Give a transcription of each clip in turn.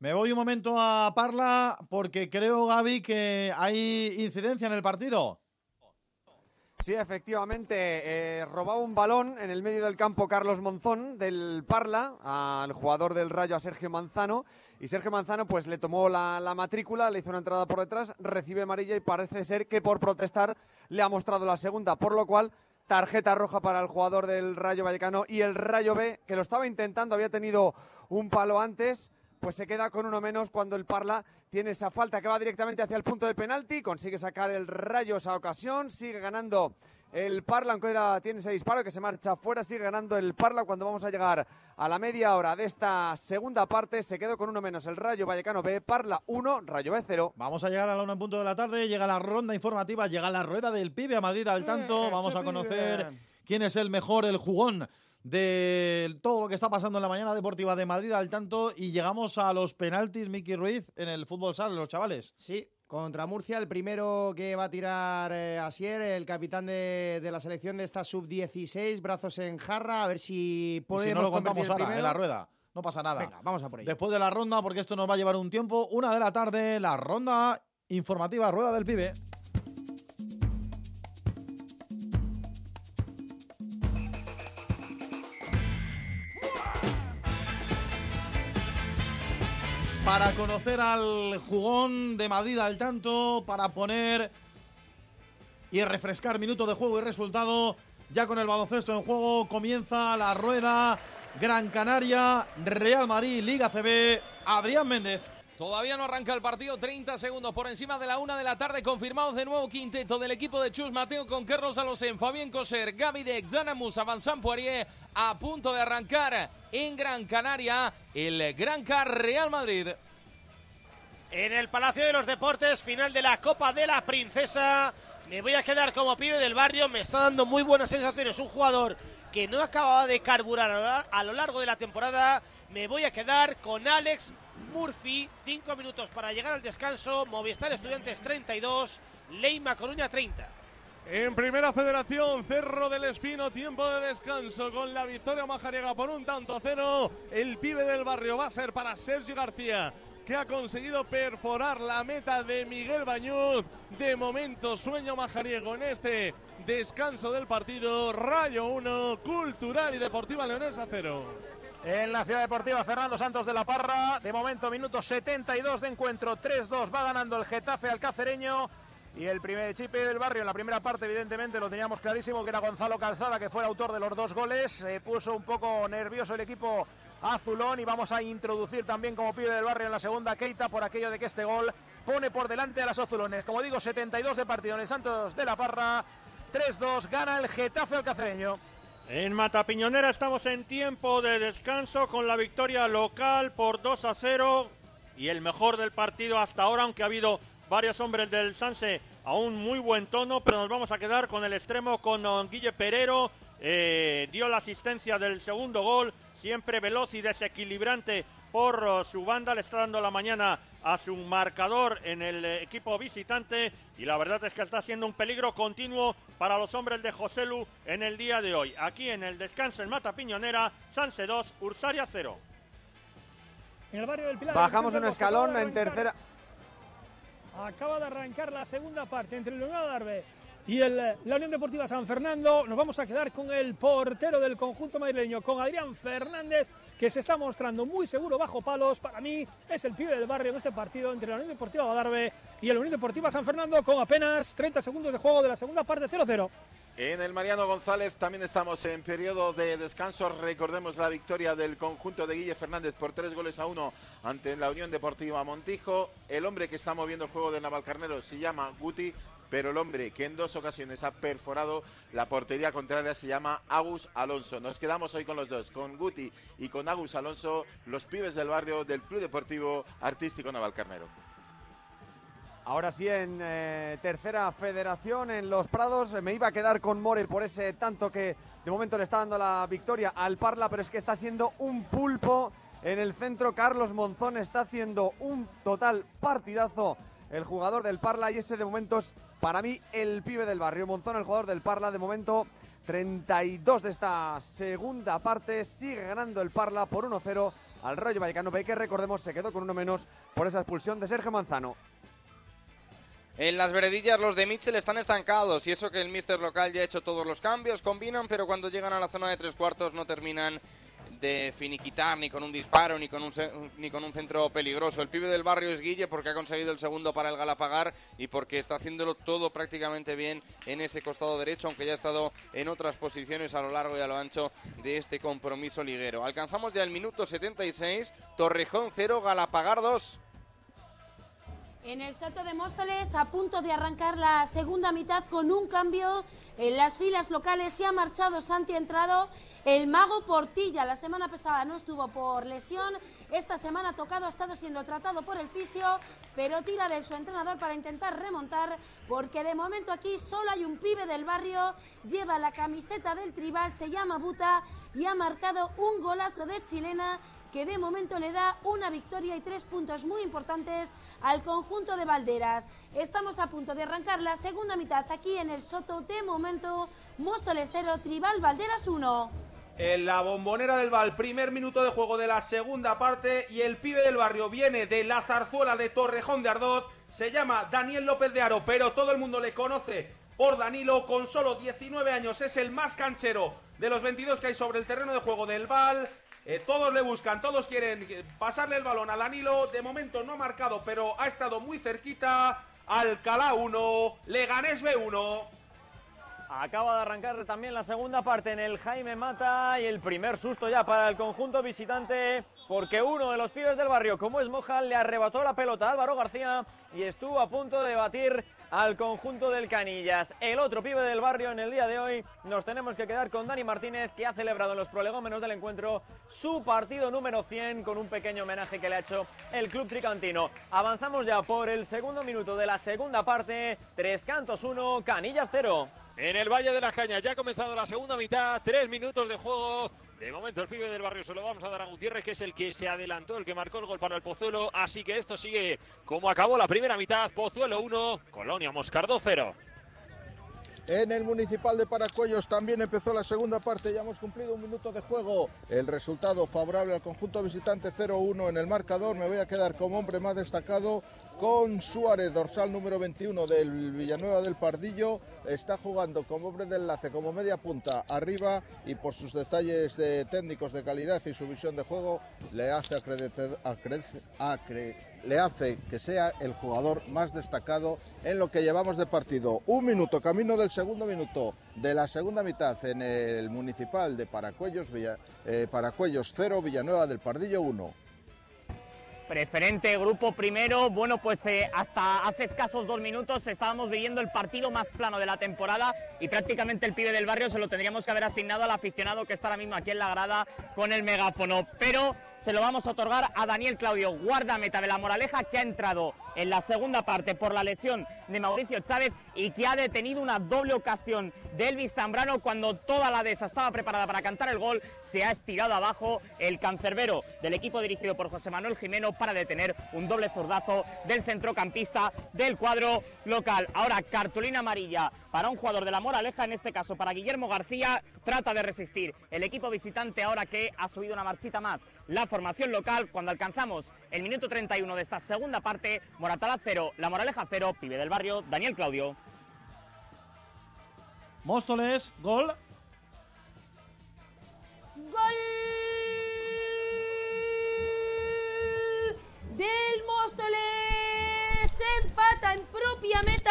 Me voy un momento a Parla porque creo, Gaby, que hay incidencia en el partido. Sí, efectivamente, eh, robaba un balón en el medio del campo Carlos Monzón del Parla al jugador del Rayo, a Sergio Manzano, y Sergio Manzano pues le tomó la, la, matrícula, le hizo una entrada por detrás, recibe amarilla y parece ser que por protestar le ha mostrado la segunda, por lo cual tarjeta roja para el jugador del Rayo Vallecano y el Rayo B, que lo estaba intentando, había tenido un palo antes, pues se queda con uno menos cuando el Parla tiene esa falta que va directamente hacia el punto de penalti, consigue sacar el rayo esa ocasión, sigue ganando el Parla, aunque era, tiene ese disparo que se marcha fuera, sigue ganando el Parla cuando vamos a llegar a la media hora de esta segunda parte, se quedó con uno menos el Rayo Vallecano B, Parla 1, Rayo B 0. Vamos a llegar a la una en punto de la tarde, llega la ronda informativa, llega la rueda del pibe a Madrid al tanto, Eh, vamos a conocer quién es el mejor, el jugón de todo lo que está pasando en la mañana deportiva de Madrid al tanto y llegamos a los penaltis, Miki Ruiz, en el fútbol sal, los chavales. Sí, contra Murcia, el primero que va a tirar eh, Asier, el capitán de, de la selección de esta sub-16, brazos en jarra, a ver si Y podemos si no lo contamos ahora, primero. en la rueda. No pasa nada. Venga, vamos a por ello. Después de la ronda, porque esto nos va a llevar un tiempo, una de la tarde, la ronda informativa Rueda del Pibe. Para conocer al jugón de Madrid al tanto, para poner y refrescar minuto de juego y resultado. Ya con el baloncesto en juego comienza la rueda Gran Canaria, Real Madrid, Liga CB, Adrián Méndez. Todavía no arranca el partido, 30 segundos por encima de la una de la tarde, confirmados de nuevo quinteto del equipo de Chus Mateo con Carlos Alosén, Fabián Coser, Gaby de Xanamus, Vincent Poirier, a punto de arrancar en Gran Canaria el Gran Car Real Madrid. En el Palacio de los Deportes, final de la Copa de la Princesa. Me voy a quedar como pibe del barrio, me está dando muy buenas sensaciones. Un jugador que no acababa de carburar a lo largo de la temporada. Me voy a quedar con Alex Murphy, cinco minutos para llegar al descanso. Movistar Estudiantes 32, Leima Coruña 30. En primera federación, Cerro del Espino, tiempo de descanso con la victoria majariega por un tanto a cero. El pibe del barrio va a ser para Sergio García, que ha conseguido perforar la meta de Miguel Bañuz. De momento, sueño majariego en este descanso del partido. Rayo 1, Cultural y Deportiva Leonesa 0. En la Ciudad Deportiva Fernando Santos de la Parra, de momento minuto 72 de encuentro, 3-2 va ganando el Getafe al Cacereño y el primer chip del barrio en la primera parte evidentemente lo teníamos clarísimo que era Gonzalo Calzada que fue el autor de los dos goles, se puso un poco nervioso el equipo azulón y vamos a introducir también como pibe del barrio en la segunda. Keita por aquello de que este gol pone por delante a los azulones, como digo 72 de partido en el Santos de la Parra, 3-2 gana el Getafe al Cacereño. En Matapiñonera estamos en tiempo de descanso con la victoria local por 2 a 0 y el mejor del partido hasta ahora, aunque ha habido varios hombres del Sanse a un muy buen tono, pero nos vamos a quedar con el extremo con don Guille Perero, eh, dio la asistencia del segundo gol, siempre veloz y desequilibrante por su banda, le está dando la mañana a su marcador en el eh, equipo visitante y la verdad es que está siendo un peligro continuo para los hombres de José Lu en el día de hoy. Aquí en el descanso en Mata Piñonera, Sanse 2, Ursaria 0. En el barrio del Pilar. Bajamos un escalón en tercera. Acaba de arrancar la segunda parte entre el Leonardo Darbe y el, eh, la Unión Deportiva San Fernando. Nos vamos a quedar con el portero del conjunto madrileño, con Adrián Fernández, que se está mostrando muy seguro bajo palos. Para mí es el pibe del barrio en este partido entre la Unión Deportiva Darbe y la Unión Deportiva San Fernando, con apenas 30 segundos de juego de la segunda parte 0-0. En el Mariano González también estamos en periodo de descanso. Recordemos la victoria del conjunto de Guille Fernández por tres goles a uno ante la Unión Deportiva Montijo. El hombre que está moviendo el juego de Navalcarnero se llama Guti, pero el hombre que en dos ocasiones ha perforado la portería contraria se llama Agus Alonso. Nos quedamos hoy con los dos, con Guti y con Agus Alonso, los pibes del barrio del Club Deportivo Artístico Navalcarnero. Ahora sí, en eh, tercera federación, en Los Prados, eh, me iba a quedar con More por ese tanto que de momento le está dando la victoria al Parla, pero es que está siendo un pulpo en el centro. Carlos Monzón está haciendo un total partidazo el jugador del Parla y ese de momento es para mí el pibe del barrio. Monzón, el jugador del Parla, de momento 32 de esta segunda parte, sigue ganando el Parla por 1-0 al Rayo Vallecano B, que recordemos se quedó con uno menos por esa expulsión de Sergio Manzano. En las veredillas los de Mitchell están estancados y eso que el míster local ya ha hecho todos los cambios, combinan, pero cuando llegan a la zona de tres cuartos no terminan de finiquitar ni con un disparo ni con un, ni con un centro peligroso. El pibe del barrio es Guille porque ha conseguido el segundo para el Galapagar y porque está haciéndolo todo prácticamente bien en ese costado derecho, aunque ya ha estado en otras posiciones a lo largo y a lo ancho de este compromiso liguero. Alcanzamos ya el minuto 76, Torrejón 0, Galapagar 2. En el Soto de Móstoles, a punto de arrancar la segunda mitad con un cambio en las filas locales, se ha marchado Santi Entrado. El mago Portilla la semana pasada no estuvo por lesión, esta semana tocado ha estado siendo tratado por el fisio, pero tira de su entrenador para intentar remontar, porque de momento aquí solo hay un pibe del barrio, lleva la camiseta del tribal, se llama Buta y ha marcado un golazo de chilena que de momento le da una victoria y tres puntos muy importantes al conjunto de Valderas. Estamos a punto de arrancar la segunda mitad aquí en el Soto. De momento, Móstoles 0, Tribal Valderas 1. En la bombonera del Val, primer minuto de juego de la segunda parte y el pibe del barrio viene de la zarzuela de Torrejón de Ardoz, se llama Daniel López de Aro, pero todo el mundo le conoce por Danilo, con solo 19 años es el más canchero de los 22 que hay sobre el terreno de juego del Val. Eh, todos le buscan, todos quieren pasarle el balón a Danilo. De momento no ha marcado, pero ha estado muy cerquita. Alcalá 1, Leganés B1. Acaba de arrancar también la segunda parte en el Jaime Mata y el primer susto ya para el conjunto visitante porque uno de los pibes del barrio, como es Moja, le arrebató la pelota a Álvaro García y estuvo a punto de batir al conjunto del Canillas. El otro pibe del barrio en el día de hoy nos tenemos que quedar con Dani Martínez que ha celebrado en los prolegómenos del encuentro su partido número 100 con un pequeño homenaje que le ha hecho el club tricantino. Avanzamos ya por el segundo minuto de la segunda parte, Tres Cantos 1, Canillas 0. En el Valle de las Cañas ya ha comenzado la segunda mitad, tres minutos de juego. De momento el pibe del barrio se lo vamos a dar a Gutiérrez, que es el que se adelantó, el que marcó el gol para el Pozuelo. Así que esto sigue como acabó la primera mitad. Pozuelo 1, Colonia Moscardó 0. En el Municipal de Paracuellos también empezó la segunda parte, ya hemos cumplido un minuto de juego. El resultado favorable al conjunto visitante 0-1 en el marcador. Me voy a quedar como hombre más destacado con Suárez, dorsal número 21 del Villanueva del Pardillo. Está jugando como hombre de enlace, como media punta arriba y por sus detalles de técnicos de calidad y su visión de juego le hace, le hace que sea el jugador más destacado en lo que llevamos de partido. Un minuto, camino del segundo minuto de la segunda mitad en el municipal de Paracuellos, Villa- eh, Paracuellos 0, Villanueva del Pardillo 1. Preferente, grupo primero. Bueno, pues eh, hasta hace escasos dos minutos estábamos viviendo el partido más plano de la temporada y prácticamente el pibe del barrio se lo tendríamos que haber asignado al aficionado que está ahora mismo aquí en la grada con el megáfono. Pero se lo vamos a otorgar a Daniel Claudio, guardameta de la Moraleja, que ha entrado en la segunda parte por la lesión de Mauricio Chávez y que ha detenido una doble ocasión de Elvis Zambrano cuando toda la dehesa estaba preparada para cantar el gol. Se ha estirado abajo el cancerbero del equipo dirigido por José Manuel Jimeno para detener un doble zurdazo del centrocampista del cuadro local. Ahora cartulina amarilla para un jugador de la Moraleja, en este caso para Guillermo García. Trata de resistir el equipo visitante ahora que ha subido una marchita más la formación local. Cuando alcanzamos el minuto 31 de esta segunda parte, Moratalá 0, La Moraleja 0, pibe del barrio, Daniel Claudio. Móstoles, gol. Gol del Móstoles. Se empata en propia meta.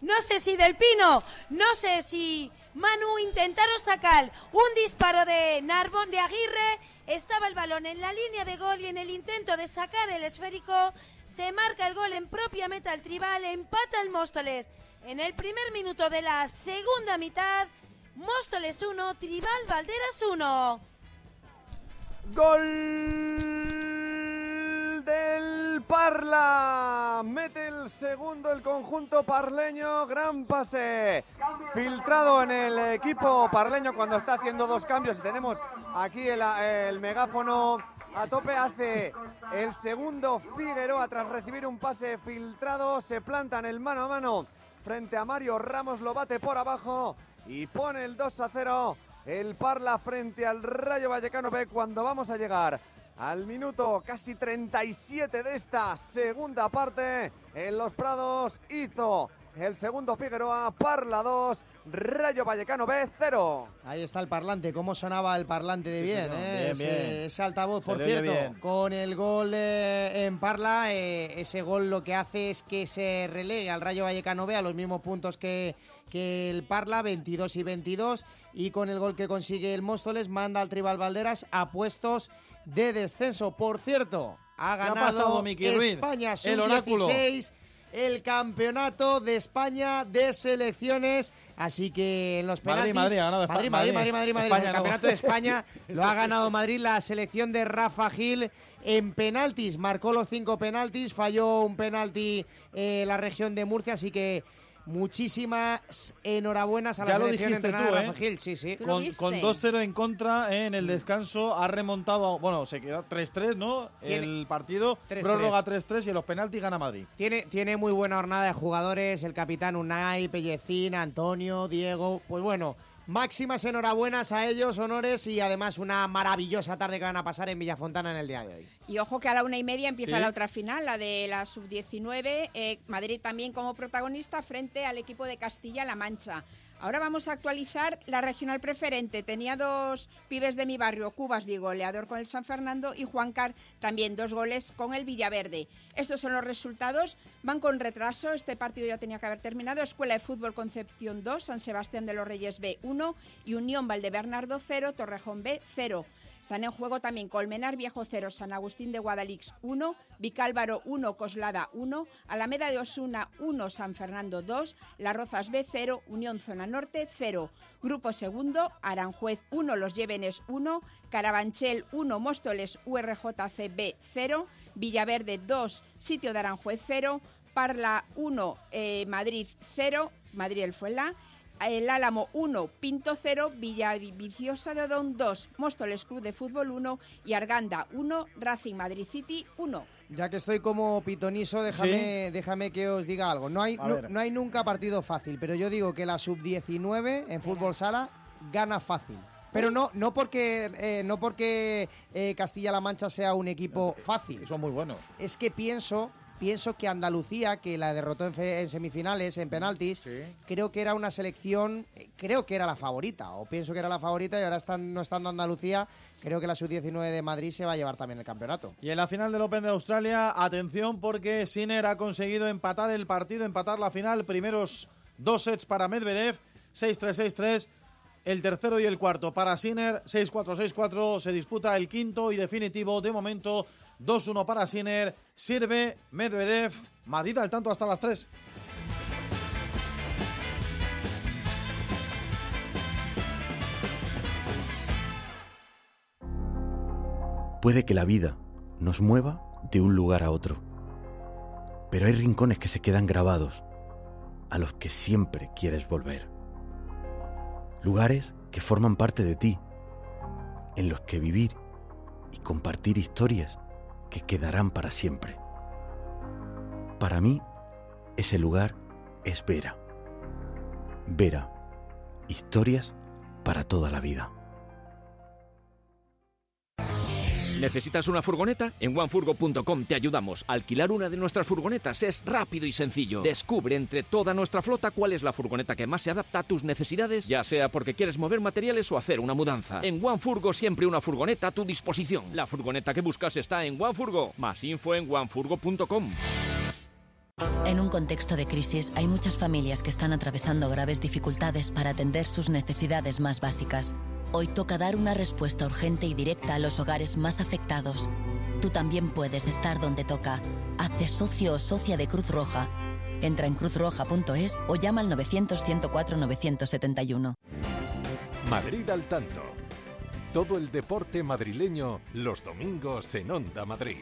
No sé si del Pino, no sé si Manu intentaron sacar un disparo de Narbón de Aguirre. Estaba el balón en la línea de gol y en el intento de sacar el esférico se marca el gol en propia meta el tribal, empata el Móstoles. En el primer minuto de la segunda mitad, Móstoles 1, Tribal Valderas 1. Gol del Parla. Mete el segundo el conjunto parleño. Gran pase. Filtrado en el equipo parleño cuando está haciendo dos cambios. Y tenemos aquí el, el megáfono a tope. Hace el segundo Figueroa tras recibir un pase filtrado. Se planta en el mano a mano frente a Mario Ramos. Lo bate por abajo y pone el 2 a 0. El Parla frente al Rayo Vallecano B cuando vamos a llegar al minuto casi 37 de esta segunda parte en Los Prados hizo el segundo Figueroa, Parla 2, Rayo Vallecano B 0. Ahí está el parlante, cómo sonaba el parlante de Sí, bien. ¿eh? Bien, ese, bien. ese altavoz. Se Por cierto, bien. con el gol de- en Parla, eh, ese gol lo que hace es que se relegue al Rayo Vallecano B a los mismos puntos que, que el Parla, 22 y 22, y con el gol que consigue el Móstoles manda al Tribal Valderas a puestos de descenso. Por cierto, ha ¿Qué ha ganado pasado? España El oráculo. sub-16 el campeonato de España de selecciones. Así que en los Madrid, penaltis. Madrid, ha ganado Espa- Madrid, Madrid, Madrid. Madrid, Madrid, Madrid. España el campeonato de España lo ha ganado Madrid, la selección de Rafa Gil en penaltis. Marcó los cinco penaltis, falló un penalti eh, la región de Murcia, así que muchísimas enhorabuenas a la Ya lo selección dijiste entrenada tú, de ¿eh? Rafa Gil. Sí, sí. Con, con 2-0 en contra eh, en el descanso, ha remontado, bueno, se queda 3-3, ¿no? Tiene- el partido, 3-3. prórroga 3-3 y en los penaltis gana Madrid. Tiene, tiene muy buena jornada de jugadores, el capitán Unai, Pellecín, Antonio, Diego. Pues bueno, máximas enhorabuenas a ellos, honores y además una maravillosa tarde que van a pasar en Villafontana en el día de hoy. Y ojo que a la una y media empieza Sí. la otra final, la de la sub-19. eh, Madrid también como protagonista frente al equipo de Castilla-La Mancha. Ahora vamos a actualizar la regional preferente. Tenía dos pibes de mi barrio, Cubas, mi goleador con el San Fernando, y Juancar también dos goles con el Villaverde. Estos son los resultados. Van con retraso. Este partido ya tenía que haber terminado. Escuela de Fútbol Concepción 2, San Sebastián de los Reyes B 1 y Unión Valdebernardo 0, Torrejón B 0. Están en juego también Colmenar Viejo 0, San Agustín de Guadalix 1, Vicálvaro 1, Coslada 1, Alameda de Osuna 1, San Fernando 2, Las Rozas B 0, Unión Zona Norte 0. Grupo segundo, Aranjuez 1, Los Llévenes 1, Carabanchel 1, Móstoles URJCB 0, Villaverde 2, Sitio de Aranjuez 0, Parla 1, eh, Madrid 0, Madrid el Fuela, el Álamo 1, Pinto 0, Villaviciosa de Odón 2, Móstoles Club de Fútbol 1 y Arganda 1, Racing Madrid City 1. Ya que estoy como pitoniso, déjame, déjame que os diga algo. No hay, no, hay nunca partido fácil, pero yo digo que la sub-19 en fútbol sala gana fácil. Pero no, no porque, eh, no porque eh, Castilla-La Mancha sea un equipo fácil. Son muy buenos. Es que pienso, pienso que Andalucía, que la derrotó en, semifinales, en penaltis, creo que era una selección, creo que era la favorita, o pienso que era la favorita y ahora están, no estando Andalucía, creo que la sub-19 de Madrid se va a llevar también el campeonato. Y en la final del Open de Australia, atención porque Sinner ha conseguido empatar el partido, empatar la final. Primeros dos sets para Medvedev, 6-3, 6-3. El tercero y el cuarto para Sinner, 6-4, 6-4. Se disputa el quinto y definitivo. De momento, 2-1 para Sinner. Sirve Medvedev. Madrid al tanto hasta las 3. Puede que la vida nos mueva de un lugar a otro, pero hay rincones que se quedan grabados, a los que siempre quieres volver. Lugares que forman parte de ti, en los que vivir y compartir historias que quedarán para siempre. Para mí, ese lugar es Vera. Vera, historias para toda la vida. ¿Necesitas una furgoneta? En onefurgo.com te ayudamos. Alquilar una de nuestras furgonetas es rápido y sencillo. Descubre entre toda nuestra flota cuál es la furgoneta que más se adapta a tus necesidades, ya sea porque quieres mover materiales o hacer una mudanza. En OneFurgo siempre una furgoneta a tu disposición. La furgoneta que buscas está en OneFurgo. Más info en onefurgo.com. En un contexto de crisis hay muchas familias que están atravesando graves dificultades para atender sus necesidades más básicas. Hoy toca dar una respuesta urgente y directa a los hogares más afectados. Tú también puedes estar donde toca. Hazte socio o socia de Cruz Roja. Entra en cruzroja.es o llama al 900-104-971. Madrid al tanto. Todo el deporte madrileño los domingos en Onda Madrid.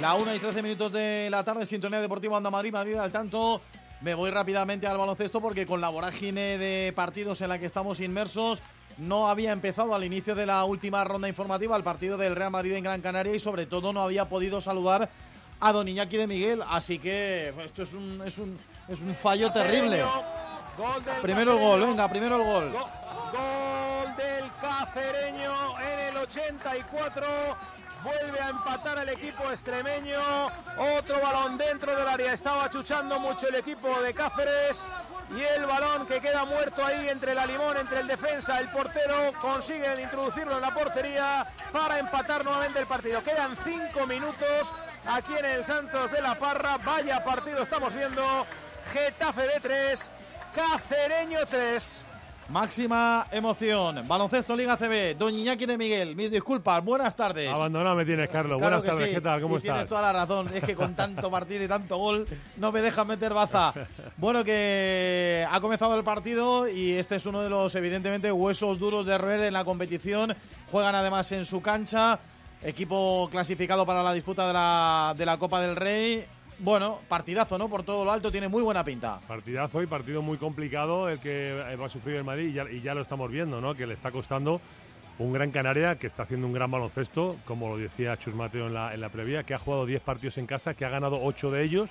La 1 y 13 minutos de la tarde, Sintonía Deportiva Onda Madrid, Madrid al tanto. Me voy rápidamente al baloncesto porque con la vorágine de partidos en la que estamos inmersos, no había empezado al inicio de la última ronda informativa el partido del Real Madrid en Gran Canaria y sobre todo no había podido saludar a Don Iñaki de Miguel. Así que pues, esto es un, es un, es un fallo terrible. Gol del Primero el gol, venga, primero el gol. Go- Gol del Cacereño en el 84. Vuelve a empatar el equipo extremeño. Otro balón dentro del área. Estaba achuchando mucho el equipo de Cáceres. Y el balón que queda muerto ahí entre la limón, entre el defensa, el portero. Consiguen introducirlo en la portería para empatar nuevamente el partido. Quedan cinco minutos aquí en el Santos de la Parra. Vaya partido estamos viendo. Getafe de 3, Cacereño 3. Máxima emoción. Baloncesto Liga CB. Don Iñaki de Miguel. Mis disculpas. Buenas tardes. Abandonado me tienes, Carlos. Claro Buenas tardes, sí. ¿qué tal? ¿Cómo Y Tienes estás? toda la razón. Es que con tanto partido y tanto gol no me dejan meter baza. Bueno, que ha comenzado el partido y este es uno de los, evidentemente, huesos duros de roer en la competición. Juegan además en su cancha. Equipo clasificado para la disputa de la, de la Copa del Rey. Bueno, partidazo, ¿no? Por todo lo alto, tiene muy buena pinta. Partidazo y partido muy complicado el que eh, va a sufrir el Madrid y ya, lo estamos viendo, ¿no? Que le está costando un gran Canaria que está haciendo un gran baloncesto, como lo decía Chus Mateo en la, en la previa, que ha jugado 10 partidos en casa, que ha ganado 8 de ellos.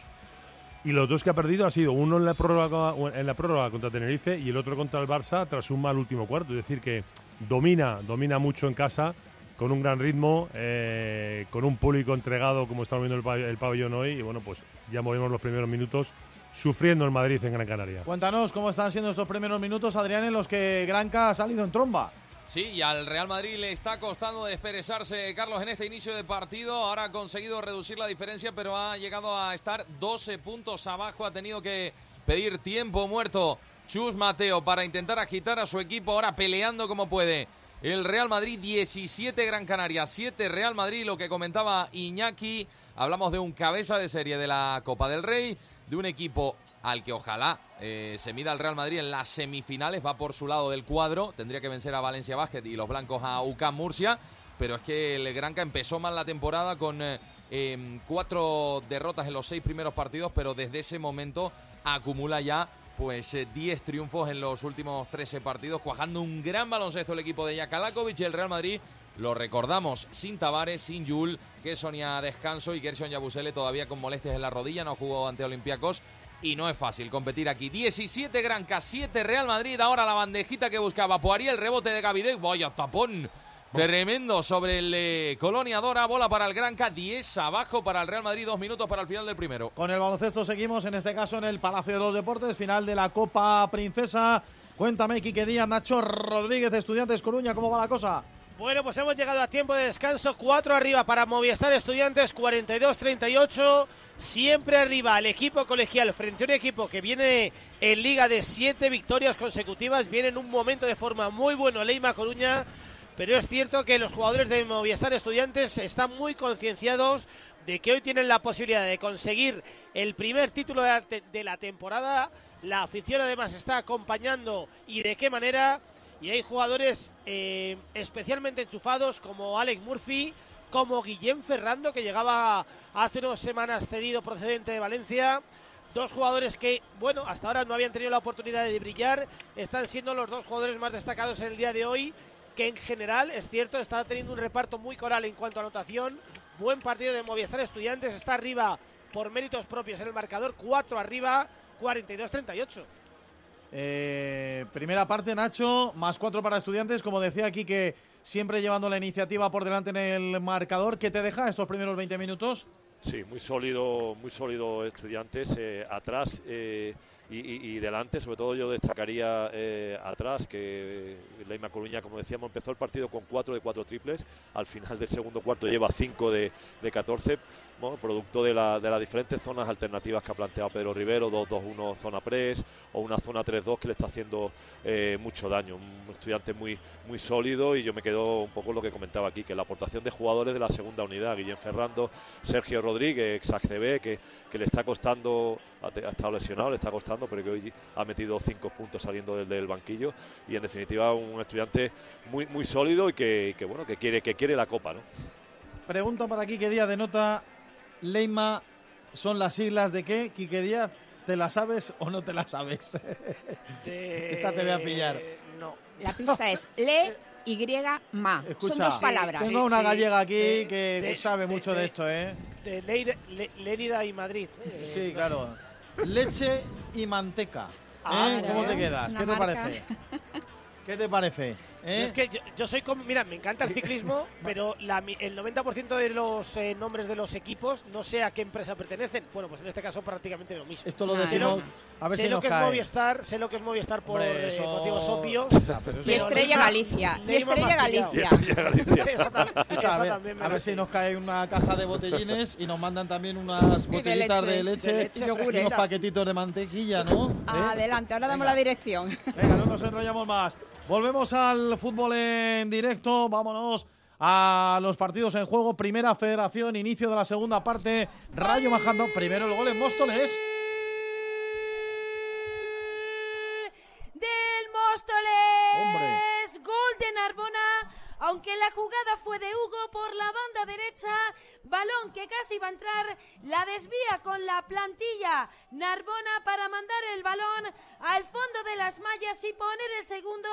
Y los dos que ha perdido ha sido uno en la prórroga, en la prórroga contra Tenerife y el otro contra el Barça tras un mal último cuarto. Es decir, que domina, domina mucho en casa, con un gran ritmo, eh, con un público entregado como estamos viendo el, pab- el pabellón hoy. Y bueno, pues ya movimos los primeros minutos sufriendo el Madrid en Gran Canaria. Cuéntanos cómo están siendo estos primeros minutos, Adrián, en los que Granca ha salido en tromba. Sí, y al Real Madrid le está costando desperezarse, Carlos, en este inicio de partido. Ahora ha conseguido reducir la diferencia, pero ha llegado a estar 12 puntos abajo. Ha tenido que pedir tiempo muerto Chus Mateo para intentar agitar a su equipo, ahora peleando como puede. El Real Madrid 17 Gran Canaria, 7 Real Madrid, lo que comentaba Iñaki. Hablamos de un cabeza de serie de la Copa del Rey, de un equipo al que ojalá eh, se mida el Real Madrid en las semifinales, va por su lado del cuadro, tendría que vencer a Valencia Basket y los blancos a UCAM Murcia, pero es que el Granca empezó mal la temporada con eh, em, cuatro derrotas en los seis primeros partidos, pero desde ese momento acumula ya pues eh, 10 triunfos en los últimos 13 partidos, cuajando un gran baloncesto el equipo de Jakalakovic y el Real Madrid. Lo recordamos, sin Tavares, sin Yul, que Sonia descanso y Gerson Yabusele todavía con molestias en la rodilla, no jugó ante Olympiacos y no es fácil competir aquí. 17 Granca, 7 Real Madrid, ahora la bandejita que buscaba Poirier, el rebote de Gavidec, vaya tapón. Tremendo sobre el eh, Colonia Dora, bola para el Granca, 10 abajo para el Real Madrid, dos minutos para el final del primero. Con el baloncesto seguimos, en este caso en el Palacio de los Deportes, final de la Copa Princesa. Cuéntame, Quique Díaz, Nacho Rodríguez, Estudiantes Coruña, ¿cómo va la cosa? Bueno, pues hemos llegado a tiempo de descanso. 4 arriba para Movistar Estudiantes, 42-38. Siempre arriba el equipo colegial frente a un equipo que viene en liga de 7 victorias consecutivas. Viene en un momento de forma muy bueno Leima Coruña. Pero es cierto que los jugadores de Movistar Estudiantes están muy concienciados de que hoy tienen la posibilidad de conseguir el primer título de la temporada. La afición además está acompañando y de qué manera. Y hay jugadores eh, especialmente enchufados como Alex Murphy, como Guillem Ferrando, que llegaba hace unas semanas cedido procedente de Valencia. Dos jugadores que, bueno, hasta ahora no habían tenido la oportunidad de brillar. Están siendo los dos jugadores más destacados en el día de hoy, que en general, es cierto, está teniendo un reparto muy coral en cuanto a anotación. Buen partido de Movistar Estudiantes, está arriba por méritos propios en el marcador, 4 arriba, 42-38. Eh, primera parte, Nacho, más cuatro para Estudiantes, como decía aquí que siempre llevando la iniciativa por delante en el marcador. ¿Qué te deja estos primeros 20 minutos? Sí, muy sólido, muy sólido estudiantes eh, atrás eh, y, delante. Sobre todo yo destacaría eh, atrás que Leima Coruña, como decíamos, empezó el partido con 4 de 4 triples. Al final del segundo cuarto lleva 5 de, de 14. Bueno, producto de, la- de las diferentes zonas alternativas que ha planteado Pedro Rivero, 2-2-1 zona press o una zona 3-2 que le está haciendo eh, mucho daño. Un estudiante muy, muy sólido y yo me quedo un poco lo que comentaba aquí, que la aportación de jugadores de la segunda unidad, Guillem Ferrando, Sergio Rodríguez, ex que, que le está costando, ha, estado lesionado, le está costando, pero que hoy ha metido cinco puntos saliendo del, banquillo y en definitiva un estudiante muy, muy sólido y que, bueno, que quiere, que quiere la copa, ¿no? Pregunta para Quique Díaz de nota. Leima, ¿son las siglas de qué? Quique Díaz, ¿te la sabes o no te la sabes? Esta te voy a pillar. No. La pista es le, y, ma. Son Escucha, dos palabras. tengo una gallega aquí de- que de- sabe de- mucho de, de- esto, ¿eh? de Leire- Le- Lérida y Madrid. Eh, Sí, claro. Leche y manteca. Ah, ¿Eh? ¿Cómo te quedas? ¿Qué te marca. parece? ¿Qué te parece? ¿Eh? Es que yo, yo soy como, mira, me encanta el ciclismo, pero la el 90% de los eh, nombres de los equipos no sé a qué empresa pertenecen. Bueno, pues en este caso prácticamente lo mismo. Esto lo Sé decimos- a ver sé si lo nos que cae. es Movistar, sé lo que es Movistar por Hombre, eh, eso- motivos obvios. Y Estrella Galicia, y Estrella. Galicia. A ver, si nos cae una caja de botellines y nos mandan también unas de botellitas de leche. leche, De leche y unos paquetitos de mantequilla, ¿no? ¿Eh? Adelante, ahora damos la dirección. Venga, no nos enrollamos más. Volvemos al fútbol en directo. Vámonos a los partidos en juego. Primera federación, inicio de la segunda parte. Rayo bajando. Primero el gol en Móstoles. del Móstoles. Gol de Narbona. Aunque la jugada fue de Hugo por la banda derecha, balón que casi va a entrar, la desvía con la plantilla Narbona para mandar el balón al fondo de las mallas y poner el segundo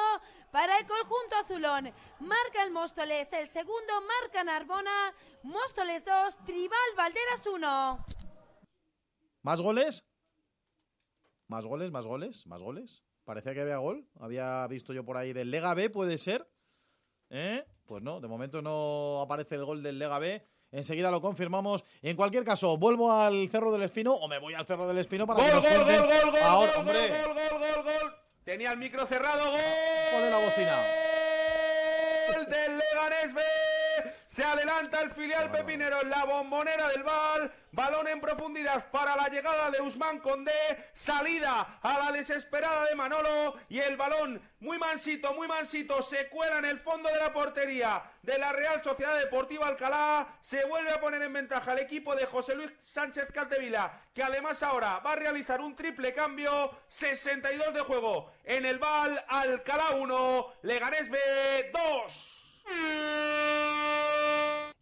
para el conjunto azulón. Marca el Móstoles, el segundo marca Narbona, Móstoles 2, Tribal Valderas 1. ¿Más goles? ¿Más goles? ¿Más goles? ¿Más goles? Parecía que había gol. Había visto yo por ahí del Lega B, ¿puede ser? ¿Eh? Pues no, de momento no aparece el gol del Lega B. Enseguida lo confirmamos. En cualquier caso, vuelvo al Cerro del Espino o me voy al Cerro del Espino para que Gol, nos gol, gol, gol, gol, ahora, gol, hombre, gol, gol, gol, gol. Tenía el micro cerrado, gol. Pone la bocina. Gol del Leganés B. Se adelanta el filial pepinero en la bombonera del Val. Balón en profundidad para la llegada de Usman Condé. Salida a la desesperada de Manolo. Y el balón muy mansito, muy mansito. Se cuela en el fondo de la portería de la Real Sociedad Deportiva Alcalá. Se vuelve a poner en ventaja el equipo de José Luis Sánchez Caldevila. Que además ahora va a realizar un triple cambio. 62 de juego en el Val. Alcalá 1. Leganés B 2.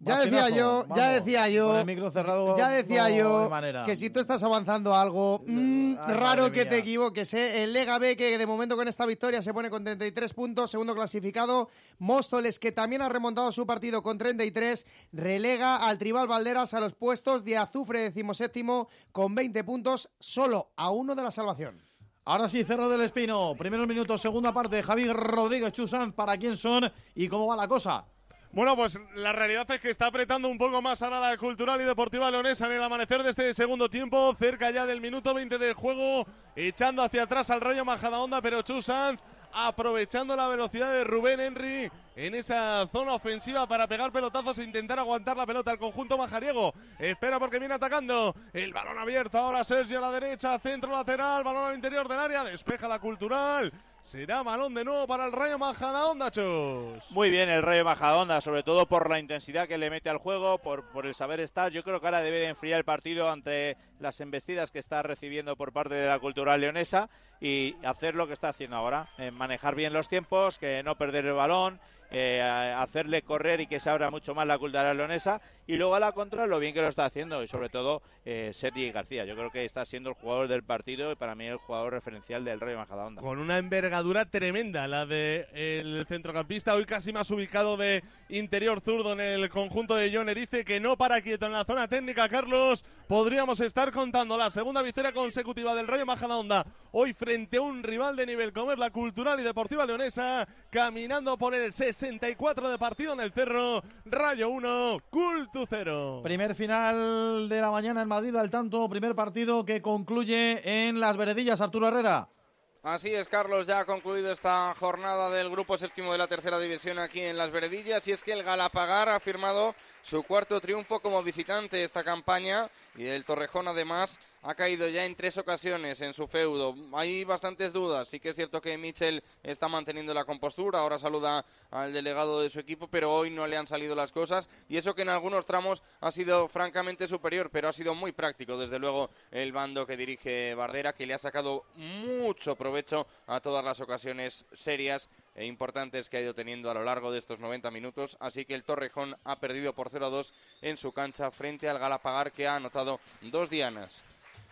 Ya decía yo, ya decía yo, el micro cerrado ya decía no yo que si tú estás avanzando algo, mm, Ay, raro que mía. te equivoques. ¿eh? El Lega B que de momento con esta victoria se pone con 33 puntos, segundo clasificado. Móstoles que también ha remontado su partido con 33, relega al Tribal Valderas a los puestos de Azufre decimoséptimo con 20 puntos, solo a uno de la salvación. Ahora sí, Cerro del Espino. Primeros minutos, segunda parte. Javier Rodríguez Chusán, ¿para quién son y cómo va la cosa? Bueno, pues la realidad es que está apretando un poco más ahora la Cultural y Deportiva Leonesa en el amanecer de este segundo tiempo, cerca ya del minuto 20 del juego, echando hacia atrás al Rayo Majadahonda, pero Chu Sanz aprovechando la velocidad de Rubén Henry en esa zona ofensiva para pegar pelotazos e intentar aguantar la pelota al conjunto majariego. Espera porque viene atacando. El balón abierto ahora Sergio a la derecha, centro lateral, balón al interior del área, despeja la Cultural. Será balón de nuevo para el Rayo Majadahonda, Chus. Muy bien el Rayo Majadahonda, sobre todo por la intensidad que le mete al juego, por, por el saber estar. Yo creo que ahora debe de enfriar el partido ante las embestidas que está recibiendo por parte de la cultural leonesa y hacer lo que está haciendo ahora, eh, manejar bien los tiempos, que no perder el balón, eh, hacerle correr y que se abra mucho más la cultural leonesa y luego a la contra lo bien que lo está haciendo y sobre todo eh, Sergi García. Yo creo que está siendo el jugador del partido y para mí el jugador referencial del Rayo Majadahonda. Con una envergadura tremenda, la del centrocampista, hoy casi más ubicado de interior zurdo en el conjunto de John Erice, que no para quieto en la zona técnica, Carlos. Podríamos estar contando la segunda victoria consecutiva del Rayo Majadahonda, hoy frente a un rival de nivel como es la Cultural y Deportiva Leonesa, caminando por el 64 de partido en el Cerro, Rayo 1, Cultu 0. Primer final de la mañana en Madrid al tanto, primer partido que concluye en las veredillas, Arturo Herrera. Así es, Carlos, ya ha concluido esta jornada del grupo séptimo de la tercera división aquí en Las Veredillas y es que el Galapagar ha firmado su cuarto triunfo como visitante esta campaña y el Torrejón además ha caído ya en tres ocasiones en su feudo. Hay bastantes dudas, sí que es cierto que Mitchell está manteniendo la compostura, ahora saluda al delegado de su equipo, pero hoy no le han salido las cosas y eso que en algunos tramos ha sido francamente superior, pero ha sido muy práctico desde luego el bando que dirige Bardera, que le ha sacado mucho provecho a todas las ocasiones serias e importantes que ha ido teniendo a lo largo de estos 90 minutos. Así que el Torrejón ha perdido por 0 a 2 en su cancha frente al Galapagar, que ha anotado dos dianas.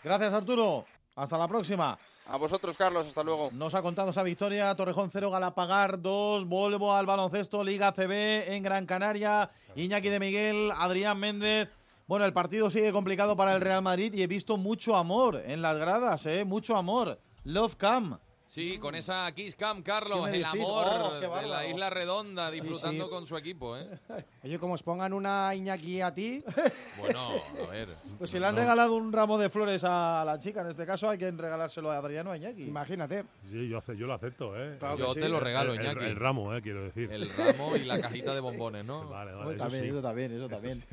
Gracias, Arturo. Hasta la próxima. A vosotros, Carlos. Hasta luego. Nos ha contado esa victoria. Torrejón 0, Galapagar 2. Vuelvo al baloncesto, Liga CB en Gran Canaria. Iñaki de Miguel, Adrián Méndez. Bueno, el partido sigue complicado para el Real Madrid y he visto mucho amor en las gradas, ¿eh? Mucho amor. Love Cam. Sí, con esa Kiss Cam, Carlos, ¿Qué me el decís? amor Oh, de la. Isla Redonda, disfrutando sí. con su equipo, ¿eh? Oye, como os pongan una Iñaki a ti. Bueno, a ver. Pues si le han regalado un ramo de flores a la chica, en este caso hay que regalárselo a Adriano a Iñaki. Imagínate. Sí, yo, lo acepto, ¿eh? Claro Yo sí. te lo regalo, el, Iñaki. el ramo, ¿eh? Quiero decir. El ramo y la cajita de bombones, ¿no? Vale, vale, eso también, sí. eso también, eso también.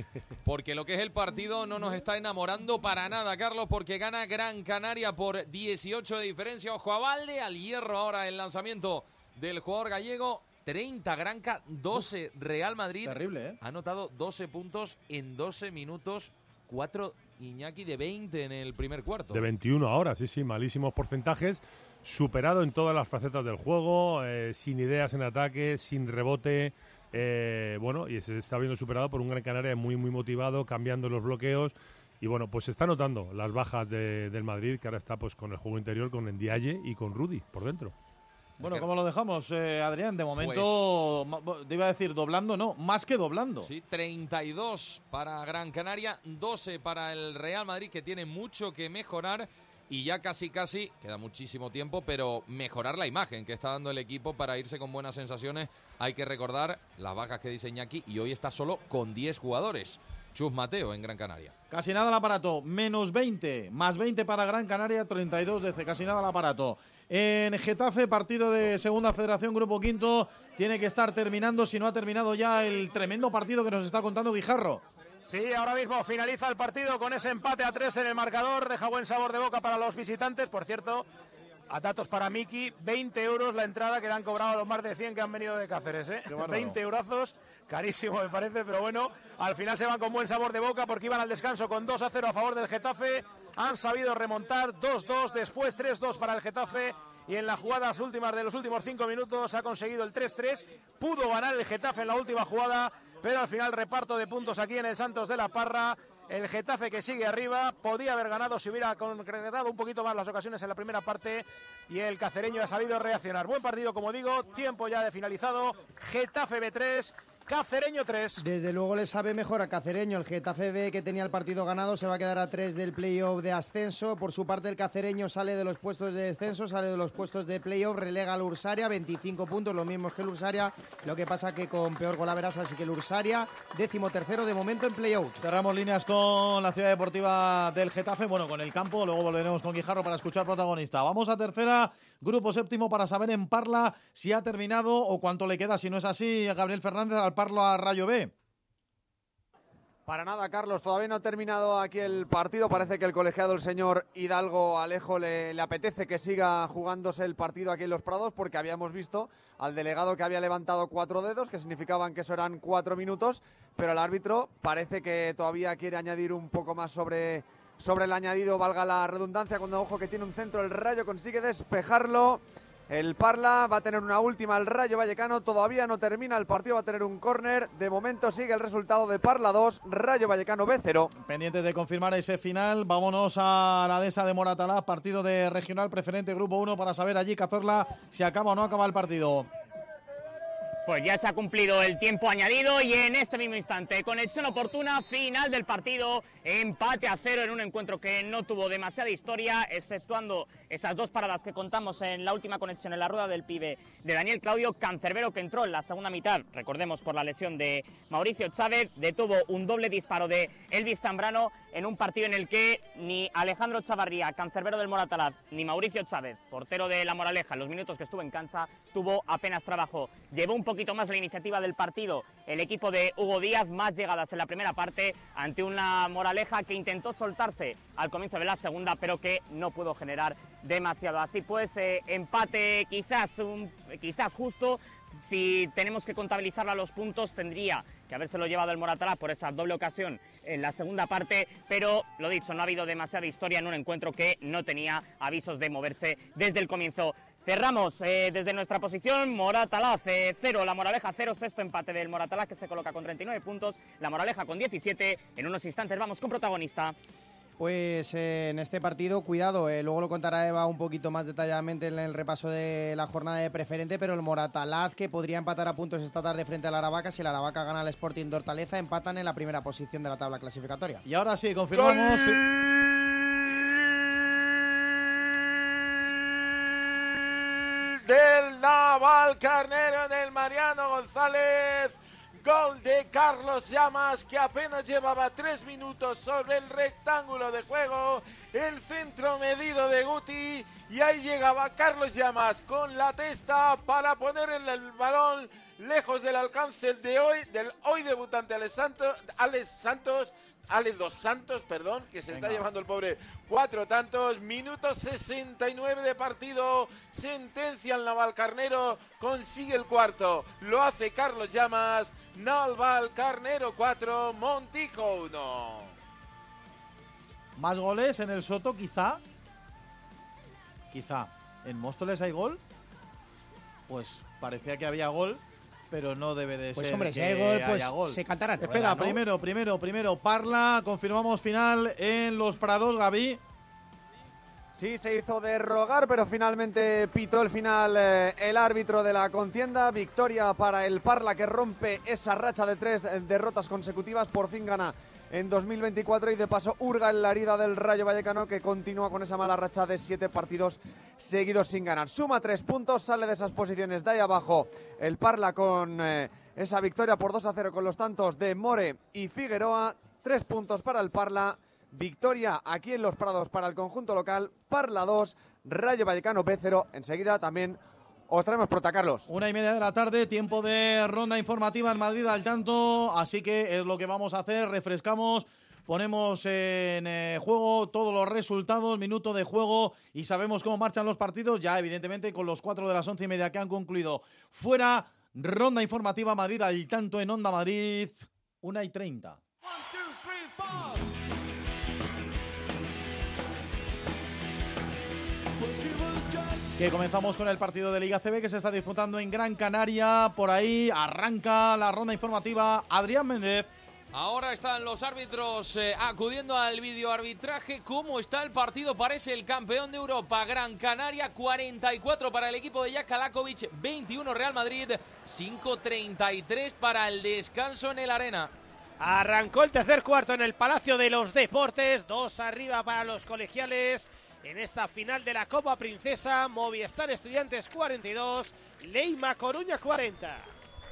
Porque lo que es el partido no nos está enamorando para nada, Carlos, porque gana Gran Canaria por 18 de diferencia. Ojo a Valde, al hierro ahora el lanzamiento del jugador gallego. 30 Granca, 12 Real Madrid. Terrible, ¿eh? Ha anotado 12 puntos en 12 minutos, 4 Iñaki de 20 en el primer cuarto. De 21 ahora, sí, sí, malísimos porcentajes. Superado en todas las facetas del juego, eh, sin ideas en ataque, sin rebote. eh, bueno, y se está viendo superado por un Gran Canaria muy, muy motivado, cambiando los bloqueos. Y bueno, pues se está notando las bajas de- del Madrid, que ahora está pues con el juego interior, con Ndiaye y con Rudy por dentro. Bueno, ¿cómo lo dejamos, eh, Adrián? De momento, te iba a decir doblando, no, más que doblando. Sí, 32 para Gran Canaria, 12 para el Real Madrid, que tiene mucho que mejorar y ya casi casi, queda muchísimo tiempo, pero mejorar la imagen que está dando el equipo para irse con buenas sensaciones. Hay que recordar las bajas que dice Iñaki y hoy está solo con 10 jugadores. Chus Mateo en Gran Canaria. Casi nada el aparato, menos 20, más 20 para Gran Canaria, 32 DC, casi nada el aparato. En Getafe, partido de Segunda Federación, Grupo Quinto, tiene que estar terminando, si no ha terminado ya el tremendo partido que nos está contando Guijarro. Sí, ahora mismo finaliza el partido con ese empate a tres en el marcador. Deja buen sabor de boca para los visitantes. Por cierto, a datos para Miki, 20 euros la entrada que le han cobrado a los más de 100 que han venido de Cáceres. ¿eh? bárbaro. 20 eurazos, carísimo me parece, pero bueno, al final se van con buen sabor de boca porque iban al descanso con 2 a 0 a favor del Getafe. Han sabido remontar 2-2, después 3-2 para el Getafe. Y en las jugadas últimas de los últimos cinco minutos ha conseguido el 3-3. Pudo ganar el Getafe en la última jugada, pero al final reparto de puntos aquí en el Santos de la Parra. El Getafe que sigue arriba, podía haber ganado si hubiera concretado un poquito más las ocasiones en la primera parte y el cacereño ha sabido reaccionar. Buen partido, como digo, tiempo ya de finalizado. Getafe B3, Cacereño 3. Desde luego le sabe mejor a Cacereño. El Getafe B que tenía el partido ganado se va a quedar a tres del playoff de ascenso. Por su parte el Cacereño sale de los puestos de descenso, sale de los puestos de playoff, relega al Ursaria, 25 puntos, los mismos que el Ursaria. Lo que pasa que con peor golaveras, así que el Ursaria, décimo tercero de momento en playoff. Cerramos líneas con la ciudad deportiva del Getafe, bueno, con el campo, luego volveremos con Guijarro para escuchar protagonista. Vamos a tercera, grupo séptimo, para saber en Parla si ha terminado o cuánto le queda, si no es así, Gabriel Fernández al Parla a Rayo B. Para nada, Carlos, todavía no ha terminado aquí el partido. Parece que el colegiado, el señor Hidalgo Alejo, le, le apetece que siga jugándose el partido aquí en Los Prados, porque habíamos visto al delegado que había levantado cuatro dedos, que significaban que eso eran cuatro minutos, pero el árbitro parece que todavía quiere añadir un poco más sobre, sobre el añadido, valga la redundancia, cuando ojo que tiene un centro, el Rayo consigue despejarlo. El Parla va a tener una última, el Rayo Vallecano todavía no termina el partido, va a tener un córner. De momento sigue el resultado de Parla 2, Rayo Vallecano B0. Pendientes de confirmar ese final, vámonos a la dehesa de Moratalá, partido de regional preferente Grupo 1 para saber allí Cazorla si acaba o no acaba el partido. Pues ya se ha cumplido el tiempo añadido y en este mismo instante, conexión oportuna, final del partido, empate a cero en un encuentro que no tuvo demasiada historia, exceptuando esas dos paradas que contamos en la última conexión en la rueda del pibe de Daniel Claudio Cancerbero que entró en la segunda mitad, recordemos por la lesión de Mauricio Chávez, detuvo un doble disparo de Elvis Zambrano en un partido en el que ni Alejandro Chavarría, cancerbero del Moratalaz, ni Mauricio Chávez, portero de la Moraleja, en los minutos que estuvo en cancha, tuvo apenas trabajo. Llevó un poquito más la iniciativa del partido el equipo de Hugo Díaz, más llegadas en la primera parte ante una Moraleja que intentó soltarse al comienzo de la segunda, pero que no pudo generar demasiado. Así pues, eh, empate quizás, un, quizás justo, si tenemos que contabilizar a los puntos, tendría que habérselo llevado el Moratalá por esa doble ocasión en la segunda parte, pero lo dicho, no ha habido demasiada historia en un encuentro que no tenía avisos de moverse desde el comienzo. Cerramos eh, desde nuestra posición, Moratalaz 0, la Moraleja 0, sexto empate del Moratalaz que se coloca con 39 puntos, la Moraleja con 17. En unos instantes vamos con protagonista. Pues eh, en este partido, cuidado, eh, luego lo contará Eva un poquito más detalladamente en el repaso de la jornada de preferente, pero el Moratalaz, que podría empatar a puntos esta tarde frente al Aravaca, si el Aravaca gana al Sporting de Hortaleza, empatan en la primera posición de la tabla clasificatoria. Y ahora sí, confirmamos. del Naval Carnero en el Mariano González. Gol de Carlos Llamas que apenas llevaba tres minutos sobre el rectángulo de juego. El centro medido de Guti y ahí llegaba Carlos Llamas con la testa para poner el, balón lejos del alcance de hoy, del hoy debutante Alex Santos, Alex Santos Alex Dos Santos, perdón, que se está llevando el pobre cuatro tantos. Minuto 69 de partido. Sentencia al Navalcarnero. Consigue el cuarto. Lo hace Carlos Llamas. Navalcarnero 4, Montico 1. Más goles en el Soto, quizá. Quizá. ¿En Móstoles hay gol? Pues parecía que había gol pero no debe de pues ser. hombre, si que gol, pues haya gol. se cantarán. Espera, primero, primero, primero, Parla, confirmamos final en Los Prados, Gaby. Sí, se hizo de rogar, pero finalmente pitó el final eh, el árbitro de la contienda. Victoria para el Parla que rompe esa racha de tres derrotas consecutivas. Por fin gana en 2024 y de paso hurga en la herida del Rayo Vallecano que continúa con esa mala racha de siete partidos seguidos sin ganar. Suma tres puntos, sale de esas posiciones de ahí abajo el Parla con eh, esa victoria por 2 a 0 con los tantos de More y Figueroa. Tres puntos para el Parla. Victoria aquí en Los Prados para el conjunto local. Parla 2, Rayo Vallecano B0. Enseguida también os traemos prota, Carlos. Una y media de la tarde, tiempo de ronda informativa en Madrid al tanto, así que es lo que vamos a hacer, refrescamos, ponemos en eh, juego todos los resultados, minuto de juego y sabemos cómo marchan los partidos, ya evidentemente con los cuatro de las once y media que han concluido. Fuera, ronda informativa Madrid al tanto en Onda Madrid, una y treinta. Que comenzamos con el partido de Liga CB que se está disputando en Gran Canaria. Por ahí arranca la ronda informativa Adrián Méndez. Ahora están los árbitros eh, acudiendo al videoarbitraje. ¿Cómo está el partido? Parece el campeón de Europa. Gran Canaria, 44 para el equipo de Jakalakovic, 21 Real Madrid, 5-33 para el descanso en el Arena. Arrancó el tercer cuarto en el Palacio de los Deportes. Dos arriba para los colegiales en esta final de la Copa Princesa. Movistar Estudiantes 42, Leima Coruña 40.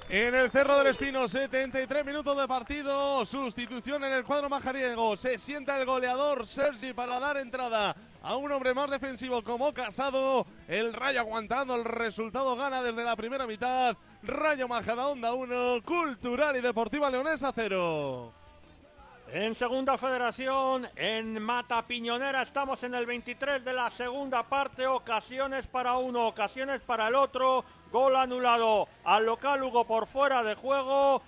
En el Cerro del Espino, 73 minutos de partido. Sustitución en el cuadro majariego. Se sienta el goleador Sergi para dar entrada a un hombre más defensivo como Casado. El Rayo aguantando el resultado gana desde la primera mitad. Rayo Majadahonda 1, Cultural y Deportiva Leonesa 0. En segunda federación, en Mata Piñonera, estamos en el 23 de la segunda parte. Ocasiones para uno, ocasiones para el otro. Gol anulado al local Hugo por fuera de juego.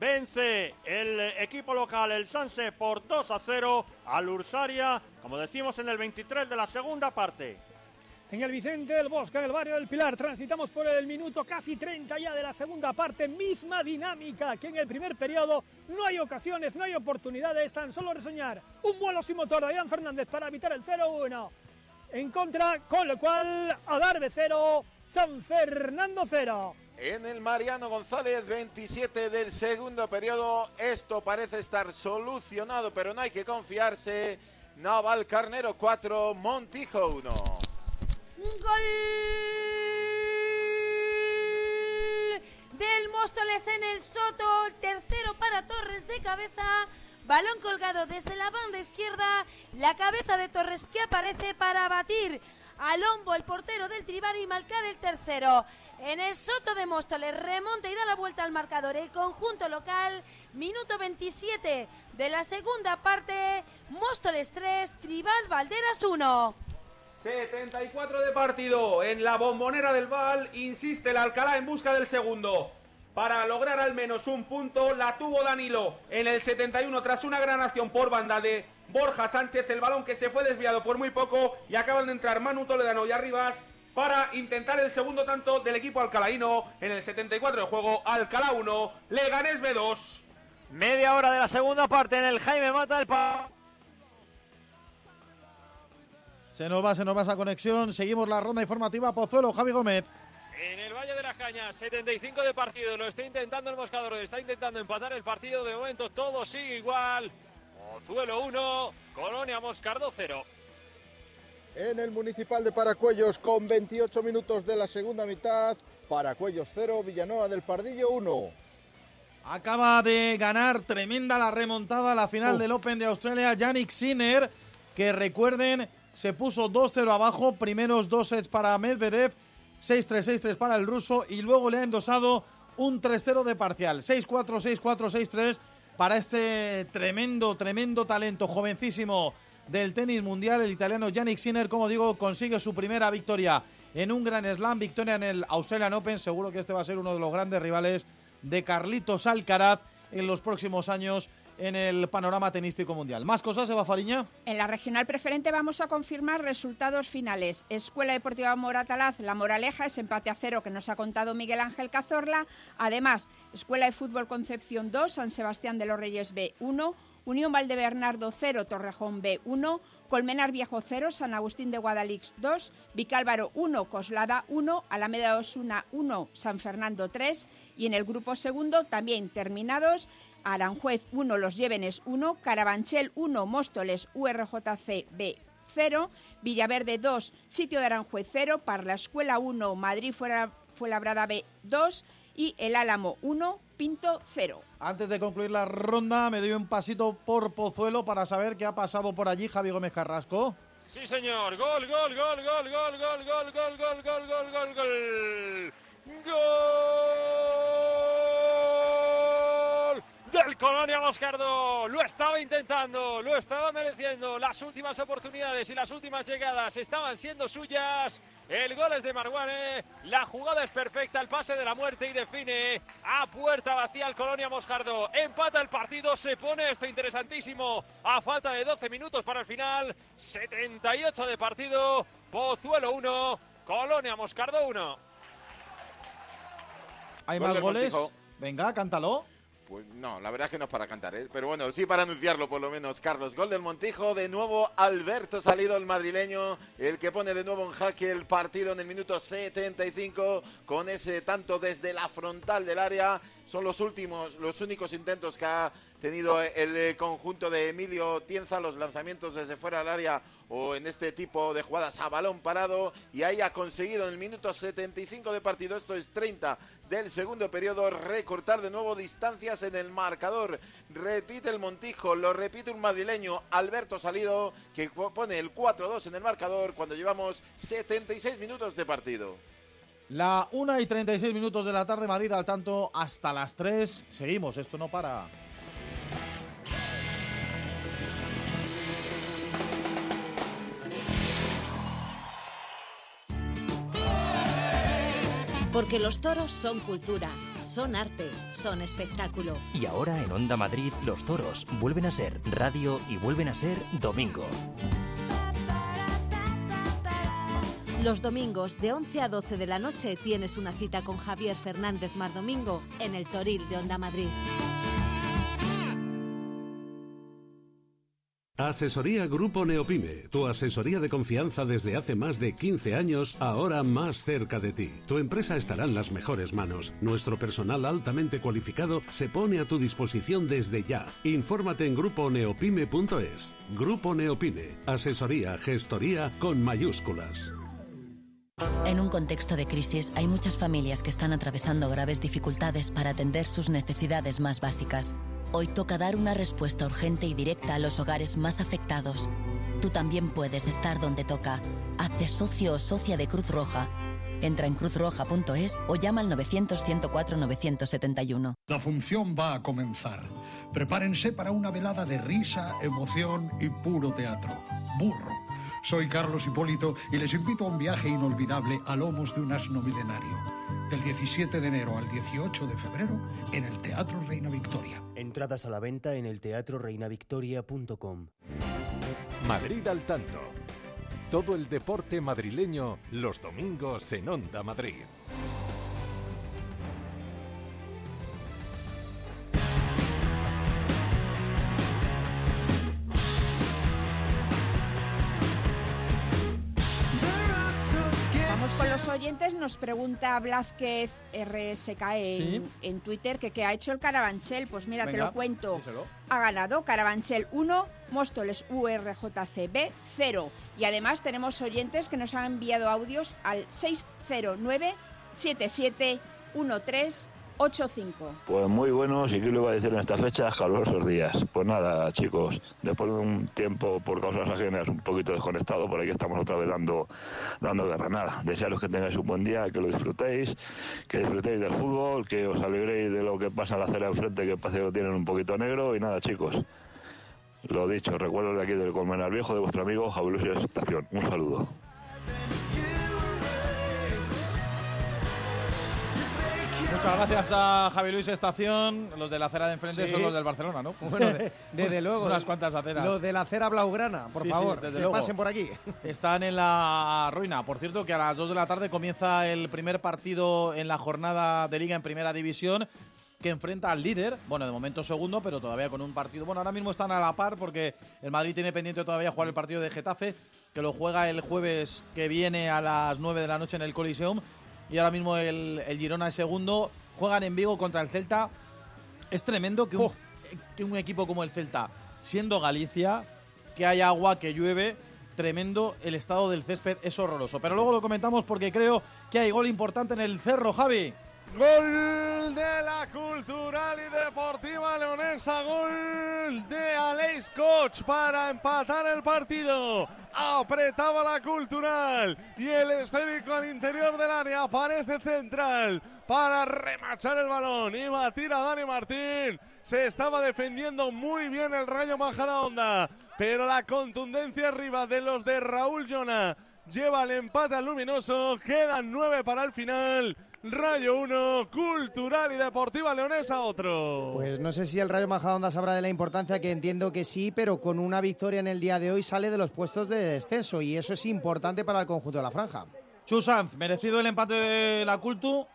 Vence el equipo local, el Sanse, por 2 a 0 al Ursaria, como decimos en el 23 de la segunda parte en el Vicente del Bosque, en el barrio del Pilar. Transitamos por el minuto casi 30 ya de la segunda parte. Misma dinámica que en el primer periodo. No hay ocasiones, no hay oportunidades, tan solo resoñar. Un vuelo sin motor de Ian Fernández para evitar el 0-1. En contra, con lo cual, a Darbe 0, San Fernando 0. En el Mariano González, 27 del segundo periodo. Esto parece estar solucionado, pero no hay que confiarse. Naval Carnero 4, Montijo 1. Gol del Móstoles en el Soto. Tercero para Torres de cabeza. Balón colgado desde la banda izquierda. La cabeza de Torres que aparece para batir a Lombo, el portero del Tribar, y marcar el tercero. En el Soto de Móstoles remonta y da la vuelta al marcador. El conjunto local, minuto 27 de la segunda parte. Móstoles 3, Tribal Valderas 1. 74 de partido en la bombonera del Val. Insiste el Alcalá en busca del segundo. Para lograr al menos un punto, la tuvo Danilo en el 71 tras una gran acción por banda de Borja Sánchez. El balón que se fue desviado por muy poco y acaban de entrar Manu Toledano y Arribas para intentar el segundo tanto del equipo alcalaíno en el 74 de juego. Alcalá 1, Leganés B2. Media hora de la segunda parte en el Jaime Mata del Pa Se nos va, se nos va esa conexión. Seguimos la ronda informativa. Pozuelo, Javi Gómez. En el Valle de las Cañas, 75 de partido, lo está intentando el Moscador, está intentando empatar el partido, de momento todo sigue igual. Pozuelo 1, Colonia Moscardo 0. En el Municipal de Paracuellos, con 28 minutos de la segunda mitad, Paracuellos 0, Villanueva del Pardillo 1. Acaba de ganar tremenda la remontada a la final del Open de Australia, Yannick Sinner, que recuerden, se puso 2-0 abajo, primeros dos sets para Medvedev, 6-3, 6-3 para el ruso y luego le ha endosado un 3-0 de parcial, 6-4, 6-4, 6-3 para este tremendo, tremendo talento, jovencísimo del tenis mundial, el italiano Yannick Sinner, como digo, consigue su primera victoria en un gran slam, victoria en el Australian Open, seguro que este va a ser uno de los grandes rivales de Carlitos Alcaraz en los próximos años en el panorama tenístico mundial. ¿Más cosas, Eva Fariña? En la regional preferente vamos a confirmar resultados finales. Escuela Deportiva Moratalaz, La Moraleja es empate a cero que nos ha contado Miguel Ángel Cazorla. Además, Escuela de Fútbol Concepción 2, San Sebastián de los Reyes B 1, Unión Valdebernardo 0, Torrejón B 1, Colmenar Viejo 0, San Agustín de Guadalix 2, Vicálvaro 1, Coslada 1, Alameda Osuna 1, San Fernando 3 y en el grupo segundo también terminados Aranjuez 1, Los Llévenes 1, Carabanchel 1, Móstoles URJC B 0, Villaverde 2, Sitio de Aranjuez 0, Parla Escuela 1, Madrid Fuenlabrada B 2 y El Álamo 1, Pinto 0. Antes de concluir la ronda, me doy un pasito por Pozuelo para saber qué ha pasado por allí Javi Gómez Carrasco. Sí, señor. Gol, gol, gol, gol, gol, gol, gol, gol, gol, gol, gol, gol, gol. Gol del Colonia Moscardo. Lo estaba intentando, lo estaba mereciendo. Las últimas oportunidades y las últimas llegadas estaban siendo suyas. El gol es de Marguane. La jugada es perfecta. El pase de la muerte y define a puerta vacía el Colonia Moscardo. Empata el partido. Se pone esto interesantísimo. A falta de 12 minutos para el final. 78 de partido. Pozuelo 1. Colonia Moscardo 1. ¿Hay más goles? Venga, cántalo. Pues no, la verdad es que no es para cantar, ¿eh? pero bueno, sí para anunciarlo por lo menos. Carlos, gol del Montijo, de nuevo Alberto Salido, el madrileño, el que pone de nuevo en jaque el partido en el minuto 75 con ese tanto desde la frontal del área. Son los últimos, los únicos intentos que ha tenido el conjunto de Emilio Tienza, los lanzamientos desde fuera del área o en este tipo de jugadas a balón parado y ahí ha conseguido en el minuto 75 de partido, esto es 30 del segundo periodo, recortar de nuevo distancias en el marcador. Repite el Montijo, lo repite un madrileño, Alberto Salido, que pone el 4-2 en el marcador cuando llevamos 76 minutos de partido. La 1 y 36 minutos de la tarde, Madrid al tanto hasta las 3. Seguimos, esto no para. Porque los toros son cultura, son arte, son espectáculo. Y ahora en Onda Madrid los toros vuelven a ser radio y vuelven a ser domingo. Los domingos de 11 a 12 de la noche tienes una cita con Javier Fernández Mardomingo en el Toril de Onda Madrid. Asesoría Grupo Neopime, tu asesoría de confianza desde hace más de 15 años, ahora más cerca de ti. Tu empresa estará en las mejores manos. Nuestro personal altamente cualificado se pone a tu disposición desde ya. Infórmate en gruponeopime.es. Grupo Neopime, asesoría, gestoría con mayúsculas. En un contexto de crisis hay muchas familias que están atravesando graves dificultades para atender sus necesidades más básicas. Hoy toca dar una respuesta urgente y directa a los hogares más afectados. Tú también puedes estar donde toca. Hazte socio o socia de Cruz Roja. Entra en cruzroja.es o llama al 900-104-971. La función va a comenzar. Prepárense para una velada de risa, emoción y puro teatro. Burro. Soy Carlos Hipólito y les invito a un viaje inolvidable a lomos de un asno milenario. Del 17 de enero al 18 de febrero en el Teatro Reina Victoria. Entradas a la venta en el teatroreinavictoria.com. Madrid al tanto. Todo el deporte madrileño los domingos en Onda Madrid. Oyentes nos pregunta Blázquez RSK en, Sí. en Twitter que qué ha hecho el Carabanchel. Pues mira, te lo cuento. díselo. Ha ganado Carabanchel 1, Móstoles URJCB 0. Y además tenemos oyentes que nos han enviado audios al 609 771385. Pues muy buenos y qué le iba a decir en estas fechas, calurosos días. Pues nada, chicos, después de un tiempo por causas ajenas un poquito desconectado, por aquí estamos otra vez dando, dando guerra. Nada, desearos que tengáis un buen día, que lo disfrutéis, que disfrutéis del fútbol, que os alegréis de lo que pasa en la acera enfrente, que parece que lo tienen un poquito negro. Y nada, chicos, lo dicho, recuerdo de aquí del Colmenar Viejo de vuestro amigo Javi Luis Estación. Un saludo. Muchas gracias a Javi Luis Estación. Los de la acera de enfrente Sí. son los del Barcelona, ¿no? Bueno, desde luego. Unas cuantas aceras. Los de la acera blaugrana, por Sí, sí, favor, desde que luego. pasen por aquí. Están en la ruina. Por cierto, que a las 2 de la tarde comienza el primer partido en la jornada de Liga en Primera División que enfrenta al líder, bueno, de momento segundo, pero todavía con un partido. Bueno, ahora mismo están a la par porque el Madrid tiene pendiente todavía jugar el partido de Getafe, que lo juega el jueves que viene a las 9 de la noche en el Coliseum. Y ahora mismo el, el Girona es segundo. Juegan en Vigo contra el Celta. Es tremendo que un, que un equipo como el Celta, siendo Galicia, que hay agua, que llueve, tremendo, el estado del césped es horroroso. Pero luego lo comentamos porque creo que hay gol importante en el Cerro, Javi. Gol de la Cultural y Deportiva Leonesa, gol de Aleix Koch para empatar el partido. Apretaba la Cultural y el esférico al interior del área aparece central para remachar el balón. Iba a tirar Dani Martín. Se estaba defendiendo muy bien el Rayo Majadahonda, pero la contundencia arriba de los de Raúl Llona lleva el empate al luminoso. Quedan nueve para el final. Rayo 1, Cultural y Deportiva Leonesa otro. Pues no sé si el Rayo Majadahonda sabrá de la importancia, que entiendo que sí, pero con una victoria en el día de hoy sale de los puestos de descenso y eso es importante para el conjunto de la franja. Chusanz, merecido el empate de la Cultu.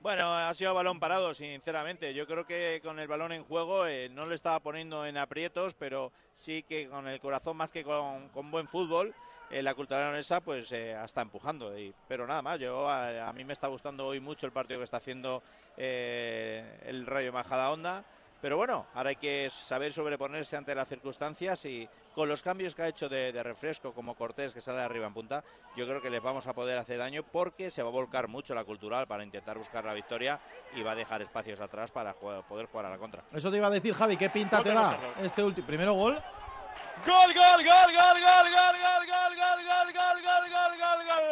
Bueno, ha sido balón parado, sinceramente. Yo creo que con el balón en juego eh, no le estaba poniendo en aprietos, pero sí que con el corazón más que con, con buen fútbol, eh, la cultura leonesa pues eh, está empujando. Y, pero nada más, yo a, a mí me está gustando hoy mucho el partido que está haciendo eh, el Rayo Majadahonda. Pero bueno, ahora hay que saber sobreponerse ante las circunstancias y con los cambios que ha hecho de, de refresco, como Cortés que sale arriba en punta, yo creo que les vamos a poder hacer daño porque se va a volcar mucho la cultural para intentar buscar la victoria y va a dejar espacios atrás para jugar- poder jugar a la contra. Eso te iba a decir, Javi, ¿qué pinta te da este último? Primero gol. Gol, gol, gol, gol, gol, gol, gol, gol, gol, gol, gol, gol, gol, gol, gol.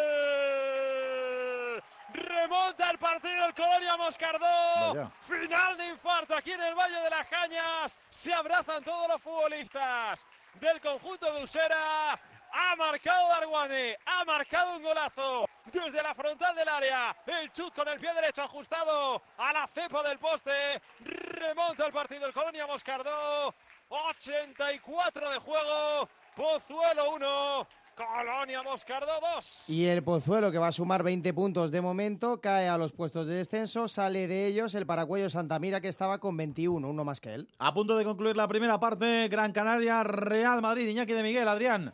Remonta el partido el Colonia Moscardó. Final de infarto aquí en el Valle de las Cañas. Se abrazan todos los futbolistas del conjunto de Usera. Ha marcado Darguane, ha marcado un golazo desde la frontal del área. El chut con el pie derecho ajustado a la cepa del poste. Remonta el partido el Colonia Moscardó. 84 de juego. Pozuelo 1. Colonia Moscardó 2. Y el Pozuelo, que va a sumar 20 puntos de momento, cae a los puestos de descenso. Sale de ellos el Paracuello Santamira, que estaba con 21, uno más que él. A punto de concluir la primera parte, Gran Canaria, Real Madrid, Iñaki de Miguel, Adrián.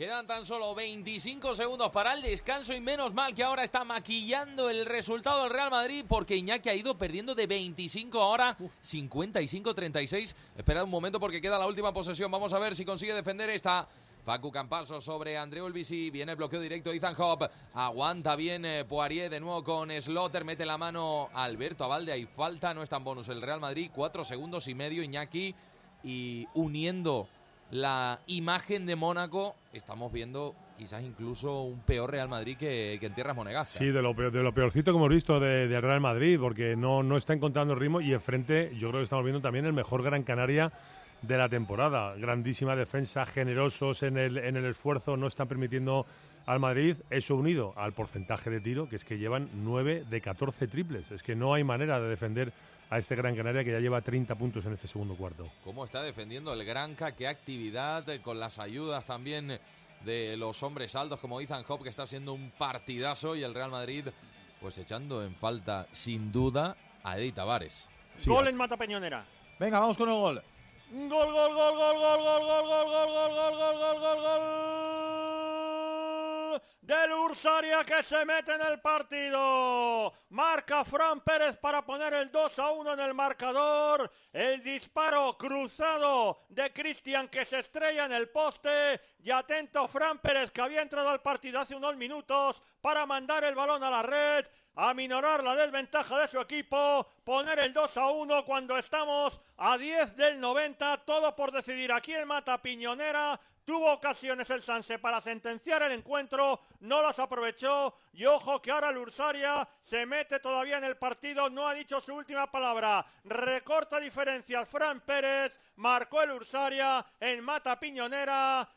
Quedan tan solo 25 segundos para el descanso y menos mal que ahora está maquillando el resultado del Real Madrid porque Iñaki ha ido perdiendo de 25 ahora 55-36. Esperad un momento porque queda la última posesión. Vamos a ver si consigue defender esta. Facu Campaso sobre André Olbisi. Viene el bloqueo directo de Ethan Hop. Aguanta bien eh, Poirier de nuevo con Slotter. Mete la mano Alberto Avalde. Hay falta. No está en bonus el Real Madrid. Cuatro segundos y medio Iñaki. Y uniendo la imagen de Mónaco, estamos viendo quizás incluso un peor Real Madrid que, en tierras monegascas. Sí, de lo, peor- de lo peorcito que hemos visto de, de Real Madrid, porque no, no está encontrando ritmo y enfrente yo creo que estamos viendo también el mejor Gran Canaria de la temporada. Grandísima defensa, generosos en el, en el esfuerzo, no están permitiendo al Madrid, eso unido al porcentaje de tiro, que es que llevan 9 de 14 triples. Es que no hay manera de defender a este Gran Canaria que ya lleva 30 puntos en este segundo cuarto. ¿Cómo está defendiendo el Granca? ¿Qué actividad? eh, Con las ayudas también de los hombres altos como Ethan Hop, que está haciendo un partidazo. Y el Real Madrid, pues echando en falta, sin duda, a Eddie Tavares. Gol en Mata Peñonera. Venga, vamos con el gol. Gol, gol, gol, gol, gol, gol, gol, gol, gol, gol, gol, gol, gol, gol, gol, del Ursaria que se mete en el partido. Marca Fran Pérez para poner el 2 a 1 en el marcador. El disparo cruzado de Cristian que se estrella en el poste. Y atento Fran Pérez que había entrado al partido hace unos minutos para mandar el balón a la red aminorar la desventaja de su equipo, poner el 2 a 1 cuando estamos a 10 del 90, todo por decidir aquí en Mata Piñonera. Tuvo ocasiones el Sanse para sentenciar el encuentro, no las aprovechó y ojo que ahora el Ursaria se mete todavía en el partido, no ha dicho su última palabra. Recorta diferencias Fran Pérez, marcó el Ursaria en Mata Piñonera.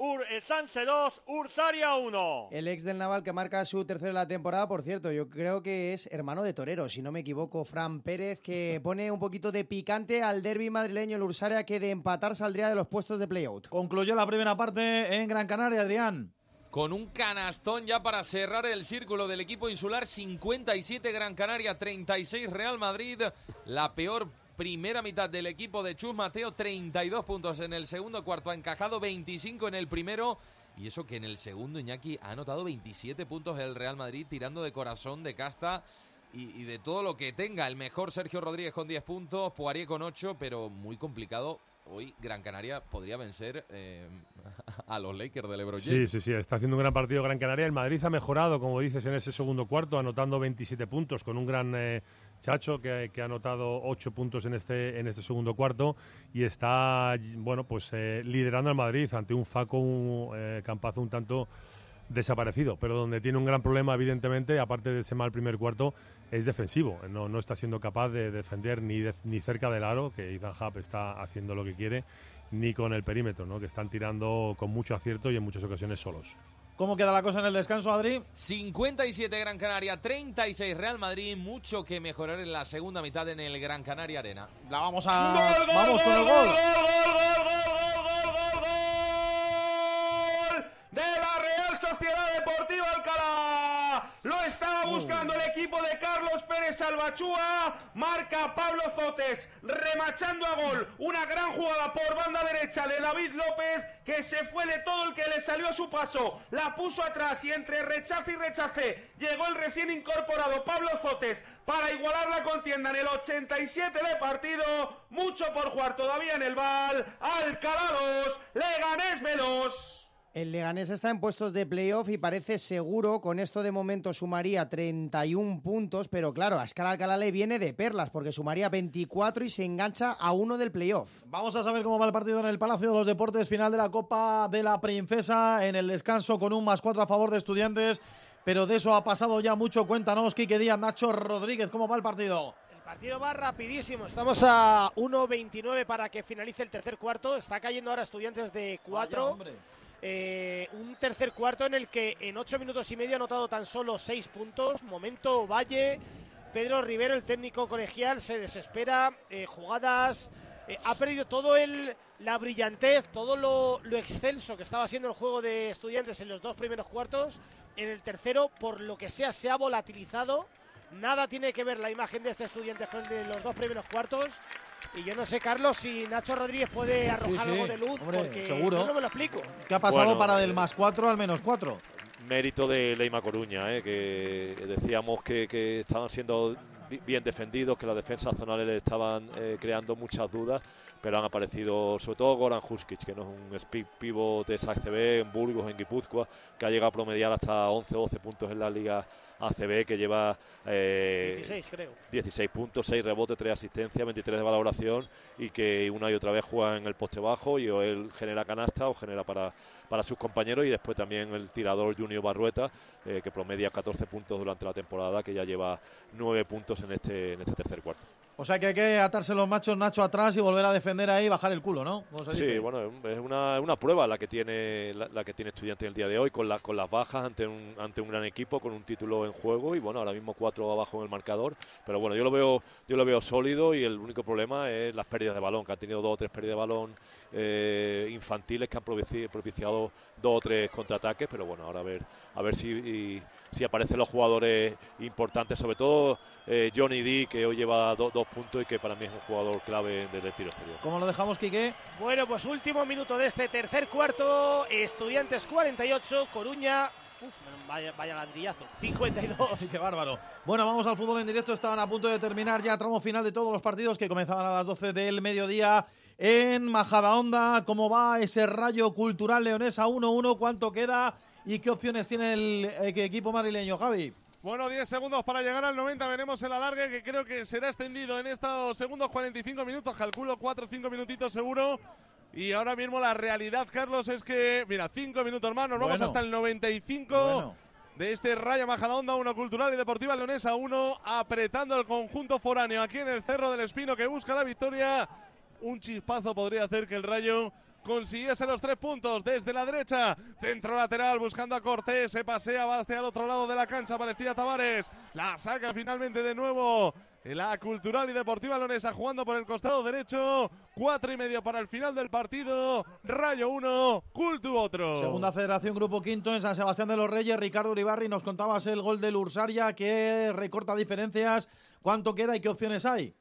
Ur, eh, Sanse 2, Ursaria 1. El ex del Naval que marca su tercera de la temporada, por cierto, yo creo que es hermano de Torero, si no me equivoco, Fran Pérez, que pone un poquito de picante al derby madrileño, el Ursaria, que de empatar saldría de los puestos de playout. Concluyó la primera parte en Gran Canaria, Adrián. Con un canastón ya para cerrar el círculo del equipo insular, 57 Gran Canaria, 36 Real Madrid, la peor primera mitad del equipo de Chus Mateo, 32 puntos en el segundo cuarto, ha encajado 25 en el primero. Y eso que en el segundo Iñaki ha anotado 27 puntos el Real Madrid, tirando de corazón, de casta y, de todo lo que tenga. El mejor Sergio Rodríguez con 10 puntos, Poirier con 8, pero muy complicado. Hoy Gran Canaria podría vencer eh, a los Lakers de LeBron Sí, sí, sí, está haciendo un gran partido Gran Canaria. El Madrid ha mejorado, como dices, en ese segundo cuarto, anotando 27 puntos con un gran eh, Chacho, que, ha anotado ocho puntos en este, en este segundo cuarto y está, bueno, pues eh, liderando al Madrid ante un Faco, un eh, Campazo un tanto desaparecido, pero donde tiene un gran problema, evidentemente, aparte de ese mal primer cuarto, es defensivo. No, no está siendo capaz de defender ni, ni cerca del aro, que Ethan está haciendo lo que quiere, ni con el perímetro, ¿no? que están tirando con mucho acierto y en muchas ocasiones solos. ¿Cómo queda la cosa en el descanso, Adri? 57 Gran Canaria, 36 Real Madrid. Mucho que mejorar en la segunda mitad en el Gran Canaria Arena. La vamos a. vamos con el gol. gol, de la Real Sociedad Deportiva Alcalá. Lo estaba buscando el equipo de Carlos Pérez Salvachúa. Marca Pablo Zotes, remachando a gol. Una gran jugada por banda derecha de David López, que se fue de todo el que le salió a su paso. La puso atrás y entre rechace y rechace llegó el recién incorporado Pablo Zotes para igualar la contienda en el 87 de partido. Mucho por jugar todavía en el bal. Alcalá 2, Leganés Menos. El Leganés está en puestos de playoff y parece seguro, con esto de momento sumaría 31 puntos, pero claro, a escala Alcalá le viene de perlas porque sumaría 24 y se engancha a uno del playoff. Vamos a saber cómo va el partido en el Palacio de los Deportes, final de la Copa de la Princesa, en el descanso con un más cuatro a favor de estudiantes, pero de eso ha pasado ya mucho. Cuéntanos, Quique Díaz, Nacho Rodríguez, ¿cómo va el partido? El partido va rapidísimo, estamos a 1.29 para que finalice el tercer cuarto, está cayendo ahora estudiantes de 4. Eh, un tercer cuarto en el que en ocho minutos y medio ha anotado tan solo seis puntos. Momento Valle, Pedro Rivero, el técnico colegial, se desespera. Eh, jugadas, eh, ha perdido todo el, la brillantez, todo lo, lo, excelso que estaba siendo el juego de estudiantes en los dos primeros cuartos. En el tercero, por lo que sea, se ha volatilizado. Nada tiene que ver la imagen de este estudiante con los dos primeros cuartos. Y yo no sé, Carlos, si Nacho Rodríguez puede arrojar algo de luz, porque seguro. yo no me lo explico. ¿Qué ha pasado para del más 4 al menos 4? Mérito de Leima Coruña, eh, que decíamos que, estaban siendo bien defendidos, que las defensas zonales le estaban eh, creando muchas dudas, pero han aparecido sobre todo Goran Huskic, que no es un speed pivot de ACB en Burgos, en Guipúzcoa, que ha llegado a promediar hasta 11 o 12 puntos en la liga ACB que lleva 16, eh, creo. 16 puntos, 6 rebotes, 3 asistencias, 23 de valoración y que una y otra vez juega en el poste bajo y o él genera canasta o genera para, para sus compañeros y después también el tirador Junior Barrueta eh, que promedia 14 puntos durante la temporada que ya lleva 9 puntos en este, en este tercer cuarto. O sea que hay que atarse los machos Nacho atrás y volver a defender ahí y bajar el culo, ¿no? Sí, bueno, es una, una, prueba la que tiene la, que tiene estudiante el día de hoy con, la, con las bajas ante un, ante un gran equipo con un título en juego y bueno, ahora mismo cuatro abajo en el marcador, pero bueno, yo lo veo yo lo veo sólido y el único problema es las pérdidas de balón, que ha tenido dos o tres pérdidas de balón eh, infantiles que han propiciado dos o tres contraataques, pero bueno, ahora a ver a ver si, si aparecen los jugadores importantes, sobre todo eh, Johnny D, que hoy lleva dos puntos y que para mí es un jugador clave desde el tiro exterior. ¿Cómo lo dejamos, Quique? Bueno, pues último minuto de este tercer cuarto. Estudiantes 48, Coruña. Uf, vaya, vaya ladrillazo. 52. Qué bárbaro. Bueno, vamos al fútbol en directo. Estaban a punto de terminar ya tramo final de todos los partidos que comenzaban a las 12 del mediodía en Majadahonda. ¿Cómo va ese rayo cultural leonesa 1-1? ¿Cuánto queda? ¿Y qué opciones tiene el eh, equipo madrileño, Javi? Bueno, 10 segundos para llegar al 90. Veremos el alargue que creo que será extendido en estos segundos 45 minutos. Calculo 4 o 5 minutitos seguro. Y ahora mismo la realidad, Carlos, es que, mira, 5 minutos más. Nos vamos hasta el 95 Bueno. de este Rayo Majadahonda, uno cultural y deportiva leonesa, uno apretando el conjunto foráneo aquí en el Cerro del Espino que busca la victoria. Un chispazo podría hacer que el Rayo consiguiese los tres puntos desde la derecha. Centro lateral buscando a Cortés. Se pasea, hacia el otro lado de la cancha. Parecía Tavares. La saca finalmente de nuevo. La cultural y deportiva leonesa jugando por el costado derecho. Cuatro y medio para el final del partido. Rayo uno, Cultu otro. Segunda Federación Grupo Quinto en San Sebastián de los Reyes. Ricardo Uribarri, nos contabas el gol del Ursaria que recorta diferencias. ¿Cuánto queda y qué opciones hay?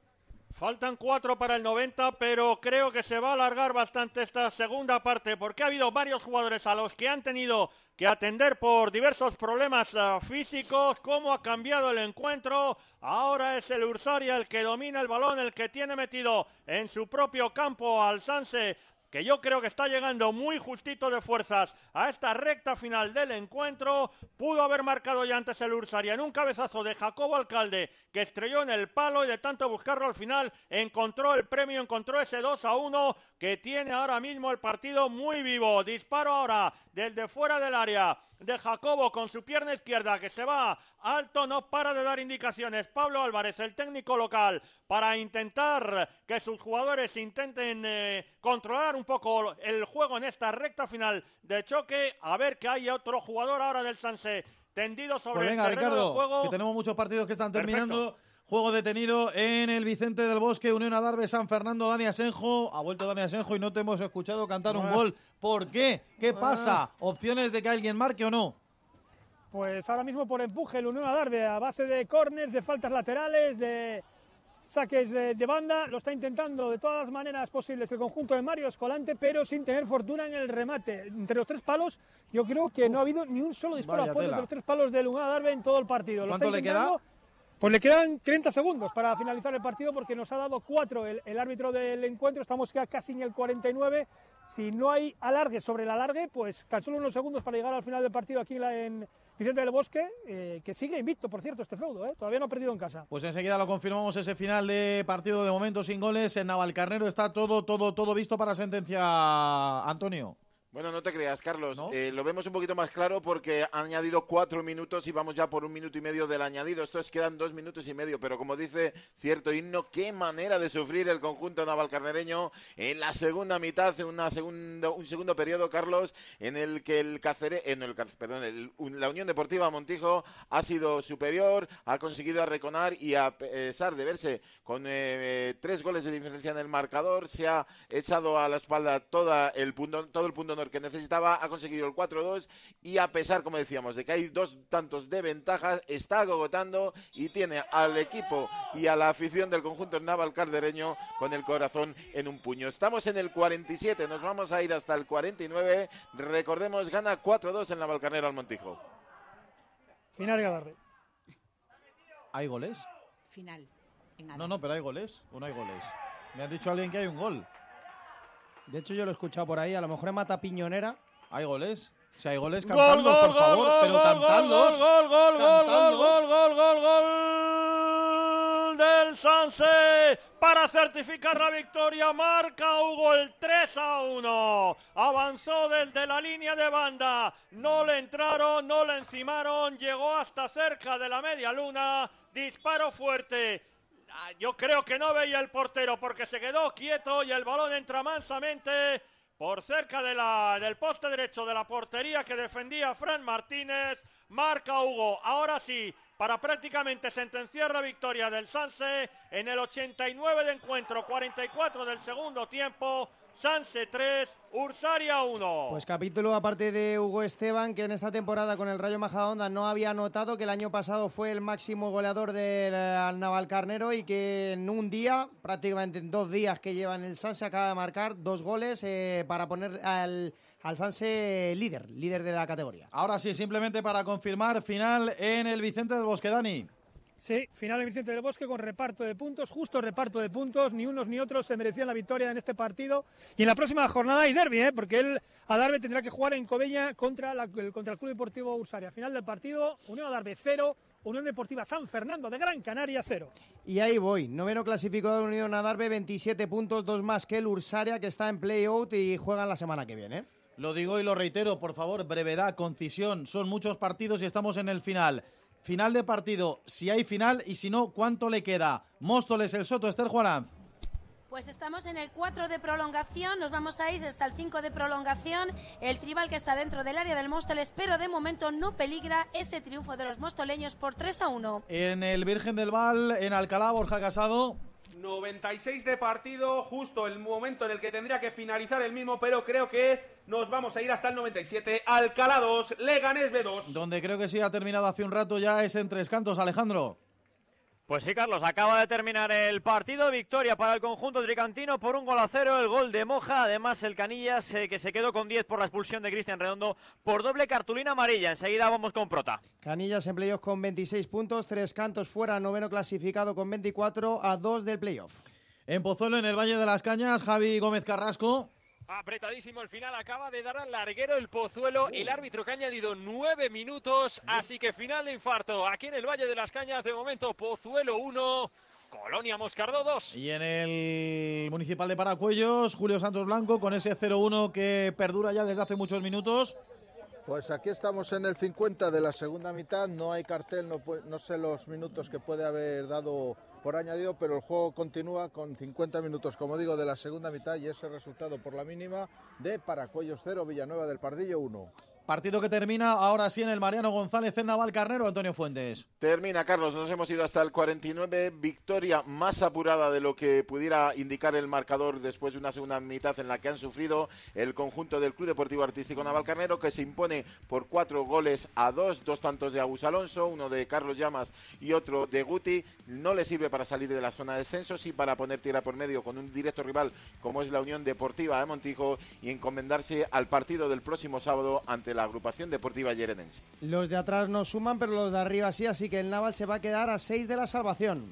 Faltan cuatro para el 90, pero creo que se va a alargar bastante esta segunda parte porque ha habido varios jugadores a los que han tenido que atender por diversos problemas ah, físicos. ¿Cómo ha cambiado el encuentro? Ahora es el Ursaria el que domina el balón, el que tiene metido en su propio campo al Sanse que yo creo que está llegando muy justito de fuerzas a esta recta final del encuentro. Pudo haber marcado ya antes el Ursaria en un cabezazo de Jacobo Alcalde que estrelló en el palo y de tanto buscarlo al final encontró el premio, encontró ese 2 a 1 que tiene ahora mismo el partido muy vivo. Disparo ahora desde fuera del área de Jacobo con su pierna izquierda que se va alto, no para de dar indicaciones. Pablo Álvarez, el técnico local, para intentar que sus jugadores intenten eh, controlar un poco el juego en esta recta final de choque. A ver que hay otro jugador ahora del Sanse tendido sobre Pues venga, el terreno Ricardo, de juego. que tenemos muchos partidos que están Perfecto. Juego detenido en el Vicente del Bosque, Unión Adarve, San Fernando, Dani Asenjo. Ha vuelto Dani Asenjo y no te hemos escuchado cantar un gol. ¿Por qué? ¿Qué pasa? ¿Opciones de que alguien marque o no? Pues ahora mismo por empuje el Unión Adarve a base de corners, de faltas laterales, de saques de, de banda, lo está intentando de todas las maneras posibles el conjunto de Mario Escolante, pero sin tener fortuna en el remate. Entre los tres palos, yo creo que no ha habido ni un solo disparo a puerta entre los tres palos del Unión Adarve en todo el partido. ¿Cuánto le queda? Pues le quedan 30 segundos para finalizar el partido porque nos ha dado cuatro el, árbitro del encuentro. Estamos ya casi en el 49. Si no hay alargue sobre el alargue, pues tan solo unos segundos para llegar al final del partido aquí en Vicente del Bosque, eh, que sigue invicto, por cierto, este feudo. ¿eh? Todavía no ha perdido en casa. Pues enseguida lo confirmamos ese final de partido de momento sin goles. En Navalcarnero está todo, todo, todo visto para sentencia, Antonio. Bueno, no te creas, Carlos. Eh, lo vemos un poquito más claro porque ha añadido cuatro minutos y vamos ya por un minuto y medio del añadido. Estos quedan dos minutos y medio, pero como dice cierto himno, qué manera de sufrir el conjunto navalcarnereño en la segunda mitad, en una segundo, un segundo periodo, Carlos, en el que el Cáceres, en el, perdón, el- la Unión Deportiva Montijo ha sido superior, ha conseguido arreconar y a pesar de verse con eh, tres goles de diferencia en el marcador, se ha echado a la espalda toda el punto, todo el punto honor que necesitaba, ha conseguido el 4-2 y a pesar, como decíamos, de que hay dos tantos de ventaja, está agotando y tiene al equipo y a la afición del conjunto naval caldereño con el corazón en un puño. Estamos en el 47, nos vamos a ir hasta el 49. Recordemos, gana 4-2 el Navalcarnero al Montijo. Final de Adarve. ¿Hay goles? Final. en No, no, pero hay goles o no hay goles. Me has dicho alguien que hay un gol. De hecho, yo lo he escuchado por ahí. A lo mejor en Mata Piñonera. ¿Hay goles? Si hay goles, Gol, cantadlos, gol, por gol, favor. gol, pero gol, cantadlos. gol, gol, gol, gol, gol, Cantadlos. gol, gol, gol, gol del Sanse para certificar la victoria. Marca Hugo el 3 a 1. Avanzó desde la línea de banda. No le entraron, no le encimaron. Llegó hasta cerca de la media luna. Disparo fuerte. Ah, Yo creo que no veía el portero porque se quedó quieto y el balón entra mansamente por cerca de la, del poste derecho de la portería que defendía Fran Martínez. Marca Hugo. Ahora sí, para prácticamente sentenciar la victoria del Sanse en el 89 de encuentro, 44 del segundo tiempo. Sanse 3, Ursaria 1. Pues capítulo aparte de Hugo Esteban, que en esta temporada con el Rayo Majadahonda no había notado que el año pasado fue el máximo goleador del eh, Naval Carnero y que en un día, prácticamente en dos días que lleva en el Sanse, acaba de marcar dos goles eh, para poner al, al Sanse líder, líder de la categoría. Ahora sí, simplemente para confirmar, final en el Vicente del Bosque, Dani. Sí, final de Vicente del Bosque con reparto de puntos, justo reparto de puntos, ni unos ni otros se merecían la victoria en este partido. Y en la próxima jornada hay derby, ¿eh? porque él, Adarve, tendrá que jugar en Cobeña contra, la, contra el Club Deportivo Ursaria. Final del partido, Unión Adarve 0, Unión Deportiva San Fernando de Gran Canaria 0. Y ahí voy, noveno clasificado de Unión Adarve, 27 puntos, dos más que el Ursaria, que está en play-out y juegan la semana que viene. Lo digo y lo reitero, por favor, brevedad, concisión. Son muchos partidos y estamos en el final. Final de partido, si hay final y si no, ¿cuánto le queda? Móstoles, el Soto, Esther Juaranz. Pues estamos en el 4 de prolongación, nos vamos a ir hasta el 5 de prolongación. El tribal que está dentro del área del Móstoles, pero de momento no peligra ese triunfo de los mostoleños por 3 a 1. En el Virgen del Val, en Alcalá, Borja Casado. 96 de partido, justo el momento en el que tendría que finalizar el mismo, pero creo que nos vamos a ir hasta el 97. Alcalá 2, Leganés B2. Donde creo que sí ha terminado hace un rato ya es en Tres Cantos, Alejandro. Pues sí, Carlos, acaba de terminar el partido. Victoria para el conjunto tricantino por un gol a cero. El gol de Moja. Además, el Canillas eh, que se quedó con 10 por la expulsión de Cristian Redondo por doble cartulina amarilla. Enseguida vamos con Prota. Canillas en playoff con 26 puntos. Tres cantos fuera. Noveno clasificado con 24 a 2 del playoff. En Pozuelo, en el Valle de las Cañas, Javi Gómez Carrasco. Apretadísimo el final, acaba de dar al larguero el Pozuelo, el árbitro que ha añadido nueve minutos, así que final de infarto aquí en el Valle de las Cañas, de momento Pozuelo 1, Colonia Moscardó 2. Y en el Municipal de Paracuellos, Julio Santos Blanco con ese 0-1 que perdura ya desde hace muchos minutos. Pues aquí estamos en el 50 de la segunda mitad, no hay cartel, no, no sé los minutos que puede haber dado por añadido, pero el juego continúa con 50 minutos, como digo, de la segunda mitad y ese resultado por la mínima de Paracuellos 0, Villanueva del Pardillo 1. Partido que termina ahora sí en el Mariano González en Naval Carnero, Antonio Fuentes. Termina, Carlos, nos hemos ido hasta el 49, victoria más apurada de lo que pudiera indicar el marcador después de una segunda mitad en la que han sufrido el conjunto del Club Deportivo Artístico Naval Carnero, que se impone por cuatro goles a dos, dos tantos de Agus Alonso, uno de Carlos Llamas y otro de Guti. No le sirve para salir de la zona de descenso, sí para poner tierra por medio con un directo rival como es la Unión Deportiva de Montijo y encomendarse al partido del próximo sábado ante la agrupación deportiva yerenense. Los de atrás no suman, pero los de arriba sí, así que el Naval se va a quedar a 6 de la salvación.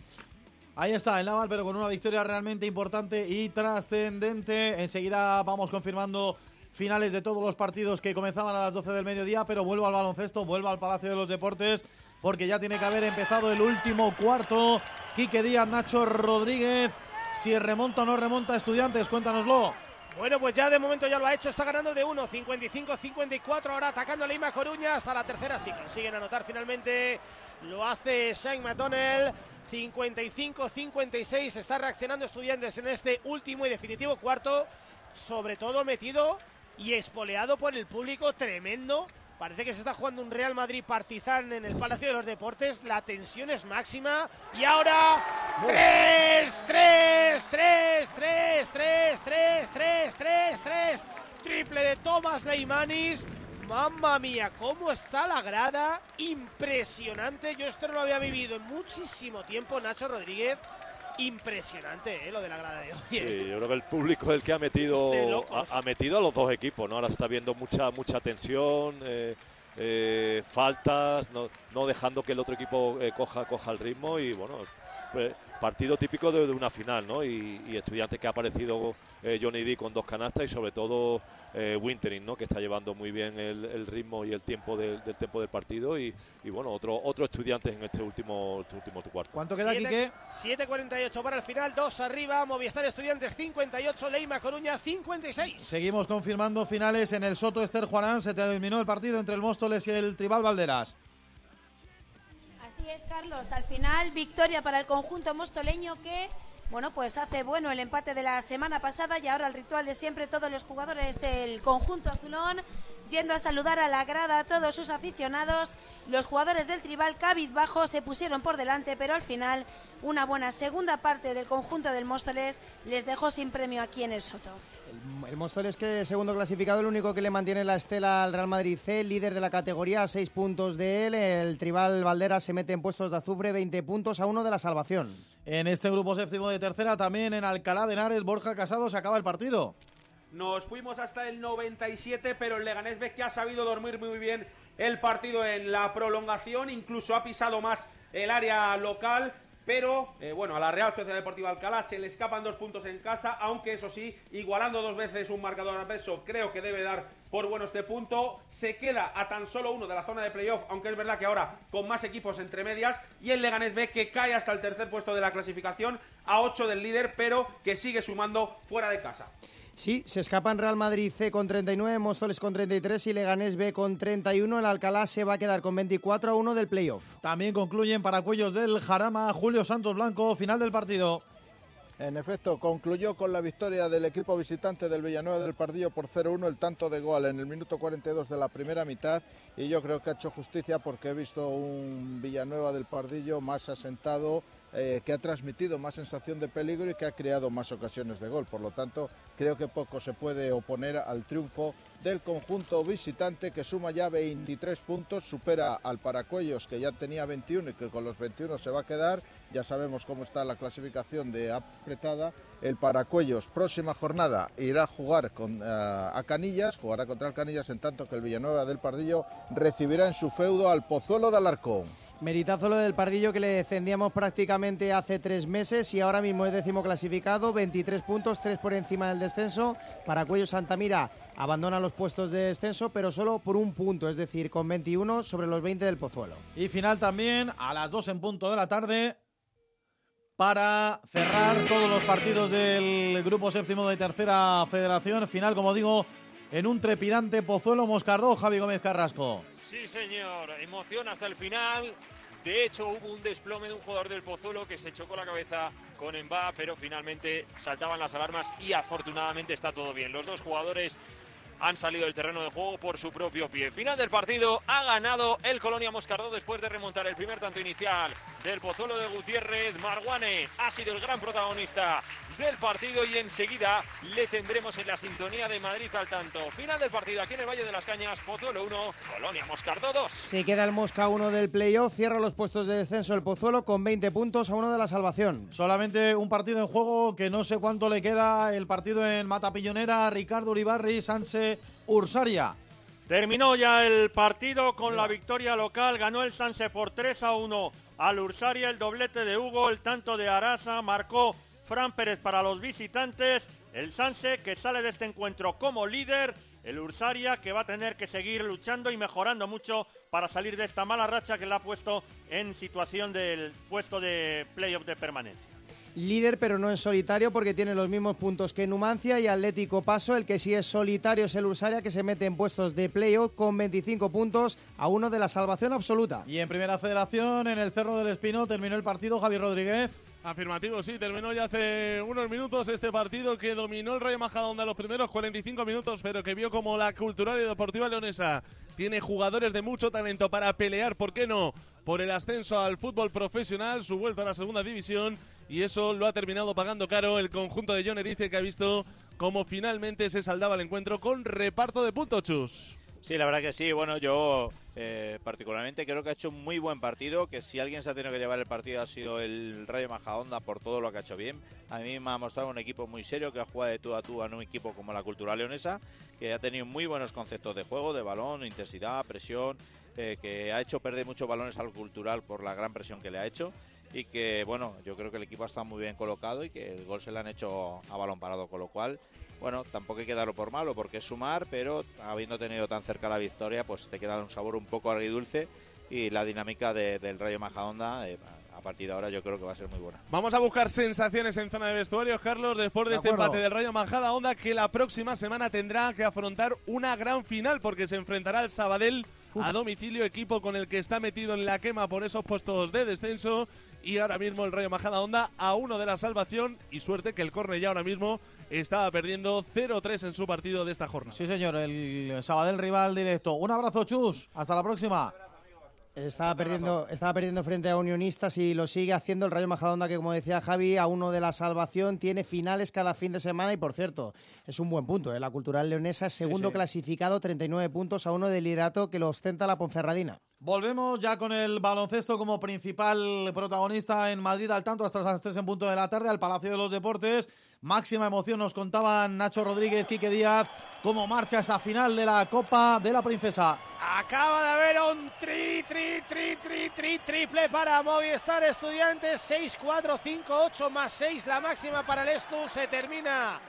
Ahí está el Naval, pero con una victoria realmente importante y trascendente. Enseguida vamos confirmando finales de todos los partidos que comenzaban a las 12 del mediodía, pero vuelvo al baloncesto, vuelvo al Palacio de los Deportes, porque ya tiene que haber empezado el último cuarto. Quique Díaz, Nacho Rodríguez. Si remonta o no remonta, estudiantes, cuéntanoslo. Bueno, pues ya de momento ya lo ha hecho, está ganando de 1, 55-54, ahora atacando a Lima Coruña hasta la tercera, sí consiguen anotar finalmente, lo hace Shane McDonnell, 55-56, está reaccionando estudiantes en este último y definitivo cuarto, sobre todo metido y espoleado por el público tremendo. Parece que se está jugando un Real Madrid Partizan en el Palacio de los Deportes. La tensión es máxima. Y ahora. 3, 3, 3, 3, 3, 3, 3, 3, 3. Triple de Thomas Leimanis. Mamma mía, cómo está la grada. Impresionante. Yo esto no lo había vivido en muchísimo tiempo, Nacho Rodríguez. Impresionante, ¿eh? lo de la grada de hoy. Sí, ¿eh? yo creo que el público es el que ha metido, Es de locos. ha, ha metido a los dos equipos, ¿no? Ahora se está viendo mucha, mucha tensión, eh, eh, faltas, no, no dejando que el otro equipo coja, coja el ritmo y bueno, pues, partido típico de, de una final, ¿no? Y, y estudiantes que ha aparecido eh, Johnny D con dos canastas y sobre todo eh, Wintering, ¿no? Que está llevando muy bien el, el ritmo y el tiempo del, del tiempo del partido y, y, bueno, otro, otro estudiantes en este último, este último cuarto. ¿Cuánto queda, Siete- 7.48 para el final, dos arriba, Movistar Estudiantes 58, Leima Coruña 56. Seguimos confirmando finales en el Soto Esther Juanán. Se terminó el partido entre el Móstoles y el Tribal Valderas. Así es, Carlos. Al final, victoria para el conjunto mostoleño que, bueno, pues hace bueno el empate de la semana pasada y ahora el ritual de siempre, todos los jugadores del conjunto azulón yendo a saludar a la grada a todos sus aficionados. Los jugadores del tribal cabizbajo se pusieron por delante, pero al final una buena segunda parte del conjunto del Móstoles les dejó sin premio aquí en el Soto. El Móstoles que segundo clasificado, el único que le mantiene la estela al Real Madrid C, líder de la categoría, a seis puntos de él. El Tribal Valdera se mete en puestos de azufre, 20 puntos a uno de la salvación. En este grupo séptimo de tercera, también en Alcalá de Henares, Borja Casado se acaba el partido. Nos fuimos hasta el 97, pero el Leganés ve que ha sabido dormir muy bien el partido en la prolongación, incluso ha pisado más el área local. Pero eh, bueno, a la Real Sociedad Deportiva Alcalá se le escapan dos puntos en casa, aunque eso sí, igualando dos veces un marcador adverso, creo que debe dar por bueno este punto. Se queda a tan solo uno de la zona de playoff, aunque es verdad que ahora con más equipos entre medias. Y el Leganés B que cae hasta el tercer puesto de la clasificación, a 8 del líder, pero que sigue sumando fuera de casa. Sí, se escapan Real Madrid C con 39, Móstoles con 33 y Leganés B con 31. El Alcalá se va a quedar con 24 a 1 del playoff. También concluyen para cuellos del Jarama Julio Santos Blanco, final del partido. En efecto, concluyó con la victoria del equipo visitante del Villanueva del Pardillo por 0-1 el tanto de gol en el minuto 42 de la primera mitad y yo creo que ha hecho justicia porque he visto un Villanueva del Pardillo más asentado, eh, que ha transmitido más sensación de peligro y que ha creado más ocasiones de gol. Por lo tanto, creo que poco se puede oponer al triunfo del conjunto visitante que suma ya 23 puntos, supera al Paracuellos que ya tenía 21 y que con los 21 se va a quedar. Ya sabemos cómo está la clasificación de apretada. El Paracuellos, próxima jornada, irá a jugar eh, a Canillas, jugará contra el Canillas, en tanto que el Villanueva del Pardillo recibirá en su feudo al Pozuelo de Alarcón. Meritazo lo del Pardillo que le descendíamos prácticamente hace tres meses y ahora mismo es décimo clasificado, 23 puntos, 3 por encima del descenso. Para Cuello Santamira abandona los puestos de descenso, pero solo por un punto, es decir, con 21 sobre los 20 del Pozuelo. Y final también a las 2 en punto de la tarde para cerrar todos los partidos del grupo séptimo de tercera federación. Final, como digo, en un trepidante Pozuelo Moscardó, Javi Gómez Carrasco. Sí, señor, emoción hasta el final. De hecho, hubo un desplome de un jugador del Pozuelo que se chocó la cabeza con Emba, pero finalmente saltaban las alarmas y afortunadamente está todo bien. Los dos jugadores han salido del terreno de juego por su propio pie. Final del partido, ha ganado el Colonia Moscardó después de remontar el primer tanto inicial del Pozuelo de Gutiérrez. Marguane ha sido el gran protagonista del partido y enseguida le tendremos en la sintonía de Madrid al tanto. Final del partido aquí en el Valle de las Cañas, Pozuelo 1, Colonia Moscardó 2. Se queda el Mosca 1 del playoff, cierra los puestos de descenso el Pozuelo con 20 puntos a uno de la salvación. Solamente un partido en juego que no sé cuánto le queda el partido en Matapillonera, Ricardo Uribarri, Sanse Ursaria. Terminó ya el partido con la victoria local, ganó el Sanse por 3 a 1 al Ursaria, el doblete de Hugo, el tanto de Arasa, marcó Fran Pérez para los visitantes, el Sanse que sale de este encuentro como líder, el Ursaria que va a tener que seguir luchando y mejorando mucho para salir de esta mala racha que le ha puesto en situación del puesto de playoff de permanencia. Líder, pero no en solitario porque tiene los mismos puntos que Numancia y Atlético Paso. El que sí es solitario es el Ursaria que se mete en puestos de playoff con 25 puntos a uno de la salvación absoluta. Y en primera federación, en el Cerro del Espino, terminó el partido Javier Rodríguez. Afirmativo, sí, terminó ya hace unos minutos este partido que dominó el Rayo Majadahonda los primeros 45 minutos, pero que vio como la Cultural y Deportiva Leonesa tiene jugadores de mucho talento para pelear, ¿por qué no? Por el ascenso al fútbol profesional, su vuelta a la segunda división, y eso lo ha terminado pagando caro el conjunto de John Erice, que ha visto cómo finalmente se saldaba el encuentro con reparto de puntos, chus. Sí, la verdad que sí. Bueno, yo eh, particularmente creo que ha hecho un muy buen partido, que si alguien se ha tenido que llevar el partido ha sido el Rayo Majadahonda por todo lo que ha hecho bien. A mí me ha mostrado un equipo muy serio que ha jugado de tú a tú en un equipo como la Cultural Leonesa, que ha tenido muy buenos conceptos de juego, de balón, intensidad, presión, eh, que ha hecho perder muchos balones al Cultural por la gran presión que le ha hecho y que bueno, yo creo que el equipo está muy bien colocado y que el gol se le han hecho a balón parado, con lo cual bueno, tampoco hay que darlo por malo porque es sumar, pero habiendo tenido tan cerca la victoria, pues te queda un sabor un poco agridulce y la dinámica de- del Rayo Majadahonda eh, a partir de ahora yo creo que va a ser muy buena. Vamos a buscar sensaciones en zona de vestuarios, Carlos, después de, De este acuerdo. empate del Rayo Majada Onda, que la próxima semana tendrá que afrontar una gran final porque se enfrentará al Sabadell a domicilio, equipo con el que está metido en la quema por esos puestos de descenso. Y ahora mismo el Rayo Majada Onda a uno de la salvación y suerte que el córner ya ahora mismo estaba perdiendo 0-3 en su partido de esta jornada. Sí, señor, el Sabadell rival directo. Un abrazo, Chus. Hasta la próxima. Estaba perdiendo, estaba perdiendo frente a Unionistas y lo sigue haciendo el Rayo Majadahonda, que como decía Javi, a uno de la salvación, tiene finales cada fin de semana y por cierto, es un buen punto. ¿eh? La Cultural Leonesa es segundo sí. clasificado, 39 puntos a uno del liderato que lo ostenta la Ponferradina. Volvemos ya con el baloncesto como principal protagonista en Madrid al tanto hasta las 3 en punto de la tarde al Palacio de los Deportes. Máxima emoción nos contaban Nacho Rodríguez, Quique Díaz, cómo marcha esa final de la Copa de la Princesa. Acaba de haber un tri, tri, tri, tri, tri, triple para Movistar Estudiantes. 6, 4, 5, 8 más 6, la máxima para el Estu. Se termina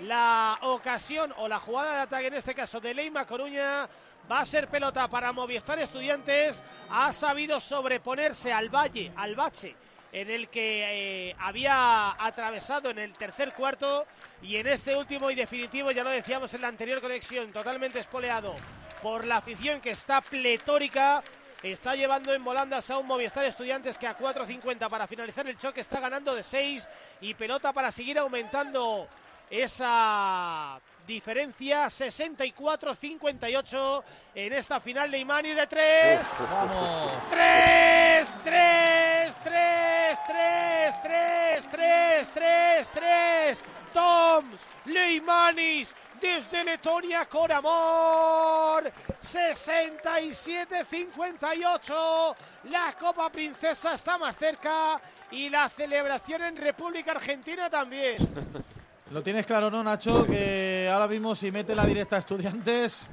la ocasión o la jugada de ataque, en este caso de Leima Coruña. Va a ser pelota para Movistar Estudiantes. Ha sabido sobreponerse al valle, al bache en el que eh, había atravesado en el tercer cuarto y en este último y definitivo, ya lo decíamos en la anterior conexión, totalmente espoleado por la afición que está pletórica. Está llevando en volandas a un Movistar Estudiantes que a 4.50 para finalizar el choque está ganando de 6 y pelota para seguir aumentando esa diferencia 64-58 en esta final de Imani de 3. Vamos. 3, 3, 3, 3, 3, 3, 3, 3. Toms Leimanis desde Letonia con amor. 67-58. La Copa Princesa está más cerca y la celebración en República Argentina también. Lo tienes claro, ¿no, Nacho? Que ahora mismo si mete la directa a estudiantes,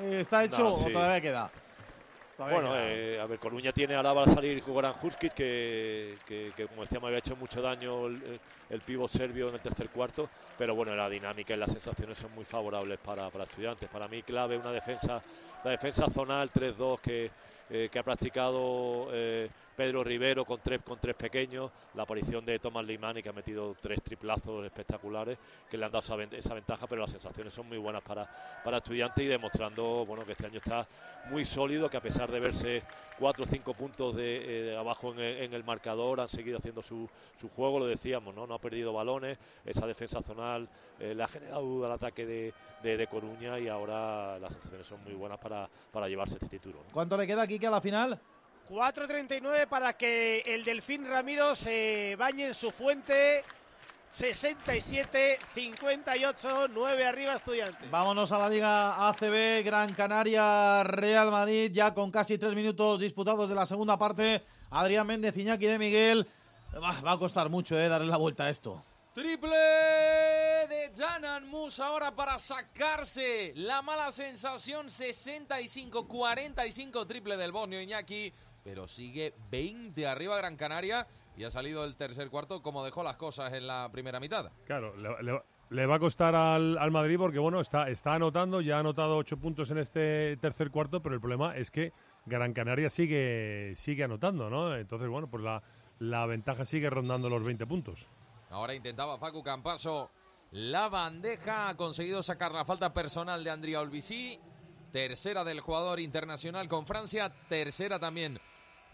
eh, ¿está hecho No, o todavía queda? Todavía Bueno, queda. eh, a ver, Coruña tiene ahora va a salir Goran Huskic, que, que, que, como decíamos había hecho mucho daño el, el pívot serbio en el tercer cuarto, pero bueno, la dinámica y las sensaciones son muy favorables para, para estudiantes. Para mí clave una defensa, la defensa zonal 3-2 que, eh, que ha practicado Pedro Rivero con tres, con tres pequeños, la aparición de Tomás Limani que ha metido tres triplazos espectaculares que le han dado esa, ven- esa ventaja, pero las sensaciones son muy buenas para, para estudiantes y demostrando bueno que este año está muy sólido, que a pesar de verse cuatro o cinco puntos de, eh, abajo en el, marcador, han seguido haciendo su, su juego, lo decíamos, ¿no? no ha perdido balones, esa defensa zonal eh, le ha generado duda al ataque de, de, Coruña y ahora las sensaciones son muy buenas para, para llevarse este título. ¿Cuánto le queda aquí a la final? 4.39 para que el Delfín Ramiro se bañe en su fuente. 67-58, 9 arriba estudiantes. Vámonos a la Liga ACB, Gran Canaria, Real Madrid, ya con casi tres minutos disputados de la segunda parte. Adrián Méndez, Iñaki de Miguel. Va, va a costar mucho eh, darle la vuelta a esto. Triple de Janan Mus ahora para sacarse la mala sensación 65-45 triple del Bosnio Iñaki, pero sigue 20 arriba Gran Canaria y ha salido el tercer cuarto como dejó las cosas en la primera mitad. Claro, le, le- le va a costar al, al Madrid porque, bueno, está, está anotando, ya ha anotado ocho puntos en este tercer cuarto, pero el problema es que Gran Canaria sigue, sigue anotando, ¿no? Entonces, bueno, pues la, la ventaja sigue rondando los 20 puntos. Ahora intentaba Facu Campaso la bandeja, ha conseguido sacar la falta personal de Andrea Olbisi, tercera del jugador internacional con Francia, tercera también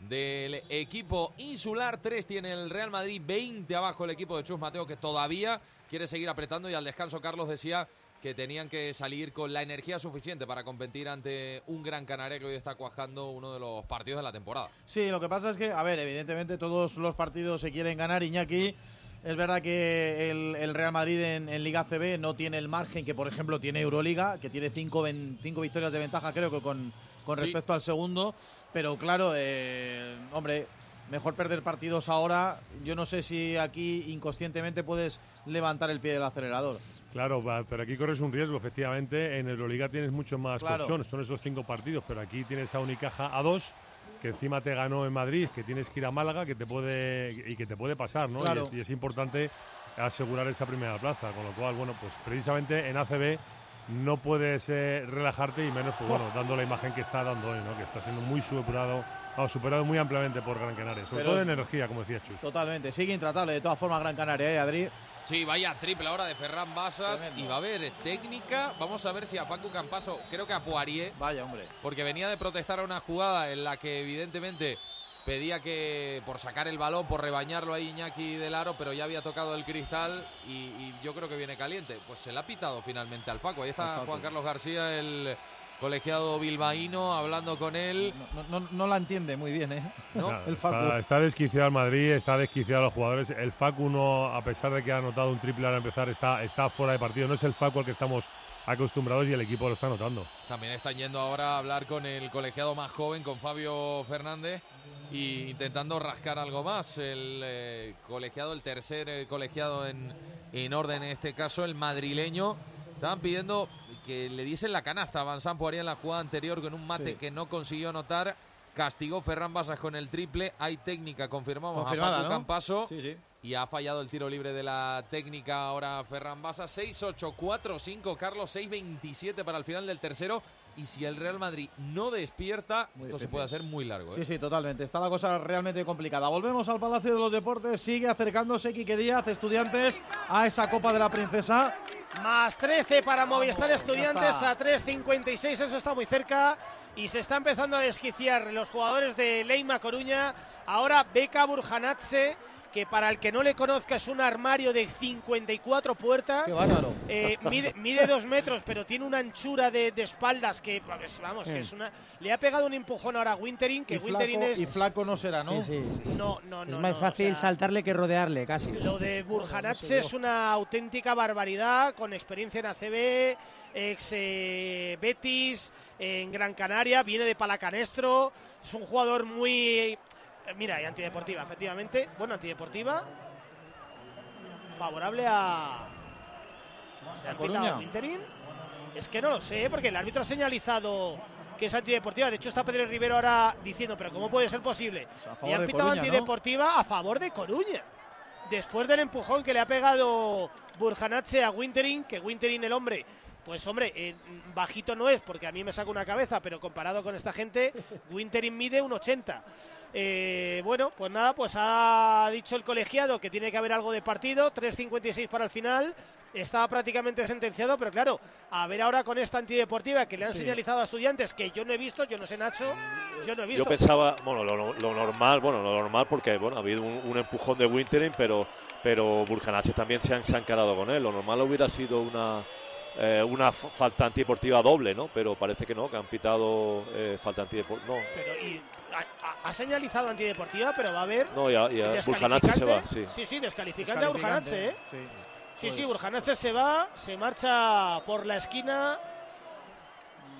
del equipo insular, tres tiene el Real Madrid, 20 abajo el equipo de Chus Mateo que todavía quiere seguir apretando y al descanso Carlos decía que tenían que salir con la energía suficiente para competir ante un Gran Canaria que hoy está cuajando uno de los partidos de la temporada. Sí, lo que pasa es que, a ver, evidentemente todos los partidos se quieren ganar, Iñaki. Es verdad que el, Real Madrid en, Liga CB no tiene el margen que, por ejemplo, tiene Euroliga, que tiene cinco, cinco victorias de ventaja, creo que con, con Sí. respecto al segundo. Pero claro, eh, hombre, mejor perder partidos ahora. Yo no sé si aquí inconscientemente puedes levantar el pie del acelerador. Claro, pero aquí corres un riesgo, efectivamente. En Euroliga tienes mucho más Claro. colchón, son esos cinco partidos, pero aquí tienes a Unicaja a dos, que encima te ganó en Madrid, que tienes que ir a Málaga, que te puede y que te puede pasar, ¿no? Claro. Y, es, y es importante asegurar esa primera plaza, con lo cual, bueno, pues precisamente en ACB no puedes eh, relajarte y menos, pues bueno, dando la imagen que está dando hoy, ¿no? Que está siendo muy superado, superado muy ampliamente por Gran Canaria, sobre Pero todo en energía, como decía Chus. Totalmente, sigue intratable de todas formas Gran Canaria, ¿eh, Adri? Sí, vaya triple ahora de Ferran Basas Tremendo. y va a haber técnica. Vamos a ver si a Paco Campaso, creo que a Poirier, Vaya, hombre. porque venía de protestar a una jugada en la que evidentemente pedía que por sacar el balón, por rebañarlo a Iñaki del aro, pero ya había tocado el cristal y, y yo creo que viene caliente. Pues se le ha pitado finalmente al Faco. Ahí está. Juan Carlos García, el colegiado bilbaíno, hablando con él. No, no, no la entiende muy bien, ¿eh? No, el Facu. Está, está desquiciado el Madrid, está desquiciado los jugadores. El Facu no, a pesar de que ha anotado un triple al empezar, está, está fuera de partido. No es el Facu al que estamos acostumbrados y el equipo lo está notando. También están yendo ahora a hablar con el colegiado más joven, con Fabio Fernández, y intentando rascar algo más. El eh, colegiado, el tercer eh, colegiado en, en orden en este caso, el madrileño. Estaban pidiendo que le diesen la canasta Van Poirie en la jugada anterior con un mate Sí. que no consiguió anotar. Castigó Ferran Basas con el triple. Hay técnica, confirmamos Confirmada, a Facu ¿no? Campaso. Sí, sí. Y ha fallado el tiro libre de la técnica ahora Ferran Basas. 6-8, 4-5, Carlos, 6-27 para el final del tercero. Y si el Real Madrid no despierta, esto se puede hacer muy largo. ¿eh? Sí, sí, totalmente. Está la cosa realmente complicada. Volvemos al Palacio de los Deportes. Sigue acercándose Quique Díaz, estudiantes, a esa Copa de la Princesa. Más 13 para Movistar Estudiantes a 3.56, eso está muy cerca. Y se está empezando a desquiciar los jugadores de Leima Coruña. Ahora Beca Burjanatse, que para el que no le conozca es un armario de 54 puertas. Qué bárbaro. Eh, mide, mide dos metros, pero tiene una anchura de, de espaldas que, vamos, que es una... Le ha pegado un empujón ahora a Wintering, que Y flaco, Wintering es... y flaco no será, ¿no? Sí, sí. No, no, Es no, más no, o fácil sea, saltarle que rodearle, casi. lo de Burjanatse es una auténtica barbaridad, con experiencia en ACB, ex eh, Betis, en Gran Canaria, viene de Palacanestro, es un jugador muy... Mira, y antideportiva, efectivamente. Bueno, antideportiva. Favorable a... ¿Se han Coruña? Wintering? Es que no lo sé, porque el árbitro ha señalizado que es antideportiva. De hecho, está Pedro Rivero ahora diciendo, pero ¿cómo puede ser posible? y han pitado Coruña, ¿no? antideportiva a favor de Coruña. Después del empujón que le ha pegado Burjanatse a Wintering, que Wintering el hombre, pues hombre, eh, bajito no es, porque a mí me saca una cabeza, pero comparado con esta gente, Wintering mide un 80. Eh, bueno, pues nada, pues ha dicho el colegiado que tiene que haber algo de partido, 3.56 para el final. Estaba prácticamente sentenciado, pero claro, a ver ahora con esta antideportiva que le han Sí. señalizado a estudiantes, que yo no he visto, yo no sé Nacho, yo no he visto. Yo pensaba, bueno, lo, lo normal, bueno, lo normal porque, bueno, ha habido un, un empujón de Wintering, pero, pero Burjanache también se han, se han encarado con él. Lo normal hubiera sido una, eh, una falta antideportiva doble, ¿no? Pero parece que no, que han pitado eh, falta antideportiva. No, Pero y ha, señalizado antideportiva, pero va a haber. no, ya, ya descalificante. Burjanache se va, sí. Sí, sí, descalificante a Burjanatse, ¿eh? Sí. Sí, Pues- sí, Burjanatse se va, se marcha por la esquina.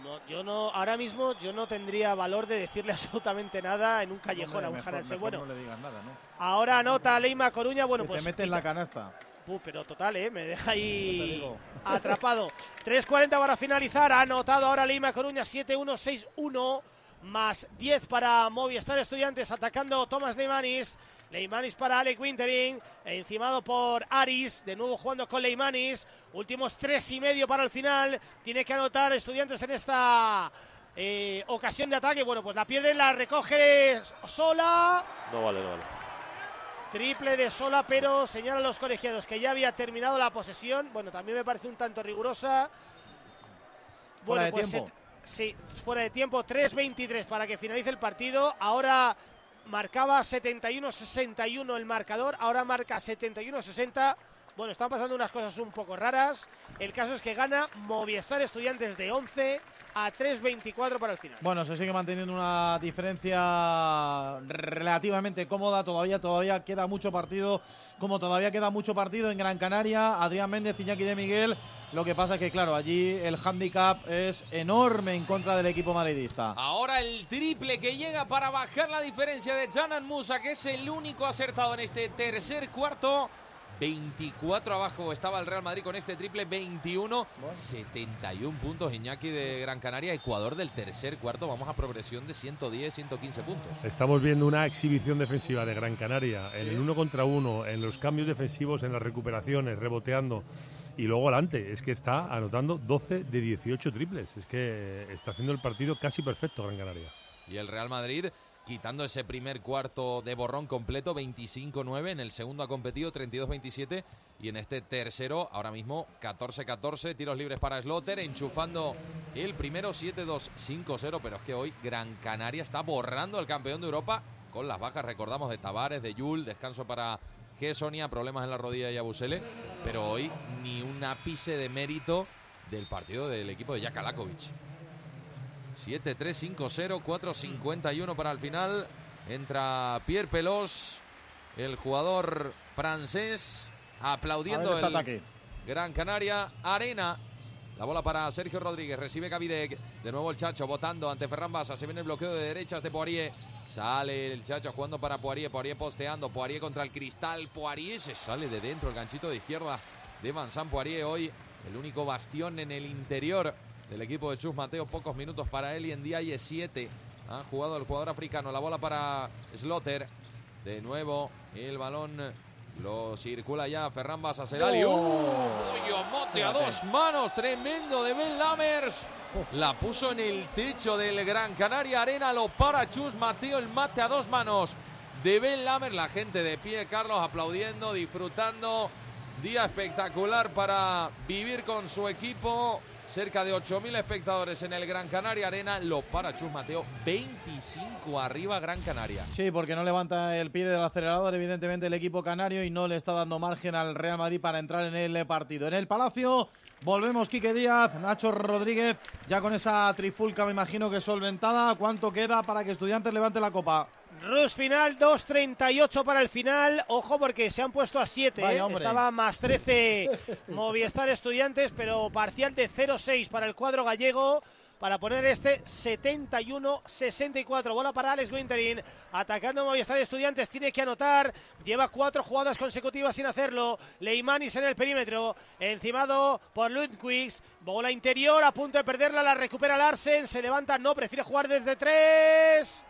No, yo no, ahora mismo yo no tendría valor de decirle absolutamente nada en un callejón Hombre, a Burjanatse. mejor Bueno, no le digas nada, ¿no? ahora anota Leima Coruña, bueno, Que pues te mete en la canasta. Uh, pero total, ¿eh? Me deja ahí atrapado. 3.40 para finalizar. Ha anotado ahora Lima Coruña 7-1, 6-1. Más 10 para Movistar Estudiantes atacando Tomás Leimanis. Leimanis para Alec Wintering. Encimado por Aris. De nuevo jugando con Leimanis. Últimos tres y medio para el final. Tiene que anotar Estudiantes en esta eh, ocasión de ataque. Bueno, pues la pierde, la recoge sola. No vale, no vale. Triple de sola, pero señalan los colegiados que ya había terminado la posesión. Bueno, también me parece un tanto rigurosa. Fuera de pues, tiempo. se- sí, fuera de tiempo. 3.23 para que finalice el partido. Ahora marcaba 71-61 el marcador. Ahora marca 71-60. Bueno, están pasando unas cosas un poco raras. El caso es que gana Movistar Estudiantes de 11 a 3.24 para el final. Bueno, se sigue manteniendo una diferencia relativamente cómoda. Todavía, todavía queda mucho partido. Como todavía queda mucho partido en Gran Canaria, Adrián Méndez, Iñaki de Miguel. Lo que pasa es que, claro, allí el handicap es enorme en contra del equipo madridista. Ahora el triple que llega para bajar la diferencia de Janan Musa, que es el único acertado en este tercer cuarto. 24 abajo estaba el Real Madrid con este triple, 21, 71 puntos Iñaki de Gran Canaria, Ecuador del tercer cuarto, vamos a progresión de 110, 115 puntos. Estamos viendo una exhibición defensiva de Gran Canaria en el uno contra uno, en los cambios defensivos, en las recuperaciones, reboteando y luego adelante. Es que está anotando 12 de 18 triples. Es que está haciendo el partido casi perfecto Gran Canaria. Y el Real Madrid quitando ese primer cuarto de borrón completo, 25-9. En el segundo ha competido 32-27. Y en este tercero, ahora mismo 14-14. Tiros libres para Slotter, enchufando el primero 7-2, 5-0. Pero es que hoy Gran Canaria está borrando al campeón de Europa con las bajas, recordamos, de Tavares, de Yul, descanso para Gessonia, problemas en la rodilla y Abusele. Pero hoy ni un ápice de mérito del partido del equipo de Jakalakovic. 7-3-5-0, 4-51 para el final. Entra Pierre Pelos, el jugador francés, aplaudiendo este el ataque. Gran Canaria Arena. La bola para Sergio Rodríguez. Recibe Gavidec. De nuevo el Chacho votando ante Ferran Basa. Se viene el bloqueo de derechas de Poirier. Sale el Chacho jugando para Poirier. Poirier posteando. Poirier contra el cristal. Poirier se sale de dentro. El ganchito de izquierda de Vincent Poirier. Hoy el único bastión en el interior del equipo de Chus Mateo. Pocos minutos para él y en día hay 7. Ha jugado el jugador africano. La bola para Slotter. De nuevo el balón lo circula ya Ferran Basaserali. Oh. ¡Uy, mote a dos manos! Tremendo de Ben Lammers. La puso en el techo del Gran Canaria Arena. Lo para Chus Mateo. El mate a dos manos de Ben Lammers. La gente de pie, Carlos, aplaudiendo, disfrutando. Día espectacular para vivir con su equipo. Cerca de 8.000 espectadores en el Gran Canaria Arena. Lo para Chus Mateo. 25 arriba Gran Canaria. Sí, porque no levanta el pie del acelerador, evidentemente, el equipo canario y no le está dando margen al Real Madrid para entrar en el partido. En el Palacio volvemos Quique Díaz, Nacho Rodríguez, ya con esa trifulca me imagino que solventada. ¿Cuánto queda para que Estudiantes levante la copa? Rus final, 2.38 para el final. Ojo porque se han puesto a 7. Vaya, ¿eh? Estaba más 13 Movistar Estudiantes, pero parcial de 0-6 para el cuadro gallego. Para poner este 71-64. Bola para Alex Winterin. Atacando Movistar Estudiantes. Tiene que anotar. Lleva cuatro jugadas consecutivas sin hacerlo. Leimanis en el perímetro. Encimado por Lundqvist. Bola interior. A punto de perderla. La recupera Larsen. Se levanta. No. Prefiere jugar desde tres.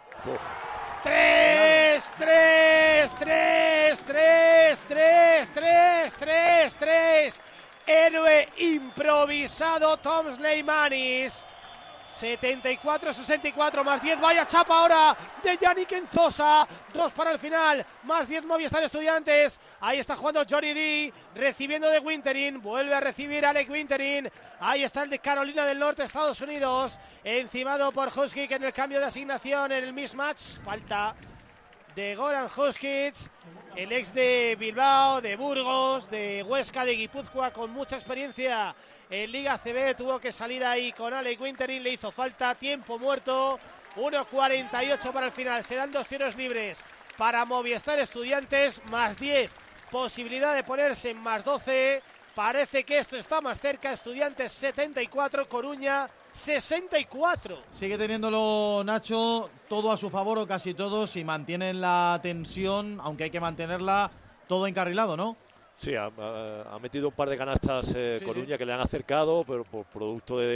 Tres, tres, tres, tres, tres, tres, tres, tres. Héroe improvisado Tom Sleimanis. 74-64 más 10. Vaya chapa ahora de Yannick Enzosa. Dos para el final. Más 10 Movistar Estudiantes. Ahí está jugando Johnny D. Recibiendo de Winterin. Vuelve a recibir Alec Winterin. Ahí está el de Carolina del Norte, Estados Unidos. Encimado por Huskic en el cambio de asignación en el mismatch. Falta de Goran Huskic, el ex de Bilbao, de Burgos, de Huesca, de Guipúzcoa, con mucha experiencia en Liga CB. Tuvo que salir ahí con Alec Winterin, le hizo falta, tiempo muerto. 1.48 para el final. Serán dos tiros libres para Movistar Estudiantes, más 10. Posibilidad de ponerse en más 12. Parece que esto está más cerca. Estudiantes 74, Coruña 64. Sigue teniéndolo Nacho todo a su favor o casi todo si mantienen la tensión, aunque hay que mantenerla todo encarrilado, ¿no? Sí, ha, metido un par de canastas eh, Sí, Coruña que le han acercado, pero por producto de,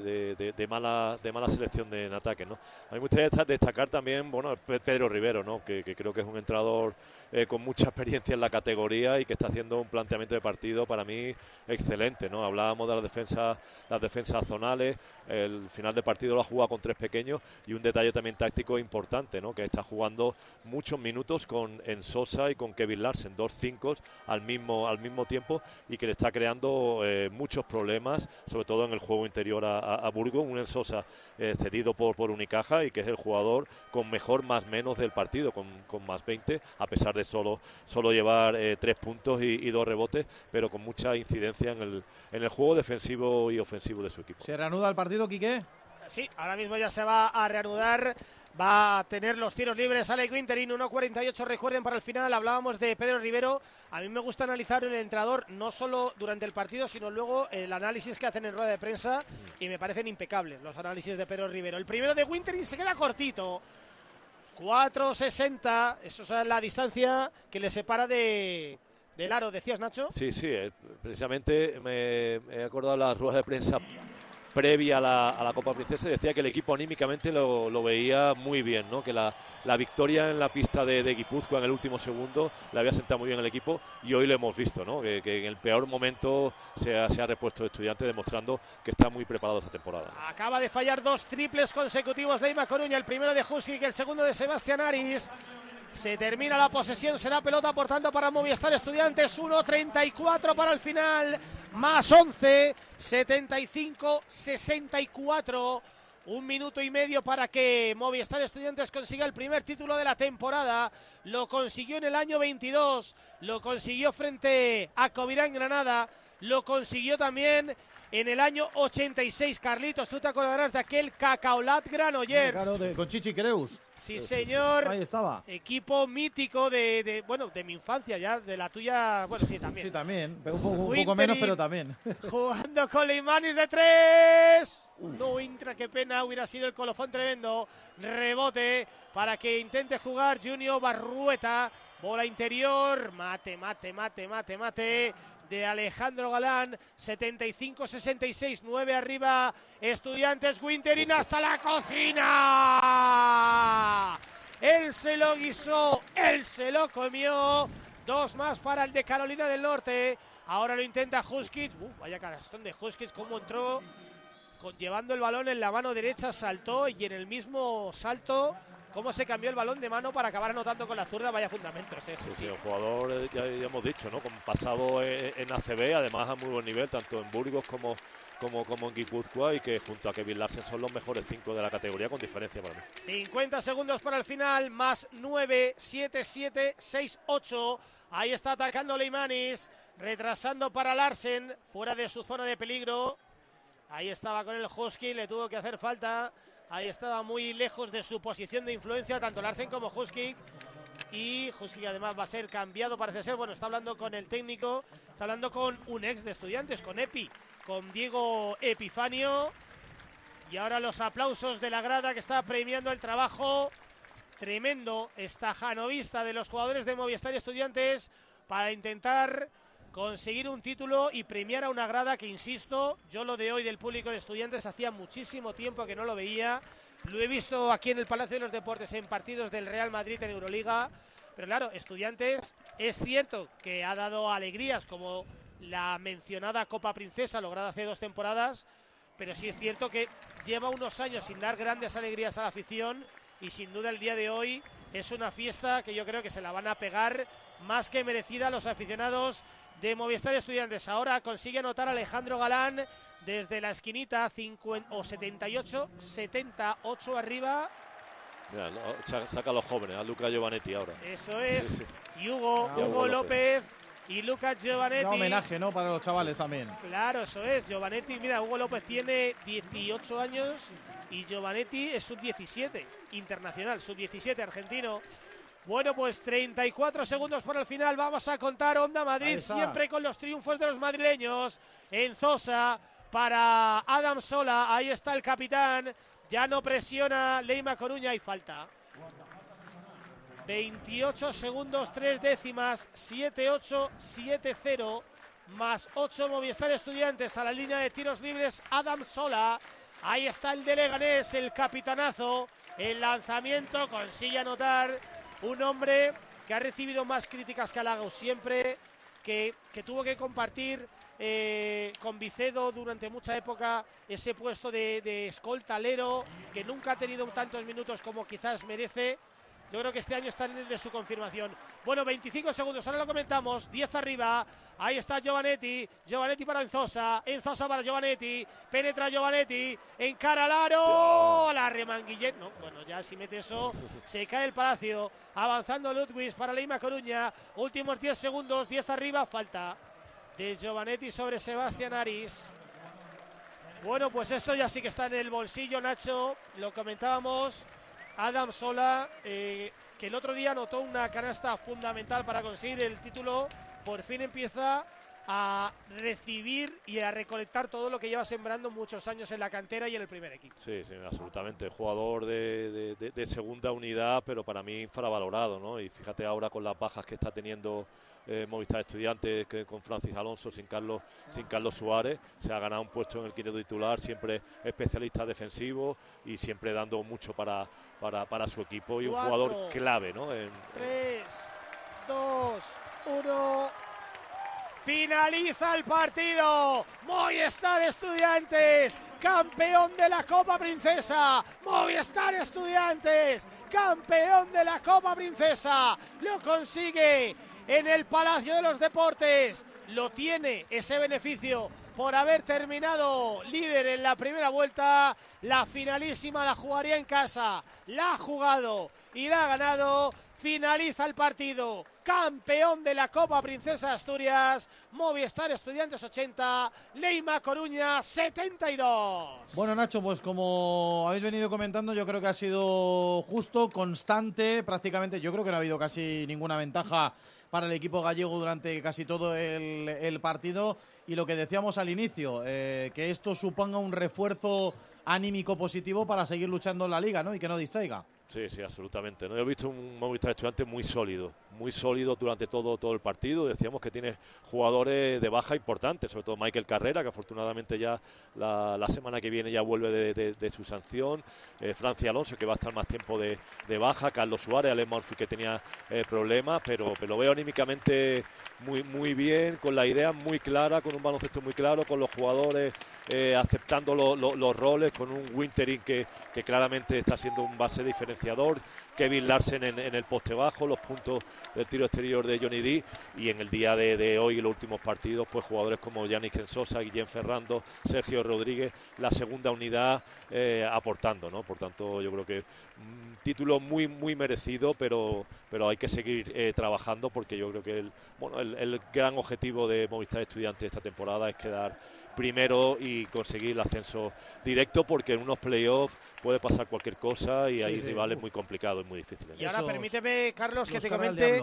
de- de- de mala, de mala selección de, en ataque. ¿no? A mí me gustaría desta- destacar también bueno, Pedro Rivero, ¿no? que, que creo que es un entrenador eh, con mucha experiencia en la categoría y que está haciendo un planteamiento de partido para mí excelente. ¿no? Hablábamos de las defensas, las defensas zonales, el final de partido lo ha jugado con tres pequeños y un detalle también táctico importante, ¿no? que está jugando muchos minutos con Ensosa y con Kevin Larsen, dos cinco al mismo, al mismo tiempo y que le está creando eh, muchos problemas, sobre todo en el juego interior a, a- a Burgos, un Ensosa eh, cedido por, por Unicaja y que es el jugador con mejor más menos del partido, con, con más 20, a pesar de solo, solo llevar eh, tres puntos y, y dos rebotes, pero con mucha incidencia en el, en el juego defensivo y ofensivo de su equipo. ¿Se reanuda el partido, Quique? Sí, ahora mismo ya se va a reanudar. Va a tener los tiros libres Alec Winterin, 1.48. Recuerden para el final, hablábamos de Pedro Rivero. A mí me gusta analizar el entrenador no solo durante el partido, sino luego el análisis que hacen en rueda de prensa. Y me parecen impecables los análisis de Pedro Rivero. El primero de Winterin se queda cortito. 4.60. Eso es la distancia que le separa de, del aro, decías Nacho. Sí, sí, eh, precisamente me he acordado de la rueda de prensa previa a la, a la Copa Princesa y decía que el equipo anímicamente lo, lo veía muy bien, ¿no? que la, la victoria en la pista de, de Guipúzcoa en el último segundo le había sentado muy bien el equipo y hoy lo hemos visto, ¿no? que, que en el peor momento se ha, se ha repuesto el estudiante demostrando que está muy preparado esta temporada. Acaba de fallar dos triples consecutivos Leima Coruña, el primero de Huskic, el segundo de Sebastián Aris. Se termina la posesión, será pelota por tanto para Movistar Estudiantes, 1.34 para el final, más 11, 75-64. Un minuto y medio para que Movistar Estudiantes consiga el primer título de la temporada. Lo consiguió en el año 22, lo consiguió frente a Covirán Granada, lo consiguió también en el año 86. Carlitos, tú te acordarás de aquel Cacaolat Granollers. Claro, de- con Chichi Creus. Sí, señor. Ahí estaba. Equipo mítico de, de- bueno, de mi infancia ya, de la tuya, bueno, sí, también. Sí, también. Un poco, un poco Winteri menos, pero también. Jugando con Leimanis de tres. No entra, qué pena, hubiera sido el colofón tremendo. Rebote para que intente jugar Junior Barrueta. Bola interior, mate, mate, mate, mate, mate. De Alejandro Galán, 75-66, 9 arriba. Estudiantes Winterin hasta la cocina. Él se lo guisó, él se lo comió. Dos más para el de Carolina del Norte. Ahora lo intenta Huskic. Uh, vaya canastón de Huskic, cómo entró con- llevando el balón en la mano derecha, saltó y en el mismo salto, cómo se cambió el balón de mano para acabar anotando con la zurda. Vaya fundamentos, eh, Sí, sí, un jugador, eh, ya, ya hemos dicho, ¿no? Con pasado eh, en ACB, además a muy buen nivel, tanto en Burgos como, como, como en Guipúzcoa, y que junto a Kevin Larsen son los mejores cinco de la categoría con diferencia para mí. 50 segundos para el final, más 9, 7, 7, 6, 8. Ahí está atacando Leimanis, retrasando para Larsen, fuera de su zona de peligro. Ahí estaba con el Husky, le tuvo que hacer falta. Ahí estaba muy lejos de su posición de influencia, tanto Larsen como Husky. Y Husky además va a ser cambiado, parece ser. Bueno, está hablando con el técnico, está hablando con un ex de estudiantes, con Epi, con Diego Epifanio. Y ahora los aplausos de la grada que está premiando el trabajo tremendo estajanovista de los jugadores de Movistar Estudiantes para intentar conseguir un título y premiar a una grada que, insisto, yo lo de hoy del público de estudiantes hacía muchísimo tiempo que no lo veía. Lo he visto aquí en el Palacio de los Deportes en partidos del Real Madrid en Euroliga. Pero claro, estudiantes es cierto que ha dado alegrías como la mencionada Copa Princesa lograda hace dos temporadas, pero sí es cierto que lleva unos años sin dar grandes alegrías a la afición y sin duda el día de hoy es una fiesta que yo creo que se la van a pegar más que merecida a los aficionados de Movistar Estudiantes. Ahora consigue anotar Alejandro Galán desde la esquinita 50, o 78, 78 arriba. Mira, saca a los jóvenes, a Luca Giovanetti ahora. Eso es. Y Hugo, Ah, Hugo Hugo López y Lucas Giovanetti. Un homenaje, ¿no? Para los chavales también. Claro, eso es. Giovanetti, mira, Hugo López tiene 18 años y Giovanetti es sub-17, internacional, sub-17 argentino. Bueno, pues 34 segundos para el final. Vamos a contar Onda Madrid, siempre con los triunfos de los madrileños. En Zosa para Adam Sola. Ahí está el capitán. Ya no presiona Leima Coruña y falta. 28 segundos, 3 décimas, 7-8, 7-0, más 8 Movistar Estudiantes a la línea de tiros libres, Adam Sola. Ahí está el de Leganés, el capitanazo, el lanzamiento, consigue anotar un hombre que ha recibido más críticas que halagos siempre, que, que tuvo que compartir eh, con Vicedo durante mucha época ese puesto de, de escoltalero, que nunca ha tenido tantos minutos como quizás merece. Yo creo que este año está en el de su confirmación. Bueno, 25 segundos, ahora lo comentamos. 10 arriba. Ahí está Giovanetti. Giovanetti para Enzosa. Enzosa para Giovanetti. Penetra Giovanetti. Encara al aro. La remanguillet. No, bueno, ya si mete eso, se cae el palacio. Avanzando Ludwig para Leima Coruña. Últimos 10 segundos. 10 arriba. Falta de Giovanetti sobre Sebastián Aris. Bueno, pues esto ya sí que está en el bolsillo, Nacho. Lo comentábamos. Adam Sola, eh, que el otro día anotó una canasta fundamental para conseguir el título, por fin empieza a recibir y a recolectar todo lo que lleva sembrando muchos años en la cantera y en el primer equipo. Sí, sí, absolutamente. Jugador de, de- de- segunda unidad, pero para mí infravalorado, ¿no? Y fíjate ahora con las bajas que está teniendo eh, Movistar Estudiantes, que con Francis Alonso, sin Carlos, sin Carlos Suárez, se ha ganado un puesto en el quinto titular, siempre especialista defensivo y siempre dando mucho para, para, para su equipo y un jugador clave, ¿no? En- 3, 2, 1. Finaliza el partido. Movistar Estudiantes, campeón de la Copa Princesa. Movistar Estudiantes, campeón de la Copa Princesa. Lo consigue en el Palacio de los Deportes. Lo tiene ese beneficio por haber terminado líder en la primera vuelta. La finalísima la jugaría en casa. La ha jugado y la ha ganado. Finaliza el partido. campeón de la Copa Princesa Asturias, Movistar Estudiantes 80, Leima Coruña 72. Bueno, Nacho, pues como habéis venido comentando, yo creo que ha sido justo, constante, prácticamente. Yo creo que no ha habido casi ninguna ventaja para el equipo gallego durante casi todo el, partido. Y lo que decíamos al inicio, eh, que esto suponga un refuerzo anímico positivo para seguir luchando en la liga, ¿no? Y que no distraiga. Sí, sí, absolutamente. ¿no? He visto un Movistar Estudiante muy sólido, muy sólido durante todo, todo el partido. Decíamos que tiene jugadores de baja importantes, sobre todo Michael Carrera, que afortunadamente ya la, semana que viene ya vuelve de, su sanción. Eh, Francia Alonso, que va a estar más tiempo de, baja. Carlos Suárez, Alex Murphy, que tenía eh, problemas, pero, pero lo veo anímicamente muy, muy bien, con la idea muy clara, con un baloncesto muy claro, con los jugadores eh, aceptando los roles, con un Wintering que, que claramente está siendo un base diferencial Kevin Larsen en, el poste bajo, los puntos del tiro exterior de Johnny D y en el día de, hoy, en los últimos partidos, pues jugadores como Yannick Gensosa, Guillén Ferrando, Sergio Rodríguez, la segunda unidad eh, aportando, ¿no? Por tanto, yo creo que un título muy, muy merecido, pero, pero hay que seguir eh, trabajando porque yo creo que el, bueno, el, gran objetivo de Movistar Estudiantes esta temporada es quedar primero y conseguir el ascenso directo porque en unos playoffs puede pasar cualquier cosa y hay rivales muy complicados y muy difíciles. Y ahora permíteme, Carlos, que te comente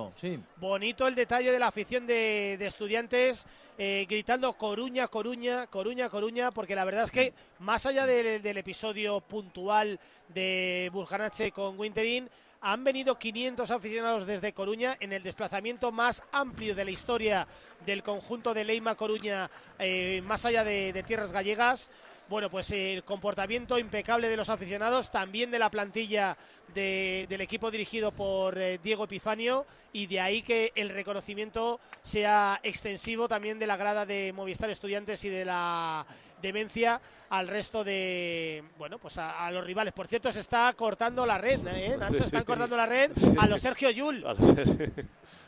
bonito el detalle de la afición de, estudiantes eh, gritando Coruña, Coruña, Coruña, Coruña, porque la verdad es que más allá del, episodio puntual de Burjanache con Winterin, han venido 500 aficionados desde Coruña en el desplazamiento más amplio de la historia del conjunto de Leima Coruña, eh, más allá de tierras gallegas. Bueno, pues el comportamiento impecable de los aficionados, también de la plantilla del equipo dirigido por eh, Diego Epifanio y de ahí que el reconocimiento sea extensivo también de la grada de Movistar Estudiantes y de la demencia al resto de, bueno, pues a, los rivales. Por cierto, se está cortando la red, ¿eh? Nacho, están cortando la red a los Sergio Yul.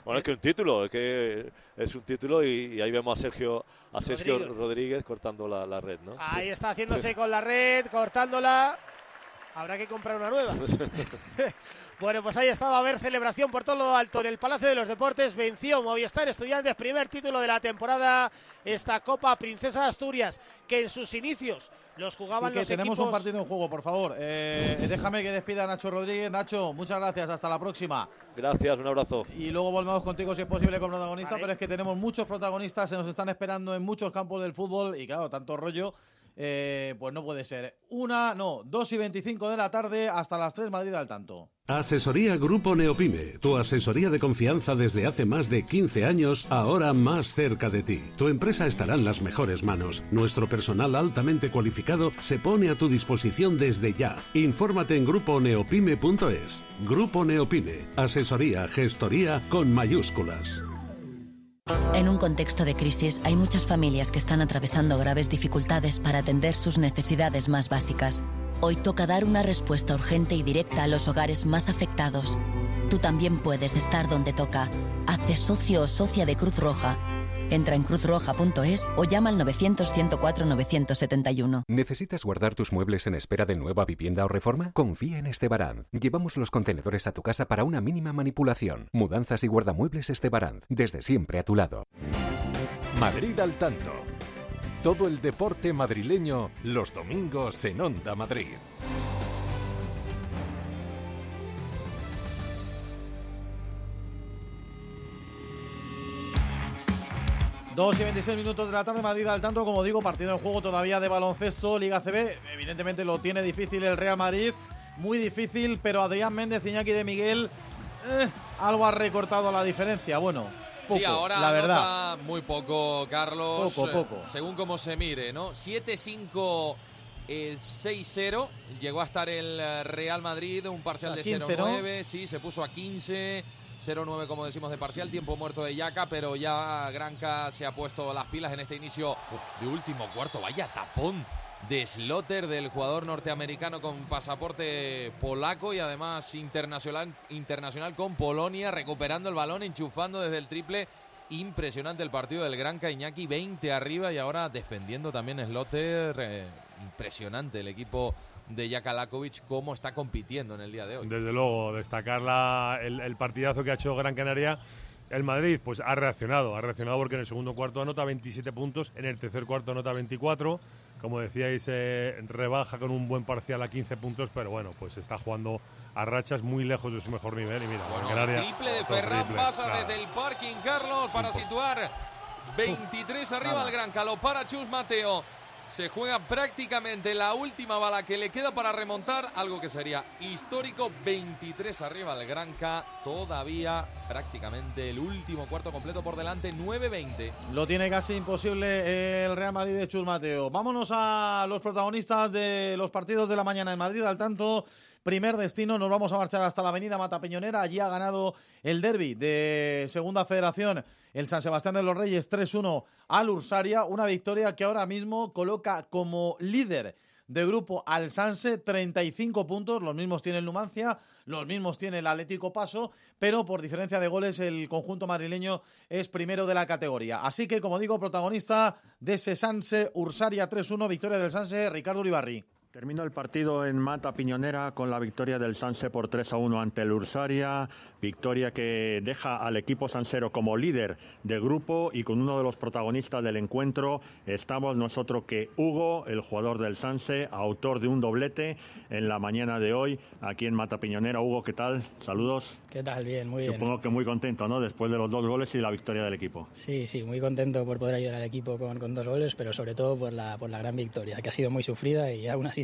Bueno, es que un título, es que es un título y, ahí vemos a Sergio a Sergio Rodríguez, cortando la, red, ¿no? Ahí está haciéndose con la red, cortándola. Habrá que comprar una nueva. bueno, pues ahí estaba a ver celebración por todo lo alto en el Palacio de los Deportes. Venció Movistar Estudiantes, primer título de la temporada, esta Copa Princesa Asturias, que en sus inicios los jugaban y que tenemos un partido en juego, por favor. Eh, déjame que despida a Nacho Rodríguez. Nacho, muchas gracias. Hasta la próxima. Gracias, un abrazo. Y luego volvemos contigo si es posible como protagonista, pero es que tenemos muchos protagonistas, se nos están esperando en muchos campos del fútbol y claro, tanto rollo eh, pues no puede ser. Una, no, dos y veinticinco de la tarde hasta las tres Madrid al tanto. Asesoría Grupo Neopime, tu asesoría de confianza desde hace más de 15 años, ahora más cerca de ti. Tu empresa estará en las mejores manos. Nuestro personal altamente cualificado se pone a tu disposición desde ya. Infórmate en gruponeopime.es. Grupo Neopime, asesoría, gestoría con mayúsculas. En un contexto de crisis hay muchas familias que están atravesando graves dificultades para atender sus necesidades más básicas. Hoy toca dar una respuesta urgente y directa a los hogares más afectados. Tú también puedes estar donde toca. Hazte socio o socia de Cruz Roja Entra en cruzroja.es o llama al 900-104-971. ¿Necesitas guardar tus muebles en espera de nueva vivienda o reforma? Confía en Estebaranz. Llevamos los contenedores a tu casa para una mínima manipulación. Mudanzas y guardamuebles Estebaranz. Desde siempre a tu lado. Madrid al tanto. Todo el deporte madrileño los domingos en Onda Madrid. 2 y 26 minutos de la tarde, Madrid al tanto, como digo, partido en juego todavía de baloncesto, Liga CB, evidentemente lo tiene difícil el Real Madrid, muy difícil, pero Adrián Méndez, Iñaki de Miguel, eh, algo ha recortado la diferencia, bueno, poco, sí, ahora la verdad. muy poco, Carlos. Poco, poco. según como se mire, ¿no? 7-5 el 6-0, llegó a estar el Real Madrid, un parcial de 0-9, sí, se puso a 15 0-9 como decimos de parcial, tiempo muerto de Yaka, pero ya Granca se ha puesto las pilas en este inicio de último cuarto. Vaya tapón de Slotter del jugador norteamericano con pasaporte polaco y además internacional, internacional con Polonia, recuperando el balón, enchufando desde el triple. Impresionante el partido del Granca Iñaki, 20 arriba y ahora defendiendo también Slotter. Eh, impresionante el equipo de Jakalakovic cómo está compitiendo en el día de hoy. Desde luego, destacar el, partidazo que ha hecho Gran Canaria El Madrid pues ha reaccionado, ha reaccionado porque en el segundo cuarto anota 27 puntos, en el tercer cuarto anota 24. Como decíais, eh, rebaja con un buen parcial a 15 puntos, pero bueno, pues está jugando a rachas muy lejos de su mejor nivel. Y mira, Bueno, en el área, triple de Ferran triple. pasa Nada. desde el parking, Carlos, para situar 23 arriba el Gran Calo para Chus Mateo. Se juega prácticamente la última bala que le queda para remontar, algo que sería histórico. 23 arriba el Gran K, todavía prácticamente el último cuarto completo por delante, 9-20. Lo tiene casi imposible el Real Madrid de Chus Mateo. Vámonos a los protagonistas de los partidos de la mañana en Madrid. Al tanto, primer destino, nos vamos a marchar hasta la avenida Mata Peñonera. Allí ha ganado el derby de Segunda Federación, el San Sebastián de los Reyes 3-1 al Ursaria. Una victoria que ahora mismo coloca como líder de grupo al Sanse, 35 puntos, los mismos tiene el Numancia, los mismos tiene el Atlético Paso, pero por diferencia de goles el conjunto madrileño es primero de la categoría. Así que, como digo, protagonista de ese Sanse Ursaria 3-1, victoria del Sanse, Ricardo Uribarri. Terminó el partido en Mata Piñonera con la victoria del Sanse por 3 a 1 ante el Ursaria, victoria que deja al equipo sansero como líder de grupo y con uno de los protagonistas del encuentro estamos nosotros que Hugo, el jugador del Sanse, autor de un doblete en la mañana de hoy aquí en Mata Piñonera. Hugo, ¿qué tal? Saludos. ¿Qué tal? Bien, muy bien. Supongo que muy contento, ¿no? Después de los dos goles y la victoria del equipo. Sí, sí, muy contento por poder ayudar al equipo con, con dos goles, pero sobre todo por la, por la gran victoria, que ha sido muy sufrida y aún así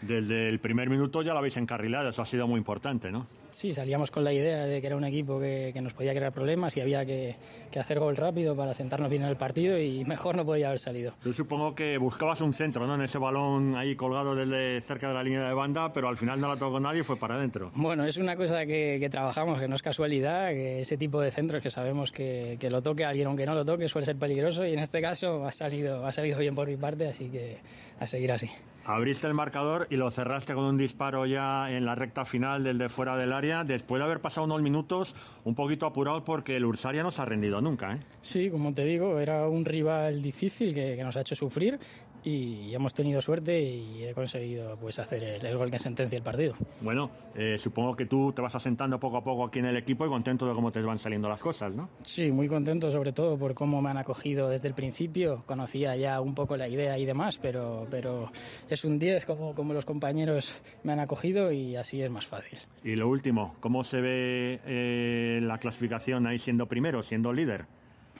Desde el primer minuto ya la habéis encarrilado, eso ha sido muy importante, ¿no? Sí, salíamos con la idea de que era un equipo que, que nos podía crear problemas y había que, que hacer gol rápido para sentarnos bien en el partido y mejor no podía haber salido. Yo supongo que buscabas un centro, ¿no? En ese balón ahí colgado desde cerca de la línea de banda, pero al final no la tocó nadie y fue para adentro. Bueno, es una cosa que, que trabajamos, que no es casualidad, que ese tipo de centros que sabemos que, que lo toque alguien aunque no lo toque suele ser peligroso y en este caso ha salido, ha salido bien por mi parte, así que a seguir así. Abriste el marcador y lo cerraste con un disparo ya en la recta final del de fuera del área, después de haber pasado unos minutos un poquito apurado porque el Ursaria no se ha rendido nunca, ¿eh? Sí, como te digo, era un rival difícil que, que nos ha hecho sufrir y hemos tenido suerte y he conseguido pues hacer el, el gol que sentencia el partido. Bueno, eh, supongo que tú te vas asentando poco a poco aquí en el equipo y contento de cómo te van saliendo las cosas, ¿no? Sí, muy contento sobre todo por cómo me han acogido desde el principio. Conocía ya un poco la idea y demás, pero, pero es un 10 como, como los compañeros me han acogido y así es más fácil. Y lo último, ¿cómo se ve eh, la clasificación ahí siendo primero, siendo líder?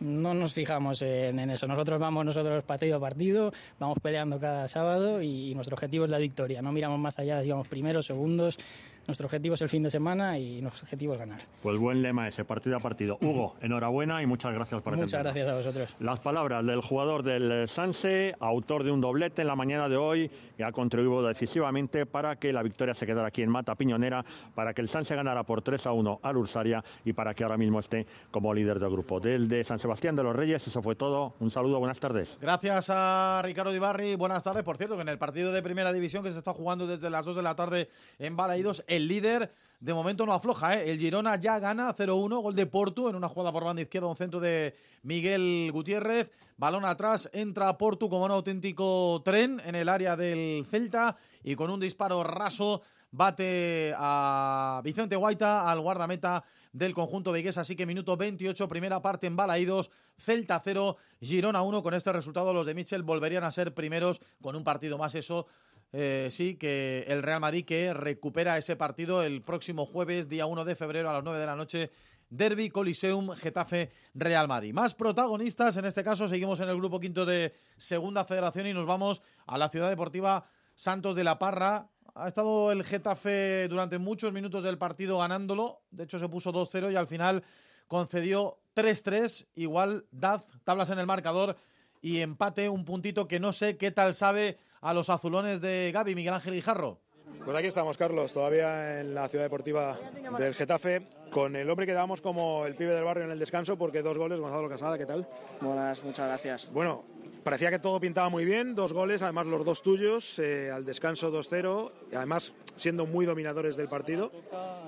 No nos fijamos en, en eso. Nosotros vamos nosotros partido a partido, vamos peleando cada sábado y nuestro objetivo es la victoria. No miramos más allá si vamos primeros, segundos. Nuestro objetivo es el fin de semana y nuestro objetivo es ganar. Pues buen lema ese, partido a partido. Hugo, enhorabuena y muchas gracias por Muchas gracias a vosotros. Las palabras del jugador del Sanse, autor de un doblete en la mañana de hoy, que ha contribuido decisivamente para que la victoria se quedara aquí en Mata Piñonera, para que el Sanse ganara por 3 a 1 al Ursaria y para que ahora mismo esté como líder del grupo. Del de San Sebastián de los Reyes, eso fue todo. Un saludo, buenas tardes. Gracias a Ricardo Ibarri. Buenas tardes. Por cierto, que en el partido de primera división que se está jugando desde las 2 de la tarde en Balaídos, el líder de momento no afloja. ¿eh? El Girona ya gana 0-1, gol de Porto en una jugada por banda izquierda, un centro de Miguel Gutiérrez. Balón atrás, entra Porto como un auténtico tren en el área del Celta y con un disparo raso bate a Vicente Guaita, al guardameta del conjunto vigués. Así que minuto 28, primera parte en Balaídos, Celta 0, Girona 1. Con este resultado los de Michel volverían a ser primeros con un partido más eso. Eh, sí, que el Real Madrid que recupera ese partido el próximo jueves, día 1 de febrero a las 9 de la noche. Derby, Coliseum, Getafe, Real Madrid. Más protagonistas, en este caso seguimos en el grupo quinto de Segunda Federación y nos vamos a la ciudad deportiva Santos de la Parra. Ha estado el Getafe durante muchos minutos del partido ganándolo. De hecho, se puso 2-0 y al final concedió 3-3. Igual Daz, tablas en el marcador y empate, un puntito que no sé qué tal sabe a los azulones de Gaby, Miguel Ángel Guijarro. Pues aquí estamos, Carlos, todavía en la ciudad deportiva del Getafe, con el hombre que damos como el pibe del barrio en el descanso, porque dos goles, Gonzalo Casada, ¿qué tal? Buenas, muchas gracias. Bueno, parecía que todo pintaba muy bien, dos goles, además los dos tuyos, eh, al descanso 2-0, y además siendo muy dominadores del partido,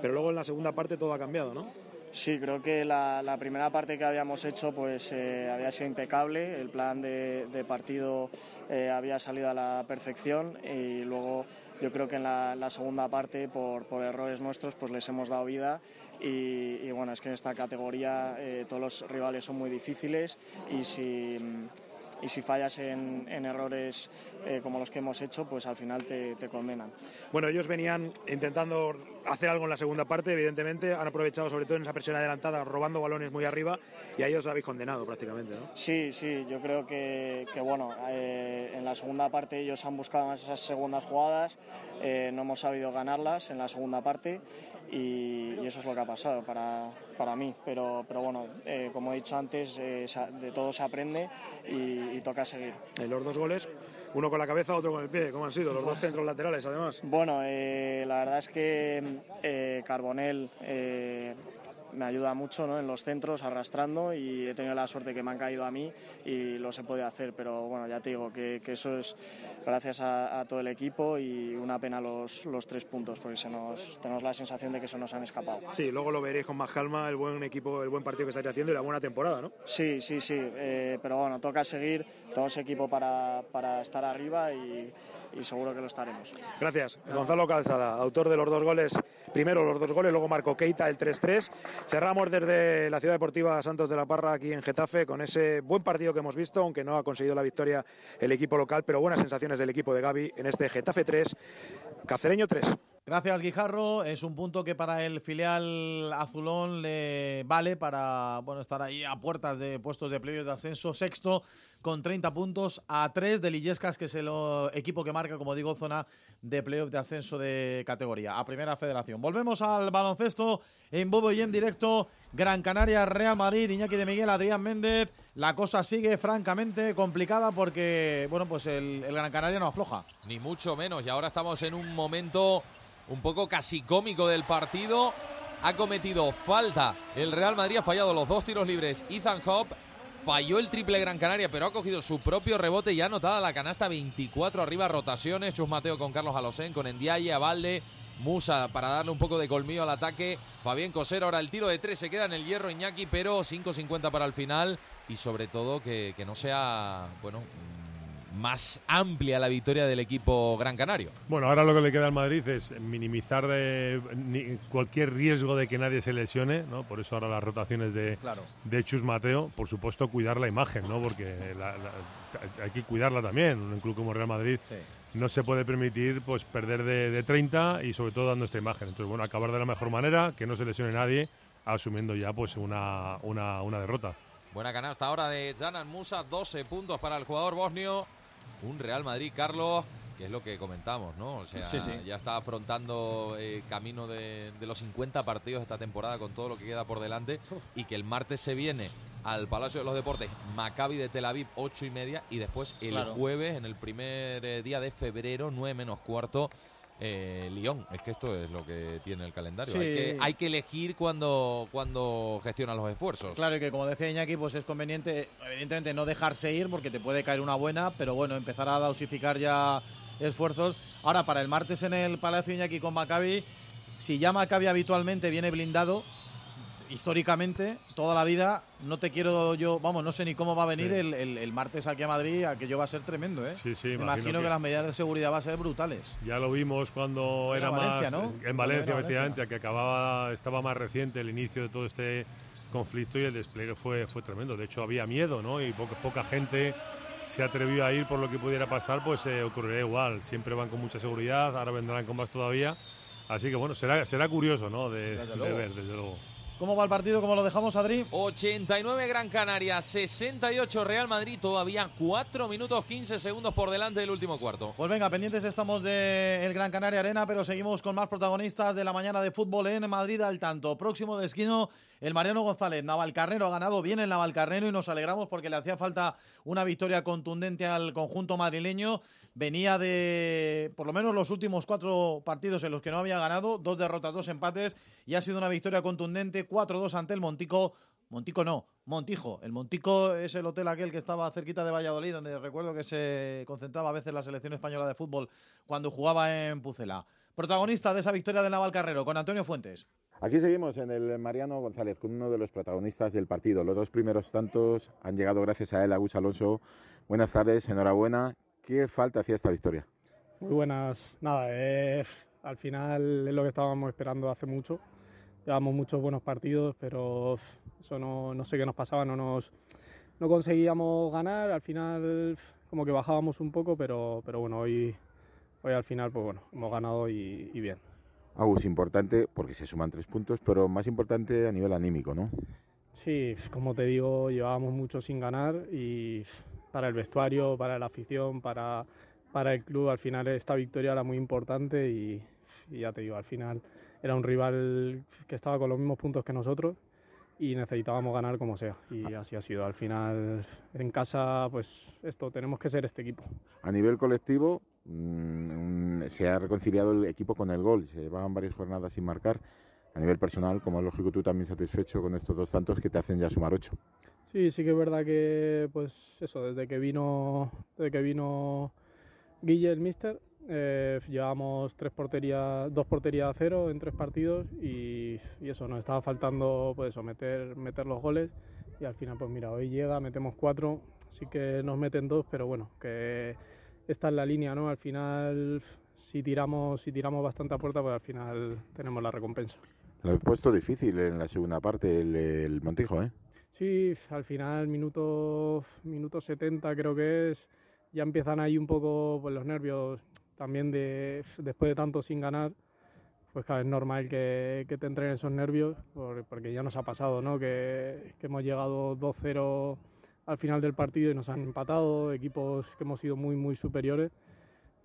pero luego en la segunda parte todo ha cambiado, ¿no? Sí, creo que la, la primera parte que habíamos hecho pues eh, había sido impecable, el plan de, de partido eh, había salido a la perfección y luego yo creo que en la, la segunda parte por, por, errores nuestros pues les hemos dado vida y, y bueno, es que en esta categoría eh, todos los rivales son muy difíciles y si y si fallas en, en errores eh, como los que hemos hecho, pues al final te, te, condenan. Bueno, ellos venían intentando hacer algo en la segunda parte, evidentemente, han aprovechado sobre todo en esa presión adelantada, robando balones muy arriba y a ellos habéis condenado prácticamente, ¿no? Sí, sí, yo creo que, que bueno, eh, en la segunda parte ellos han buscado más esas segundas jugadas, eh, no hemos sabido ganarlas en la segunda parte y, y, eso es lo que ha pasado para, para mí, pero, pero bueno, eh, como he dicho antes, de todo se aprende y, y toca seguir. En los dos goles uno con la cabeza, otro con el pie. ¿Cómo han sido? Los dos centros laterales, además. Bueno, eh, la verdad es que eh, Carbonel eh, me ayuda mucho ¿no? en los centros, arrastrando, y he tenido la suerte que me han caído a mí y los he podido hacer. Pero bueno, ya te digo que, que eso es gracias a, a, todo el equipo y una pena los, los tres puntos, porque se nos, tenemos la sensación de que se nos han escapado. Sí, luego lo veréis con más calma, el buen equipo, el buen partido que estáis haciendo y la buena temporada, ¿no? Sí, sí, sí. Eh, pero bueno, toca seguir, tenemos equipo para, para estar arriba y y seguro que lo estaremos. Gracias. Gonzalo Calzada, autor de los dos goles, primero los dos goles, luego Marco Keita el 3-3. Cerramos desde la Ciudad Deportiva Santos de la Parra aquí en Getafe con ese buen partido que hemos visto, aunque no ha conseguido la victoria el equipo local, pero buenas sensaciones del equipo de Gaby en este Getafe 3, Cacereño 3. Gracias, Guijarro. Es un punto que para el filial azulón le vale para bueno, estar ahí a puertas de puestos de playoff de ascenso. Sexto con 30 puntos a 3 de Lillescas, que es el equipo que marca, como digo, zona de playoff de ascenso de categoría a Primera Federación. Volvemos al baloncesto en Bobo y en directo. Gran Canaria, Real Madrid, Iñaki de Miguel, Adrián Méndez. La cosa sigue francamente complicada porque, bueno, pues el Gran Canaria no afloja. Ni mucho menos. Y ahora estamos en un momento un poco casi cómico del partido. Ha cometido falta. El Real Madrid ha fallado los dos tiros libres. Ethan Hop falló el triple Gran Canaria, pero ha cogido su propio rebote y ha anotado la canasta 24 arriba rotaciones. Chus Mateo con Carlos Alosén, con Endiaye, Avalde, Musa para darle un poco de colmillo al ataque. Fabián Coser, ahora el tiro de tres se queda en el hierro Iñaki, pero 5.50 para el final y sobre todo que, que no sea, bueno, más amplia la victoria del equipo gran canario. Bueno, ahora lo que le queda al Madrid es minimizar de, ni, cualquier riesgo de que nadie se lesione, ¿no? Por eso ahora las rotaciones de, claro. de Chus Mateo, por supuesto cuidar la imagen, ¿no? Porque la, la, hay que cuidarla también. Un club como Real Madrid sí. no se puede permitir pues perder de, de 30 y sobre todo dando esta imagen. Entonces, bueno, acabar de la mejor manera, que no se lesione nadie, asumiendo ya pues una, una, una derrota. Buena canasta ahora de Janan Musa, 12 puntos para el jugador bosnio un Real Madrid, Carlos, que es lo que comentamos, ¿no? O sea, sí, sí. ya está afrontando eh, camino de, de, los 50 partidos esta temporada con todo lo que queda por delante y que el martes se viene al Palacio de los Deportes Maccabi de Tel Aviv, 8 y media, y después el Claro. jueves, en el primer eh, día de febrero, 9 menos cuarto, eh, Lyon. Es que esto es lo que tiene el calendario. Sí. Hay, que, hay que elegir cuando, cuando gestionan los esfuerzos. Claro, y que como decía Iñaki, pues es conveniente, evidentemente, no dejarse ir porque te puede caer una buena, pero bueno, empezar a dosificar ya esfuerzos. Ahora, para el martes en el Palacio Iñaki con Maccabi, si ya Maccabi habitualmente viene blindado, históricamente, toda la vida, no te quiero yo, vamos, no sé ni cómo va a venir Sí. el, el- el martes aquí a Madrid, aquello va a ser tremendo, ¿eh? Sí, sí, Me imagino imagino que... que- las medidas de seguridad van a ser brutales. Ya lo vimos cuando Era era, Valencia, más ¿no? en Valencia, era efectivamente, que acababa estaba más reciente el inicio de todo este conflicto y el despliegue fue fue tremendo. De hecho había miedo, ¿no? Y poca, poca gente se atrevió a ir por lo que pudiera pasar, pues eh, ocurrirá igual. Siempre van con mucha seguridad, ahora vendrán con más todavía. Así que bueno, será será curioso, ¿no? De, ver, desde luego. ¿Cómo va el partido? ¿Cómo lo dejamos, Adri? 89 Gran Canaria, 68 Real Madrid, todavía 4 minutos 15 segundos por delante del último cuarto. Pues venga, pendientes estamos del Gran Canaria Arena, pero seguimos con más protagonistas de la mañana de fútbol en Madrid al tanto. Próximo de esquino, el Mariano González. Navalcarnero ha ganado bien el Navalcarnero y nos alegramos porque le hacía falta una victoria contundente al conjunto madrileño. Venía de por lo menos los últimos cuatro partidos en los que no había ganado, dos derrotas, dos empates y ha sido una victoria contundente, 4-2 ante el Montico. Montico no, Montijo. El Montico es el hotel aquel que estaba cerquita de Valladolid, donde recuerdo que se concentraba a veces la selección española de fútbol cuando jugaba en Pucela. Protagonista de esa victoria del Navalcarnero, con Antonio Fuentes. Aquí seguimos en el Mariano González con uno de los protagonistas del partido. Los dos primeros tantos han llegado gracias a él, Agus Alonso. Buenas tardes, enhorabuena. ¿Qué falta hacía esta victoria? Muy buenas. Nada, eh, al final es lo que estábamos esperando hace mucho. Llevamos muchos buenos partidos, pero eso no, no sé qué nos pasaba, no nos no conseguíamos ganar. Al final como que bajábamos un poco, pero, pero bueno, hoy, hoy al final pues bueno, hemos ganado y, y bien. Agus, importante porque se suman tres puntos, pero más importante a nivel anímico, ¿no? Sí, como te digo, llevábamos mucho sin ganar y para el vestuario, para la afición, para, para el club, al final esta victoria era muy importante y, y ya te digo, al final era un rival que estaba con los mismos puntos que nosotros y necesitábamos ganar como sea y así ha sido. Al final en casa pues esto tenemos que ser este equipo. A nivel colectivo mm, se ha reconciliado el equipo con el gol, se llevaban varias jornadas sin marcar. A nivel personal, como es lógico, tú también satisfecho con estos dos tantos que te hacen ya sumar ocho. Sí, sí que es verdad que pues eso, desde que vino, desde que vino Guille el Mister, eh, llevamos tres porterías, dos porterías a cero en tres partidos y, eso, nos estaba faltando pues eso, meter, meter los goles y al final pues mira, hoy llega, metemos cuatro, sí que nos meten dos, pero bueno, que esta es la línea, ¿no? Al final si tiramos, si tiramos bastante a puerta, pues al final tenemos la recompensa. Lo he puesto difícil en la segunda parte el, el Montijo, ¿eh? Sí, al final, minuto, minuto 70 creo que es, ya empiezan ahí un poco pues, los nervios también de, después de tanto sin ganar, pues claro, es normal que, que te entren esos nervios, por, porque ya nos ha pasado, ¿no? Que, que hemos llegado 2-0 al final del partido y nos han empatado, equipos que hemos sido muy, muy superiores.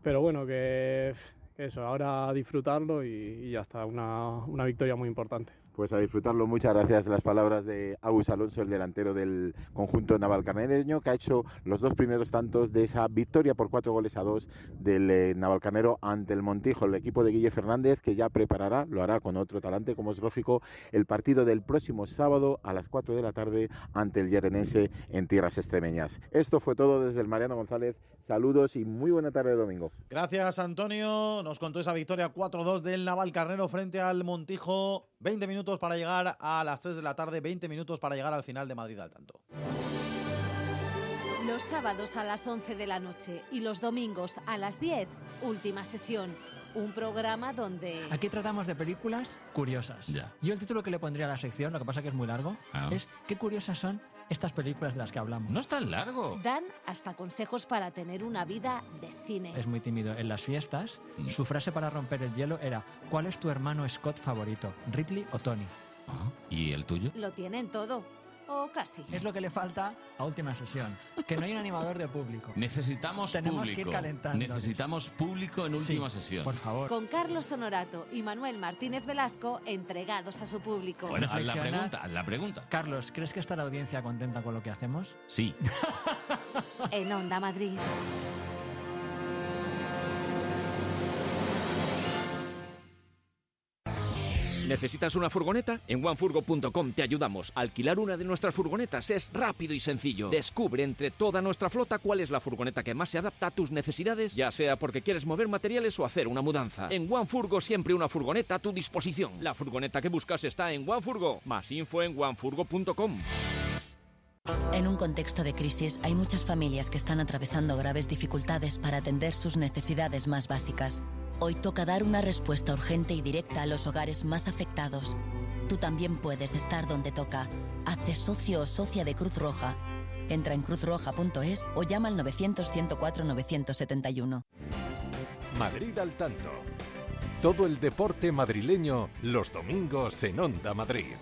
Pero bueno, que, eso, ahora disfrutarlo y, y ya está, una, una victoria muy importante. Pues a disfrutarlo. Muchas gracias. Las palabras de Agus Alonso, el delantero del conjunto navalcarnereño, que ha hecho los dos primeros tantos de esa victoria por cuatro goles a dos del eh, navalcarnero ante el Montijo, el equipo de Guille Fernández, que ya preparará, lo hará con otro talante, como es lógico, el partido del próximo sábado a las cuatro de la tarde ante el Yerenense en tierras extremeñas. Esto fue todo desde el Mariano González. Saludos y muy buena tarde de domingo. Gracias, Antonio. Nos contó esa victoria 4-2 del Navalcarnero frente al Montijo. 20 minutos para llegar a las 3 de la tarde, 20 minutos para llegar al final de Madrid al tanto. Los sábados a las 11 de la noche y los domingos a las 10, última sesión. Un programa donde... Aquí tratamos de películas curiosas. Ya. Yo el título que le pondría a la sección, lo que pasa que es muy largo, Ah. es ¿Qué curiosas son estas películas de las que hablamos? No es tan largo. Dan hasta consejos para tener una vida de cine. Es muy tímido. En las fiestas, su frase para romper el hielo era ¿Cuál es tu hermano Scott favorito? ¿Ridley o Tony? Ah, ¿Y el tuyo? Lo tienen todo. O casi. Es lo que le falta a última sesión. Que no hay un animador de público. Necesitamos Tenemos público. que ir calentando. Necesitamos público en última sesión. Por favor. Con Carlos Honorato y Manuel Martínez Velasco entregados a su público. Bueno, haz la pregunta, haz la pregunta. Carlos, ¿crees que está la audiencia contenta con lo que hacemos? Sí. En Onda Madrid. ¿Necesitas una furgoneta? En onefurgo.com te ayudamos. Alquilar una de nuestras furgonetas es rápido y sencillo. Descubre entre toda nuestra flota cuál es la furgoneta que más se adapta a tus necesidades, ya sea porque quieres mover materiales o hacer una mudanza. En OneFurgo siempre una furgoneta a tu disposición. La furgoneta que buscas está en OneFurgo. Más info en onefurgo.com. En un contexto de crisis hay muchas familias que están atravesando graves dificultades para atender sus necesidades más básicas. Hoy toca dar una respuesta urgente y directa a los hogares más afectados. Tú también puedes estar donde toca. Hazte socio o socia de Cruz Roja. Entra en cruzroja.es o llama al 900-104-971. Madrid al tanto. Todo el deporte madrileño los domingos en Onda Madrid.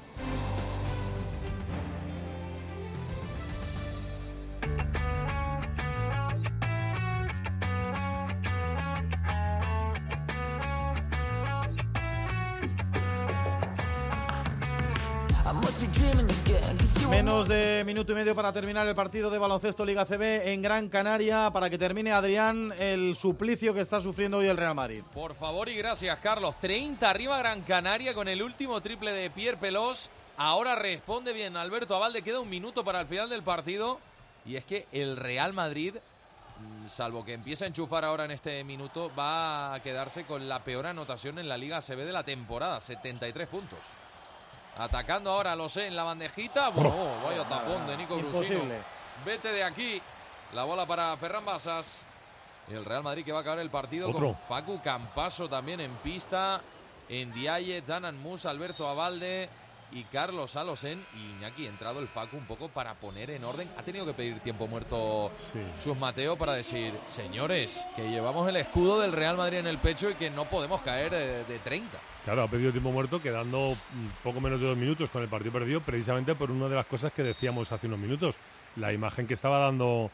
Minuto y medio para terminar el partido de baloncesto Liga CB en Gran Canaria para que termine Adrián el suplicio que está sufriendo hoy el Real Madrid. Por favor y gracias, Carlos. 30 arriba Gran Canaria con el último triple de Pierre Pelós. Ahora responde bien Alberto Avalde. Queda un minuto para el final del partido. Y es que el Real Madrid mm, salvo que empiece a enchufar ahora en este minuto, va a quedarse con la peor anotación en la Liga ACB de la temporada, 73 puntos. Atacando ahora lo sé en la bandejita. Bueno, oh, vaya tapón de Nico Brusino. Vete de aquí. La bola para Ferran Basas. Y el Real Madrid que va a acabar el partido Otro. con Facu Campaso también en pista. En Diaye, Janan Mus, Alberto Abalde y Carlos Alosen. Y Iñaki, entrado el Facu un poco para poner en orden. Ha tenido que pedir tiempo muerto Sus Mateo para decir, señores, que llevamos el escudo del Real Madrid en el pecho y que no podemos caer eh, de 30. Claro, ha pedido tiempo muerto, quedando mm, poco menos de dos minutos con el partido perdido, precisamente por una de las cosas que decíamos hace unos minutos, la imagen que estaba dando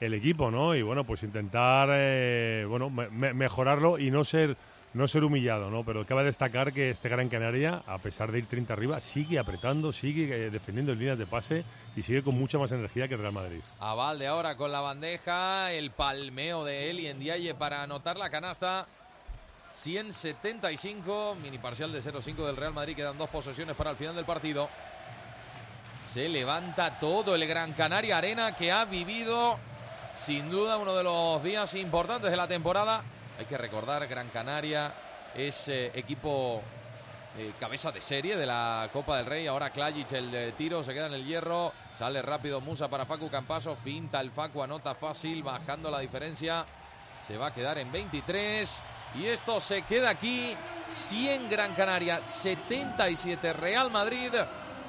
el equipo, ¿no? Y bueno, pues intentar, eh, bueno, me- me- mejorarlo y no ser, no ser humillado, ¿no? Pero cabe destacar que este Gran Canaria, a pesar de ir 30 arriba, sigue apretando, sigue eh, defendiendo en líneas de pase y sigue con mucha más energía que el Real Madrid. Avalde ahora con la bandeja, el palmeo de Eli en Diaye para anotar la canasta. 175, mini parcial de 0-5 del Real Madrid. Quedan dos posesiones para el final del partido. Se levanta todo el Gran Canaria Arena que ha vivido sin duda uno de los días importantes de la temporada. Hay que recordar, Gran Canaria es eh, equipo eh, cabeza de serie de la Copa del Rey. Ahora Klajic el eh, tiro, se queda en el hierro. Sale rápido Musa para Facu Campaso. Finta el Facu, anota fácil, bajando la diferencia. Se va a quedar en 23. Y esto se queda aquí. 100 Gran Canaria, 77 Real Madrid.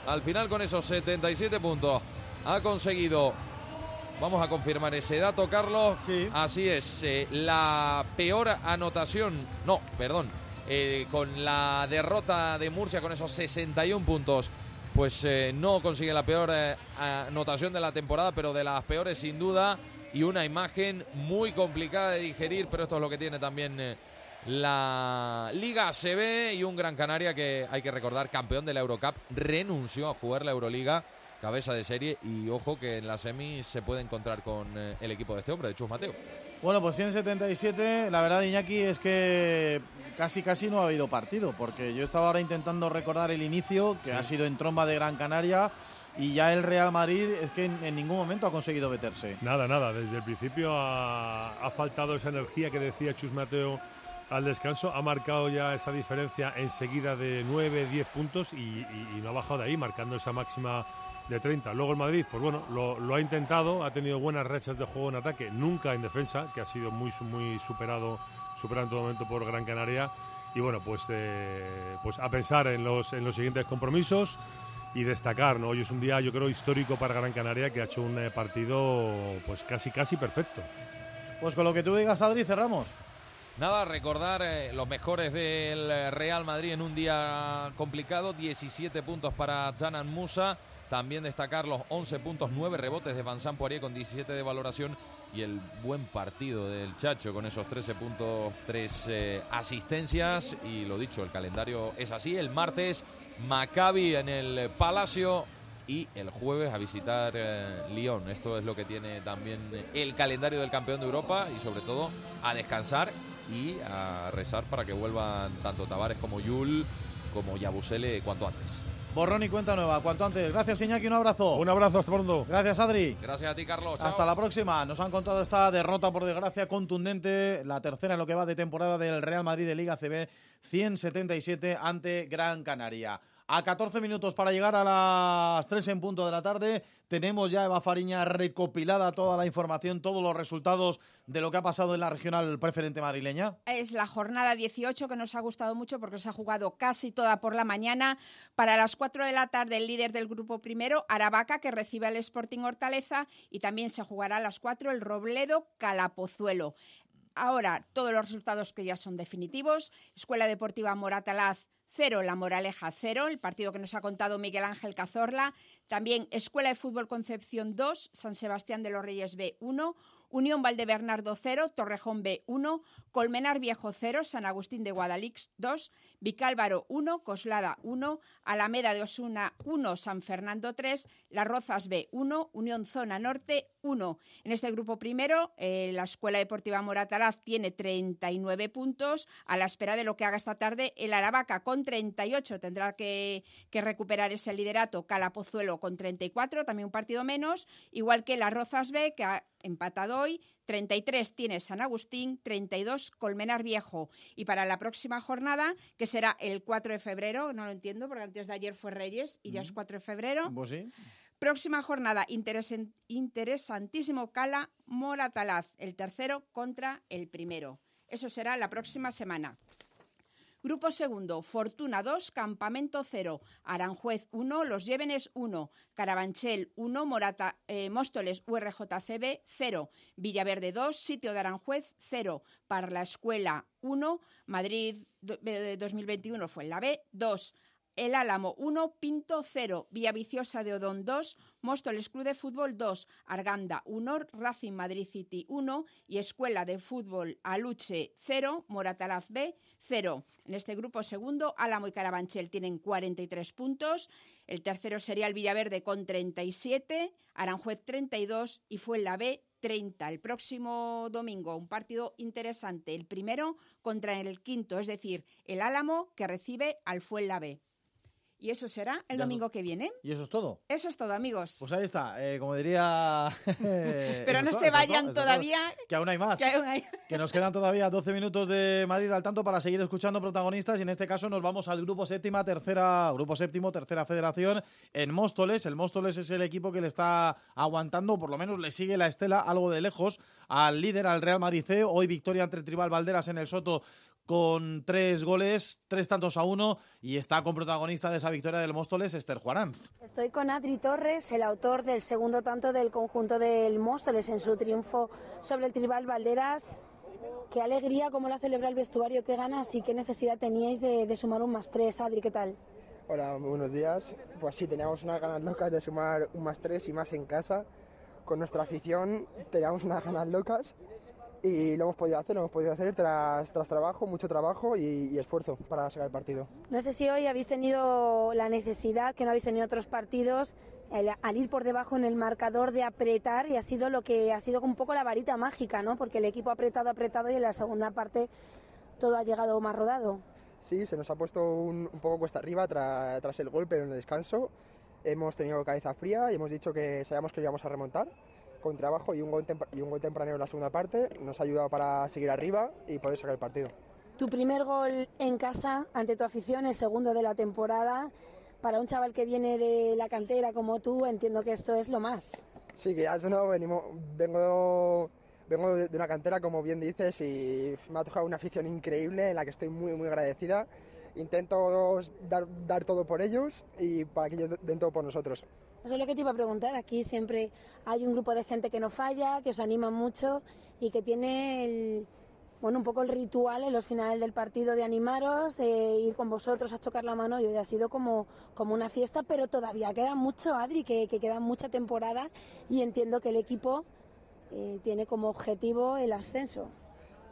Al final con esos 77 puntos ha conseguido Vamos a confirmar ese dato, Carlos. Así es, eh, la peor anotación, no, perdón, eh, con la derrota de Murcia con esos 61 puntos, pues eh, no consigue la peor anotación de la temporada, pero de las peores sin duda, y una imagen muy complicada de digerir, pero esto es lo que tiene también la Liga ACB y un Gran Canaria que hay que recordar, campeón de la Eurocup, renunció a jugar la Euroliga cabeza de serie y ojo que en la semis se puede encontrar con eh, el equipo de este hombre, de Chus Mateo. Bueno, pues 177, la verdad, Iñaki, es que casi casi no ha habido partido, porque yo estaba ahora intentando recordar el inicio, que Sí. ha sido en tromba de Gran Canaria, y ya el Real Madrid es que en, en ningún momento ha conseguido meterse. Nada, nada. Desde el principio ha, ha faltado esa energía que decía Chus Mateo al descanso. Ha marcado ya esa diferencia enseguida de 9, 10 puntos y, no ha bajado de ahí, marcando esa máxima de 30. Luego el Madrid, pues bueno, lo, ha intentado, ha tenido buenas rachas de juego en ataque, nunca en defensa, que ha sido muy, muy superado, superado en todo momento por Gran Canaria. Y bueno, pues, eh, pues a pensar en los, en los siguientes compromisos y destacar, ¿no? Hoy es un día, yo creo, histórico para Gran Canaria, que ha hecho un eh, partido pues casi, casi perfecto. Pues con lo que tú digas, Adri, cerramos. Nada, recordar eh, los mejores del eh, Real Madrid en un día complicado, 17 puntos para Janan Musa, también destacar los 11 puntos, 9 rebotes de Vincent Poirier con 17 de valoración y el buen partido del Chacho con esos 13 puntos, 3 eh, asistencias. Y lo dicho, el calendario es así, el martes Maccabi en el Palacio y el jueves a visitar eh, Lyon. Esto es lo que tiene también el calendario del campeón de Europa y sobre todo a descansar y a rezar para que vuelvan tanto Tavares como Yul como Yabusele cuanto antes. Borrón y cuenta nueva, cuanto antes. Gracias, Iñaki, un abrazo. Un abrazo, hasta pronto. Gracias, Adri. Gracias a ti, Carlos. Chao. Hasta la próxima. Nos han contado esta derrota, por desgracia, contundente, la tercera en lo que va de temporada del Real Madrid de Liga CB, 177 ante Gran Canaria. A 14 minutos para llegar a las 3 en punto de la tarde, tenemos ya Eva Fariña recopilada toda la información, todos los resultados de lo que ha pasado en la regional preferente madrileña. Es la jornada 18 que nos ha gustado mucho porque se ha jugado casi toda por la mañana. Para las 4 de la tarde, el líder del grupo primero, Aravaca, que recibe al Sporting Hortaleza. Y también se jugará a las 4 el Robledo Calapozuelo. Ahora, todos los resultados que ya son definitivos. Escuela Deportiva Moratalaz 0, La Moraleja 0, el partido que nos ha contado Miguel Ángel Cazorla. También Escuela de Fútbol Concepción 2, San Sebastián de los Reyes B 1, Unión Valdebernardo 0, Torrejón B 1, Colmenar Viejo 0, San Agustín de Guadalix 2, Vicálvaro 1, Coslada 1, Alameda de Osuna 1, San Fernando 3, Las Rozas B 1, Unión Zona Norte 1. En este grupo primero, eh, la Escuela Deportiva Moratalaz tiene 39 puntos, a la espera de lo que haga esta tarde el Aravaca con 38 tendrá que, que recuperar ese liderato, Calapozuelo con 34, también un partido menos, igual que las Rozas B, que ha- empatado hoy, 33 tiene San Agustín, 32 Colmenar Viejo. Y para la próxima jornada, que será el 4 de febrero, no lo entiendo porque antes de ayer fue Reyes y ya es 4 de febrero. Pues sí. Próxima jornada, interesantísimo Cala Moratalaz, el tercero contra el primero. Eso será la próxima semana. Grupo segundo, Fortuna 2, Campamento 0, Aranjuez 1, Los Llévenes 1, Carabanchel 1, Morata, eh, Móstoles URJCB 0, Villaverde 2, Sitio de Aranjuez 0, Parla Escuela 1, Madrid do- eh, 2021 fue en la B 2, El Álamo 1, Pinto 0, Villaviciosa de Odón 2, Móstoles Club de Fútbol 2, Arganda 1, Racing Madrid City 1 y Escuela de Fútbol Aluche 0, Moratalaz B 0. En este grupo segundo, Álamo y Carabanchel tienen 43 puntos, el tercero sería el Villaverde con 37, Aranjuez 32 y fue la B 30. El próximo domingo, un partido interesante. El primero contra el quinto, es decir, el Álamo que recibe al Fuenlabe. Y eso será el Ya domingo que viene. Y eso es todo. Eso es todo, amigos. Pues ahí está, eh, como diría... Pero no se vayan todavía. Que aún hay más. que aún hay- Que nos quedan todavía 12 minutos de Madrid al tanto para seguir escuchando protagonistas y en este caso nos vamos al grupo séptima, tercera, grupo séptimo, tercera federación en Móstoles. El Móstoles es el equipo que le está aguantando, por lo menos le sigue la estela algo de lejos al líder, al Real Madrid C. Hoy victoria entre Tribal Valderas en el Soto con tres goles, tres tantos a uno y está con protagonista de esa victoria del Móstoles, Esther Juaranz. Estoy con Adri Torres, el autor del segundo tanto del conjunto del Móstoles en su triunfo sobre el Tribal Valderas. Qué alegría, cómo la celebra el vestuario, qué ganas y qué necesidad teníais de, de sumar un más tres. Adri, ¿qué tal? Hola, buenos días. Pues sí, teníamos unas ganas locas de sumar un más tres y más en casa. Con nuestra afición teníamos unas ganas locas y lo hemos podido hacer, lo hemos podido hacer tras, tras trabajo, mucho trabajo y, y esfuerzo para sacar el partido. No sé si hoy habéis tenido la necesidad, que no habéis tenido otros partidos, el- al ir por debajo en el marcador de apretar y ha sido lo que ha sido un poco la varita mágica, ¿no? Porque el equipo ha apretado, apretado y en la segunda parte todo ha llegado más rodado. Sí, se nos ha puesto un, un poco cuesta arriba tra- tras el gol, pero en el descanso hemos tenido cabeza fría y hemos dicho que sabíamos que íbamos a remontar con trabajo y un gol, y un gol tempranero en la segunda parte. Nos ha ayudado para seguir arriba y poder sacar el partido. Tu primer gol en casa ante tu afición, el segundo de la temporada. Para un chaval que viene de la cantera como tú, entiendo que esto es lo más. Sí, que ya eso no, venimos, vengo, vengo de de una cantera, como bien dices, y me ha tocado una afición increíble en la que estoy muy, muy agradecida. Intento dar, dar todo por ellos y para que ellos den todo por nosotros. Eso es lo que te iba a preguntar. Aquí siempre hay un grupo de gente que no falla, que os anima mucho y que tiene bueno, un poco el ritual en los finales del partido de animaros, de ir con vosotros a chocar la mano y hoy ha sido como, como una fiesta, pero todavía queda mucho, Adri, que, que queda mucha temporada y entiendo que el equipo eh, tiene como objetivo el ascenso.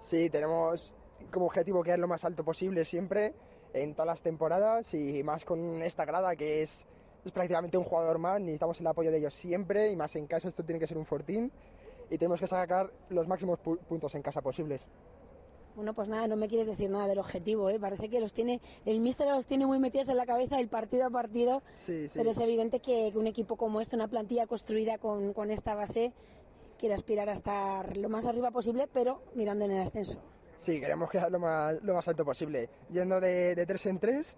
Sí, tenemos como objetivo quedar lo más alto posible siempre, en todas las temporadas y más con esta grada que es, es prácticamente un jugador más, necesitamos el apoyo de ellos siempre y más en casa esto tiene que ser un fortín y tenemos que sacar los máximos pu- puntos en casa posibles. Bueno, pues nada, no me quieres decir nada del objetivo, ¿eh? Parece que los tiene, el míster los tiene muy metidos en la cabeza el partido a partido, Sí, sí. pero es evidente que, que un equipo como este, una plantilla construida con, con esta base, quiere aspirar a estar lo más arriba posible, pero mirando en el ascenso. Sí, queremos quedar lo más, lo más alto posible, yendo de, de tres en tres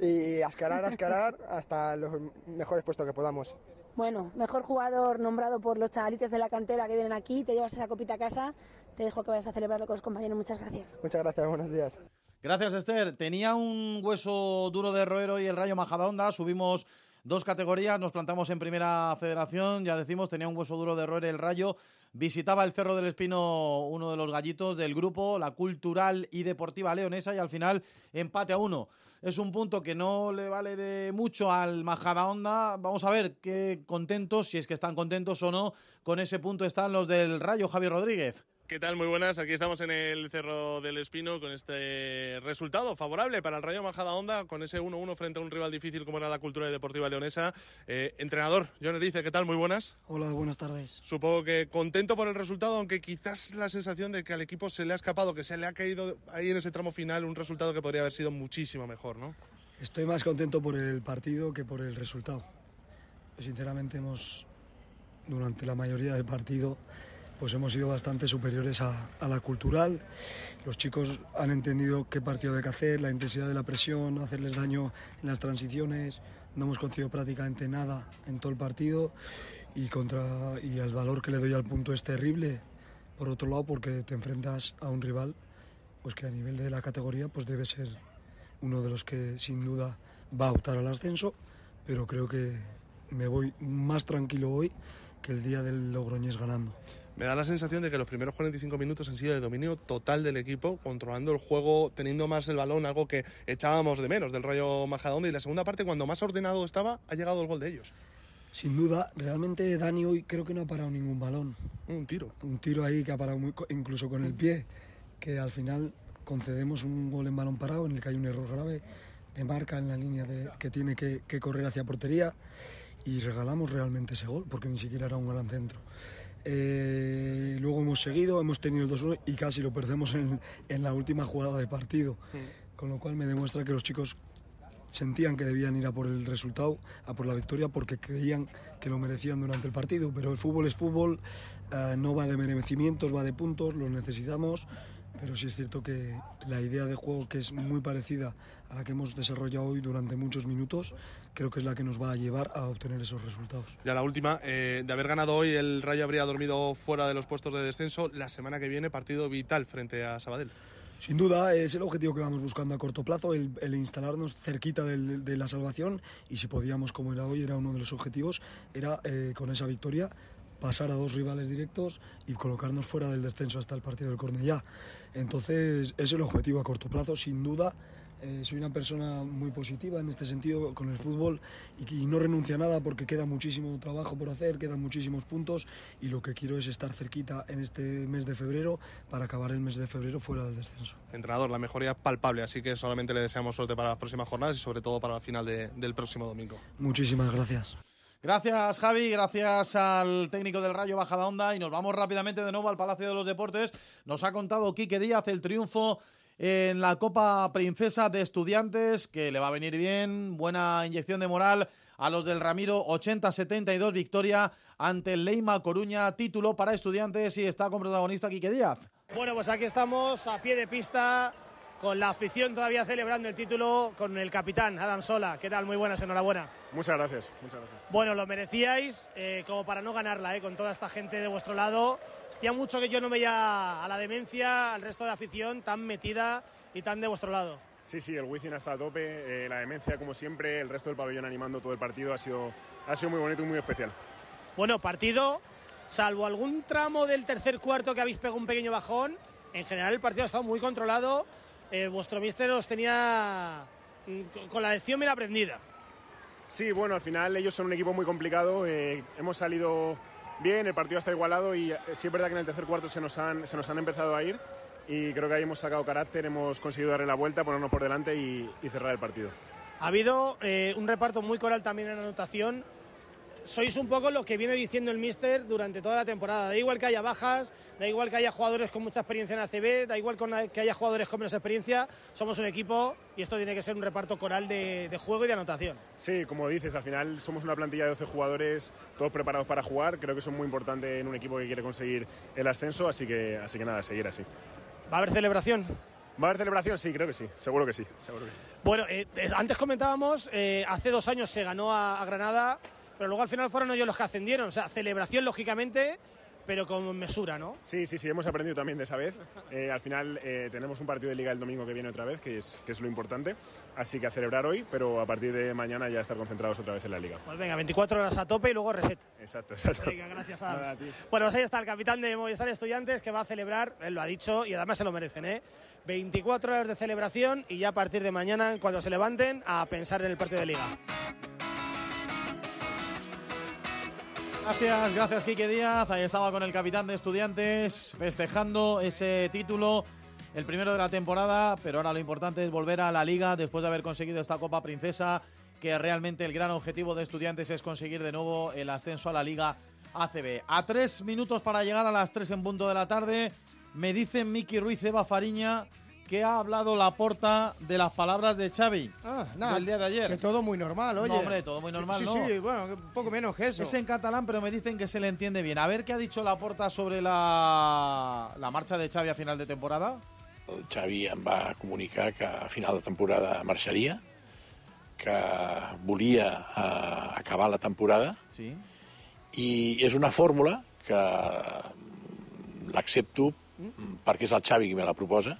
y a escalar, a escalar hasta los mejores puestos que podamos. Bueno, mejor jugador nombrado por los chavalites de la cantera que vienen aquí, te llevas esa copita a casa, te dejo que vayas a celebrarlo con los compañeros, muchas gracias. Muchas gracias, buenos días. Gracias, Esther. Tenía un hueso duro de roer y el Rayo Majadahonda. Subimos dos categorías, nos plantamos en Primera Federación. Ya decimos, tenía un hueso duro de roer el Rayo. Visitaba el Cerro del Espino, uno de los gallitos del grupo, la Cultural y Deportiva Leonesa, y al final empate a uno. Es un punto que no le vale de mucho al Majadahonda. Vamos a ver qué contentos, si es que están contentos o no, con ese punto están los del Rayo, Javier Rodríguez. ¿Qué tal? Muy buenas. Aquí estamos en el Cerro del Espino con este resultado favorable para el Rayo Majadahonda, con ese 1-1 frente a un rival difícil como era la Cultura Deportiva Leonesa. Eh, entrenador, John Erice, ¿qué tal? Muy buenas. Hola, buenas tardes. Supongo que contento por el resultado, aunque quizás la sensación de que al equipo se le ha escapado, que se le ha caído ahí en ese tramo final un resultado que podría haber sido muchísimo mejor, ¿no? Estoy más contento por el partido que por el resultado. Sinceramente hemos, durante la mayoría del partido, pues hemos sido bastante superiores a, la cultural. Los chicos han entendido qué partido hay que hacer, la intensidad de la presión, hacerles daño en las transiciones. No hemos conseguido prácticamente nada en todo el partido y, contra, y el valor que le doy al punto es terrible. Por otro lado, porque te enfrentas a un rival pues que a nivel de la categoría pues debe ser uno de los que sin duda va a optar al ascenso, pero creo que me voy más tranquilo hoy que el día del Logroñés ganando. Me da la sensación de que los primeros 45 minutos han sido de dominio total del equipo, controlando el juego, teniendo más el balón, algo que echábamos de menos del Rayo Majadahonda. Y la segunda parte, cuando más ordenado estaba, ha llegado el gol de ellos. Sin duda, realmente Dani hoy creo que no ha parado ningún balón. Un tiro. Un tiro ahí que ha parado muy, incluso con el pie, que al final concedemos un gol en balón parado en el que hay un error grave de marca en la línea de, que tiene que, que correr hacia portería y regalamos realmente ese gol porque ni siquiera era un gran centro. Eh, luego hemos seguido, hemos tenido el 2-1 y casi lo perdemos en, en, la última jugada de partido. Con lo cual me demuestra que los chicos sentían que debían ir a por el resultado, a por la victoria, porque creían que lo merecían durante el partido. Pero el fútbol es fútbol, eh, no va de merecimientos, va de puntos, los necesitamos. Pero sí es cierto que la idea de juego, que es muy parecida a la que hemos desarrollado hoy durante muchos minutos, creo que es la que nos va a llevar a obtener esos resultados. Ya la última, eh, de haber ganado hoy, el Rayo habría dormido fuera de los puestos de descenso. La semana que viene, partido vital frente a Sabadell. Sin duda, es el objetivo que vamos buscando a corto plazo, el, el instalarnos cerquita del, de la salvación y si podíamos, como era hoy, era uno de los objetivos, era eh, con esa victoria pasar a dos rivales directos y colocarnos fuera del descenso hasta el partido del Cornellá. Entonces, es el objetivo a corto plazo, sin duda. Eh, soy una persona muy positiva en este sentido con el fútbol y, y, no renuncio a nada porque queda muchísimo trabajo por hacer, quedan muchísimos puntos y lo que quiero es estar cerquita en este mes de febrero para acabar el mes de febrero fuera del descenso. Entrenador, la mejoría es palpable, así que solamente le deseamos suerte para las próximas jornadas y sobre todo para la final de, del próximo domingo. Muchísimas gracias. Gracias Javi, gracias al técnico del Rayo Bajada Onda y nos vamos rápidamente de nuevo al Palacio de los Deportes. Nos ha contado Quique Díaz el triunfo en la Copa Princesa de Estudiantes, que le va a venir bien, buena inyección de moral a los del Ramiro, 80-72 victoria ante el Leima Coruña, título para estudiantes y está con protagonista Quique Díaz. Bueno, pues aquí estamos a pie de pista con la afición todavía celebrando el título con el capitán Adam Sola. ¿Qué tal? Muy buenas, enhorabuena. Muchas gracias, muchas gracias. Bueno, lo merecíais eh, como para no ganarla, eh, con toda esta gente de vuestro lado. Hacía mucho que yo no veía a la demencia, al resto de la afición tan metida y tan de vuestro lado. Sí, sí, el Wizzing está a tope, eh, la demencia como siempre, el resto del pabellón animando todo el partido ha sido, ha sido muy bonito y muy especial. Bueno, partido, salvo algún tramo del tercer cuarto que habéis pegado un pequeño bajón, en general el partido ha estado muy controlado, eh, vuestro míster os tenía mm, con la lección bien aprendida. Sí, bueno, al final ellos son un equipo muy complicado, eh, hemos salido bien, el partido está igualado y eh, sí es verdad que en el tercer cuarto se nos han, se nos han empezado a ir y creo que ahí hemos sacado carácter, hemos conseguido darle la vuelta, ponernos por delante y, y cerrar el partido. Ha habido eh, un reparto muy coral también en la anotación. Sois un poco lo que viene diciendo el míster durante toda la temporada. Da igual que haya bajas, da igual que haya jugadores con mucha experiencia en ACB, da igual que haya jugadores con menos experiencia. Somos un equipo y esto tiene que ser un reparto coral de, de juego y de anotación. Sí, como dices, al final somos una plantilla de 12 jugadores, todos preparados para jugar. Creo que eso es muy importante en un equipo que quiere conseguir el ascenso, así que, así que nada, seguir así. ¿Va a haber celebración? ¿Va a haber celebración? Sí, creo que sí, seguro que sí. Seguro que sí. Bueno, eh, antes comentábamos, eh, hace dos años se ganó a, a, Granada, pero luego al final fueron ellos los que ascendieron. O sea, celebración lógicamente, pero con mesura, ¿no? Sí, sí, sí, hemos aprendido también de esa vez. Eh, al final eh, tenemos un partido de liga el domingo que viene otra vez, que es, que es lo importante. Así que a celebrar hoy, pero a partir de mañana ya estar concentrados otra vez en la liga. Pues venga, 24 horas a tope y luego reset. Exacto, exacto. Venga, gracias, Adams. Bueno, pues ahí está el capitán de Movistar Estudiantes que va a celebrar, él lo ha dicho y además se lo merecen, ¿eh? 24 horas de celebración y ya a partir de mañana, cuando se levanten, a pensar en el partido de liga. Gracias, gracias Quique Díaz. Ahí estaba con el capitán de estudiantes festejando ese título, el primero de la temporada, pero ahora lo importante es volver a la liga después de haber conseguido esta Copa Princesa, que realmente el gran objetivo de estudiantes es conseguir de nuevo el ascenso a la liga ACB. A tres minutos para llegar a las tres en punto de la tarde, me dicen Miki Ruiz Eva Fariña ¿qué ha hablado la porta de las palabras de Xavi Ah, nada, del día de ayer? Que todo muy normal, oye. No, hombre, todo muy normal, Sí, no. sí, sí, bueno, un poco menos que eso. Es en catalán, pero me dicen que se le entiende bien. A ver qué ha dicho la porta sobre la, la marcha de Xavi a final de temporada. El Xavi em va comunicar que a final de temporada marxaria, que volia eh, acabar la temporada Sí. i és una fórmula que l'accepto perquè és el Xavi qui me la proposa?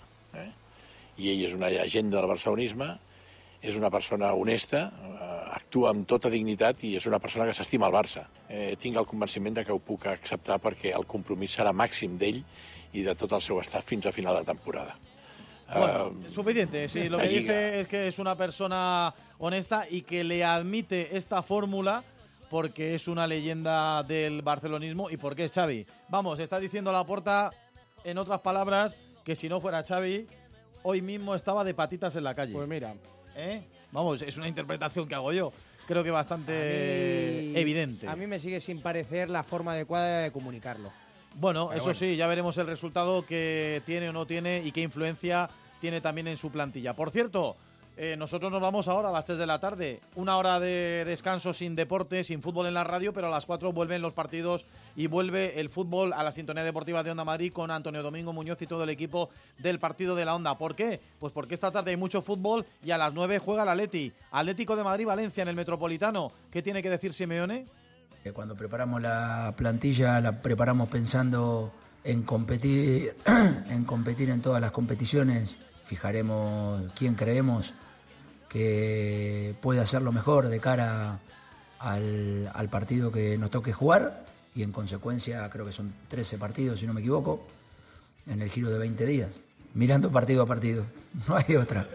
I ell és una llegenda del barcelonisme és una persona honesta, eh, actua amb tota dignitat i és una persona que s'estima el Barça. Eh, tinc el convenciment de que ho puc acceptar perquè el compromís serà màxim d'ell i de tot el seu estat fins a final de temporada. Bueno, Eh, suficiente. Sí, lo que Liga. dice es que es una persona honesta y que le admite esta fórmula porque es una leyenda del barcelonismo y porque es Xavi. Vamos, está diciendo la porta, en otras palabras, que si no fuera Xavi, hoy mismo estaba de patitas en la calle. Pues mira. ¿Eh? Vamos, es una interpretación que hago yo. Creo que bastante evidente. A mí me sigue sin parecer la forma adecuada de comunicarlo. Bueno, Pero eso bueno. sí, ya veremos el resultado que tiene o no tiene y qué influencia tiene también en su plantilla. Por cierto, eh, nosotros nos vamos ahora a las 3 de la tarde. Una hora de descanso sin deporte, sin fútbol en la radio, pero a las 4 vuelven los partidos y vuelve el fútbol a la sintonía deportiva de Onda Madrid con Antonio Domingo Muñoz y todo el equipo del partido de la Onda. ¿Por qué? Pues porque esta tarde hay mucho fútbol y a las 9 juega el Atleti. Atlético de Madrid-Valencia en el Metropolitano. ¿Qué tiene que decir Simeone? Cuando preparamos la plantilla la preparamos pensando en competir, en competir en todas las competiciones. Fijaremos quién creemos que puede hacerlo mejor de cara al, al partido que nos toque jugar y en consecuencia creo que son 13 partidos si no me equivoco en el giro de 20 días, mirando partido a partido, no hay otra.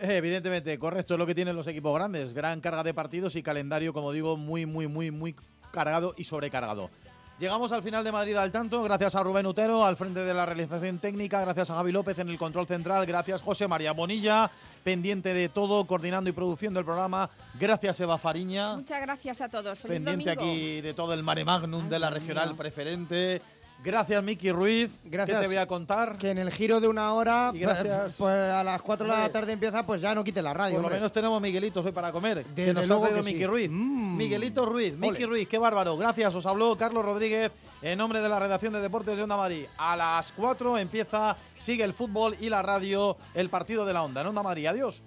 Eh, Evidentemente, correcto, es lo que tienen los equipos grandes. Gran carga de partidos y calendario, como digo, muy, muy, muy, muy cargado y sobrecargado. Llegamos al final de Madrid al tanto, gracias a Rubén Utero al frente de la realización técnica, gracias a Javi López en el control central, gracias José María Bonilla, pendiente de todo, coordinando y produciendo el programa, gracias Eva Fariña, Muchas gracias a todos. Feliz pendiente domingo. aquí de todo el mare magnum de la regional mío. preferente, gracias Miki Ruiz, Gracias. ¿qué te voy a contar? Que en el giro de una hora, gracias. pues a las 4 de la tarde empieza, pues ya no quite la radio. Por lo hombre. menos tenemos Miguelitos hoy para comer. que nos ha traído sí. Miki Ruiz. Miguelito Ruiz, Miki. Ruiz, qué bárbaro. Gracias, os habló Carlos Rodríguez en nombre de la redacción de Deportes de Onda Madrid. A las 4 empieza, sigue el fútbol y la radio, el partido de la Onda en Onda Madrid. Adiós.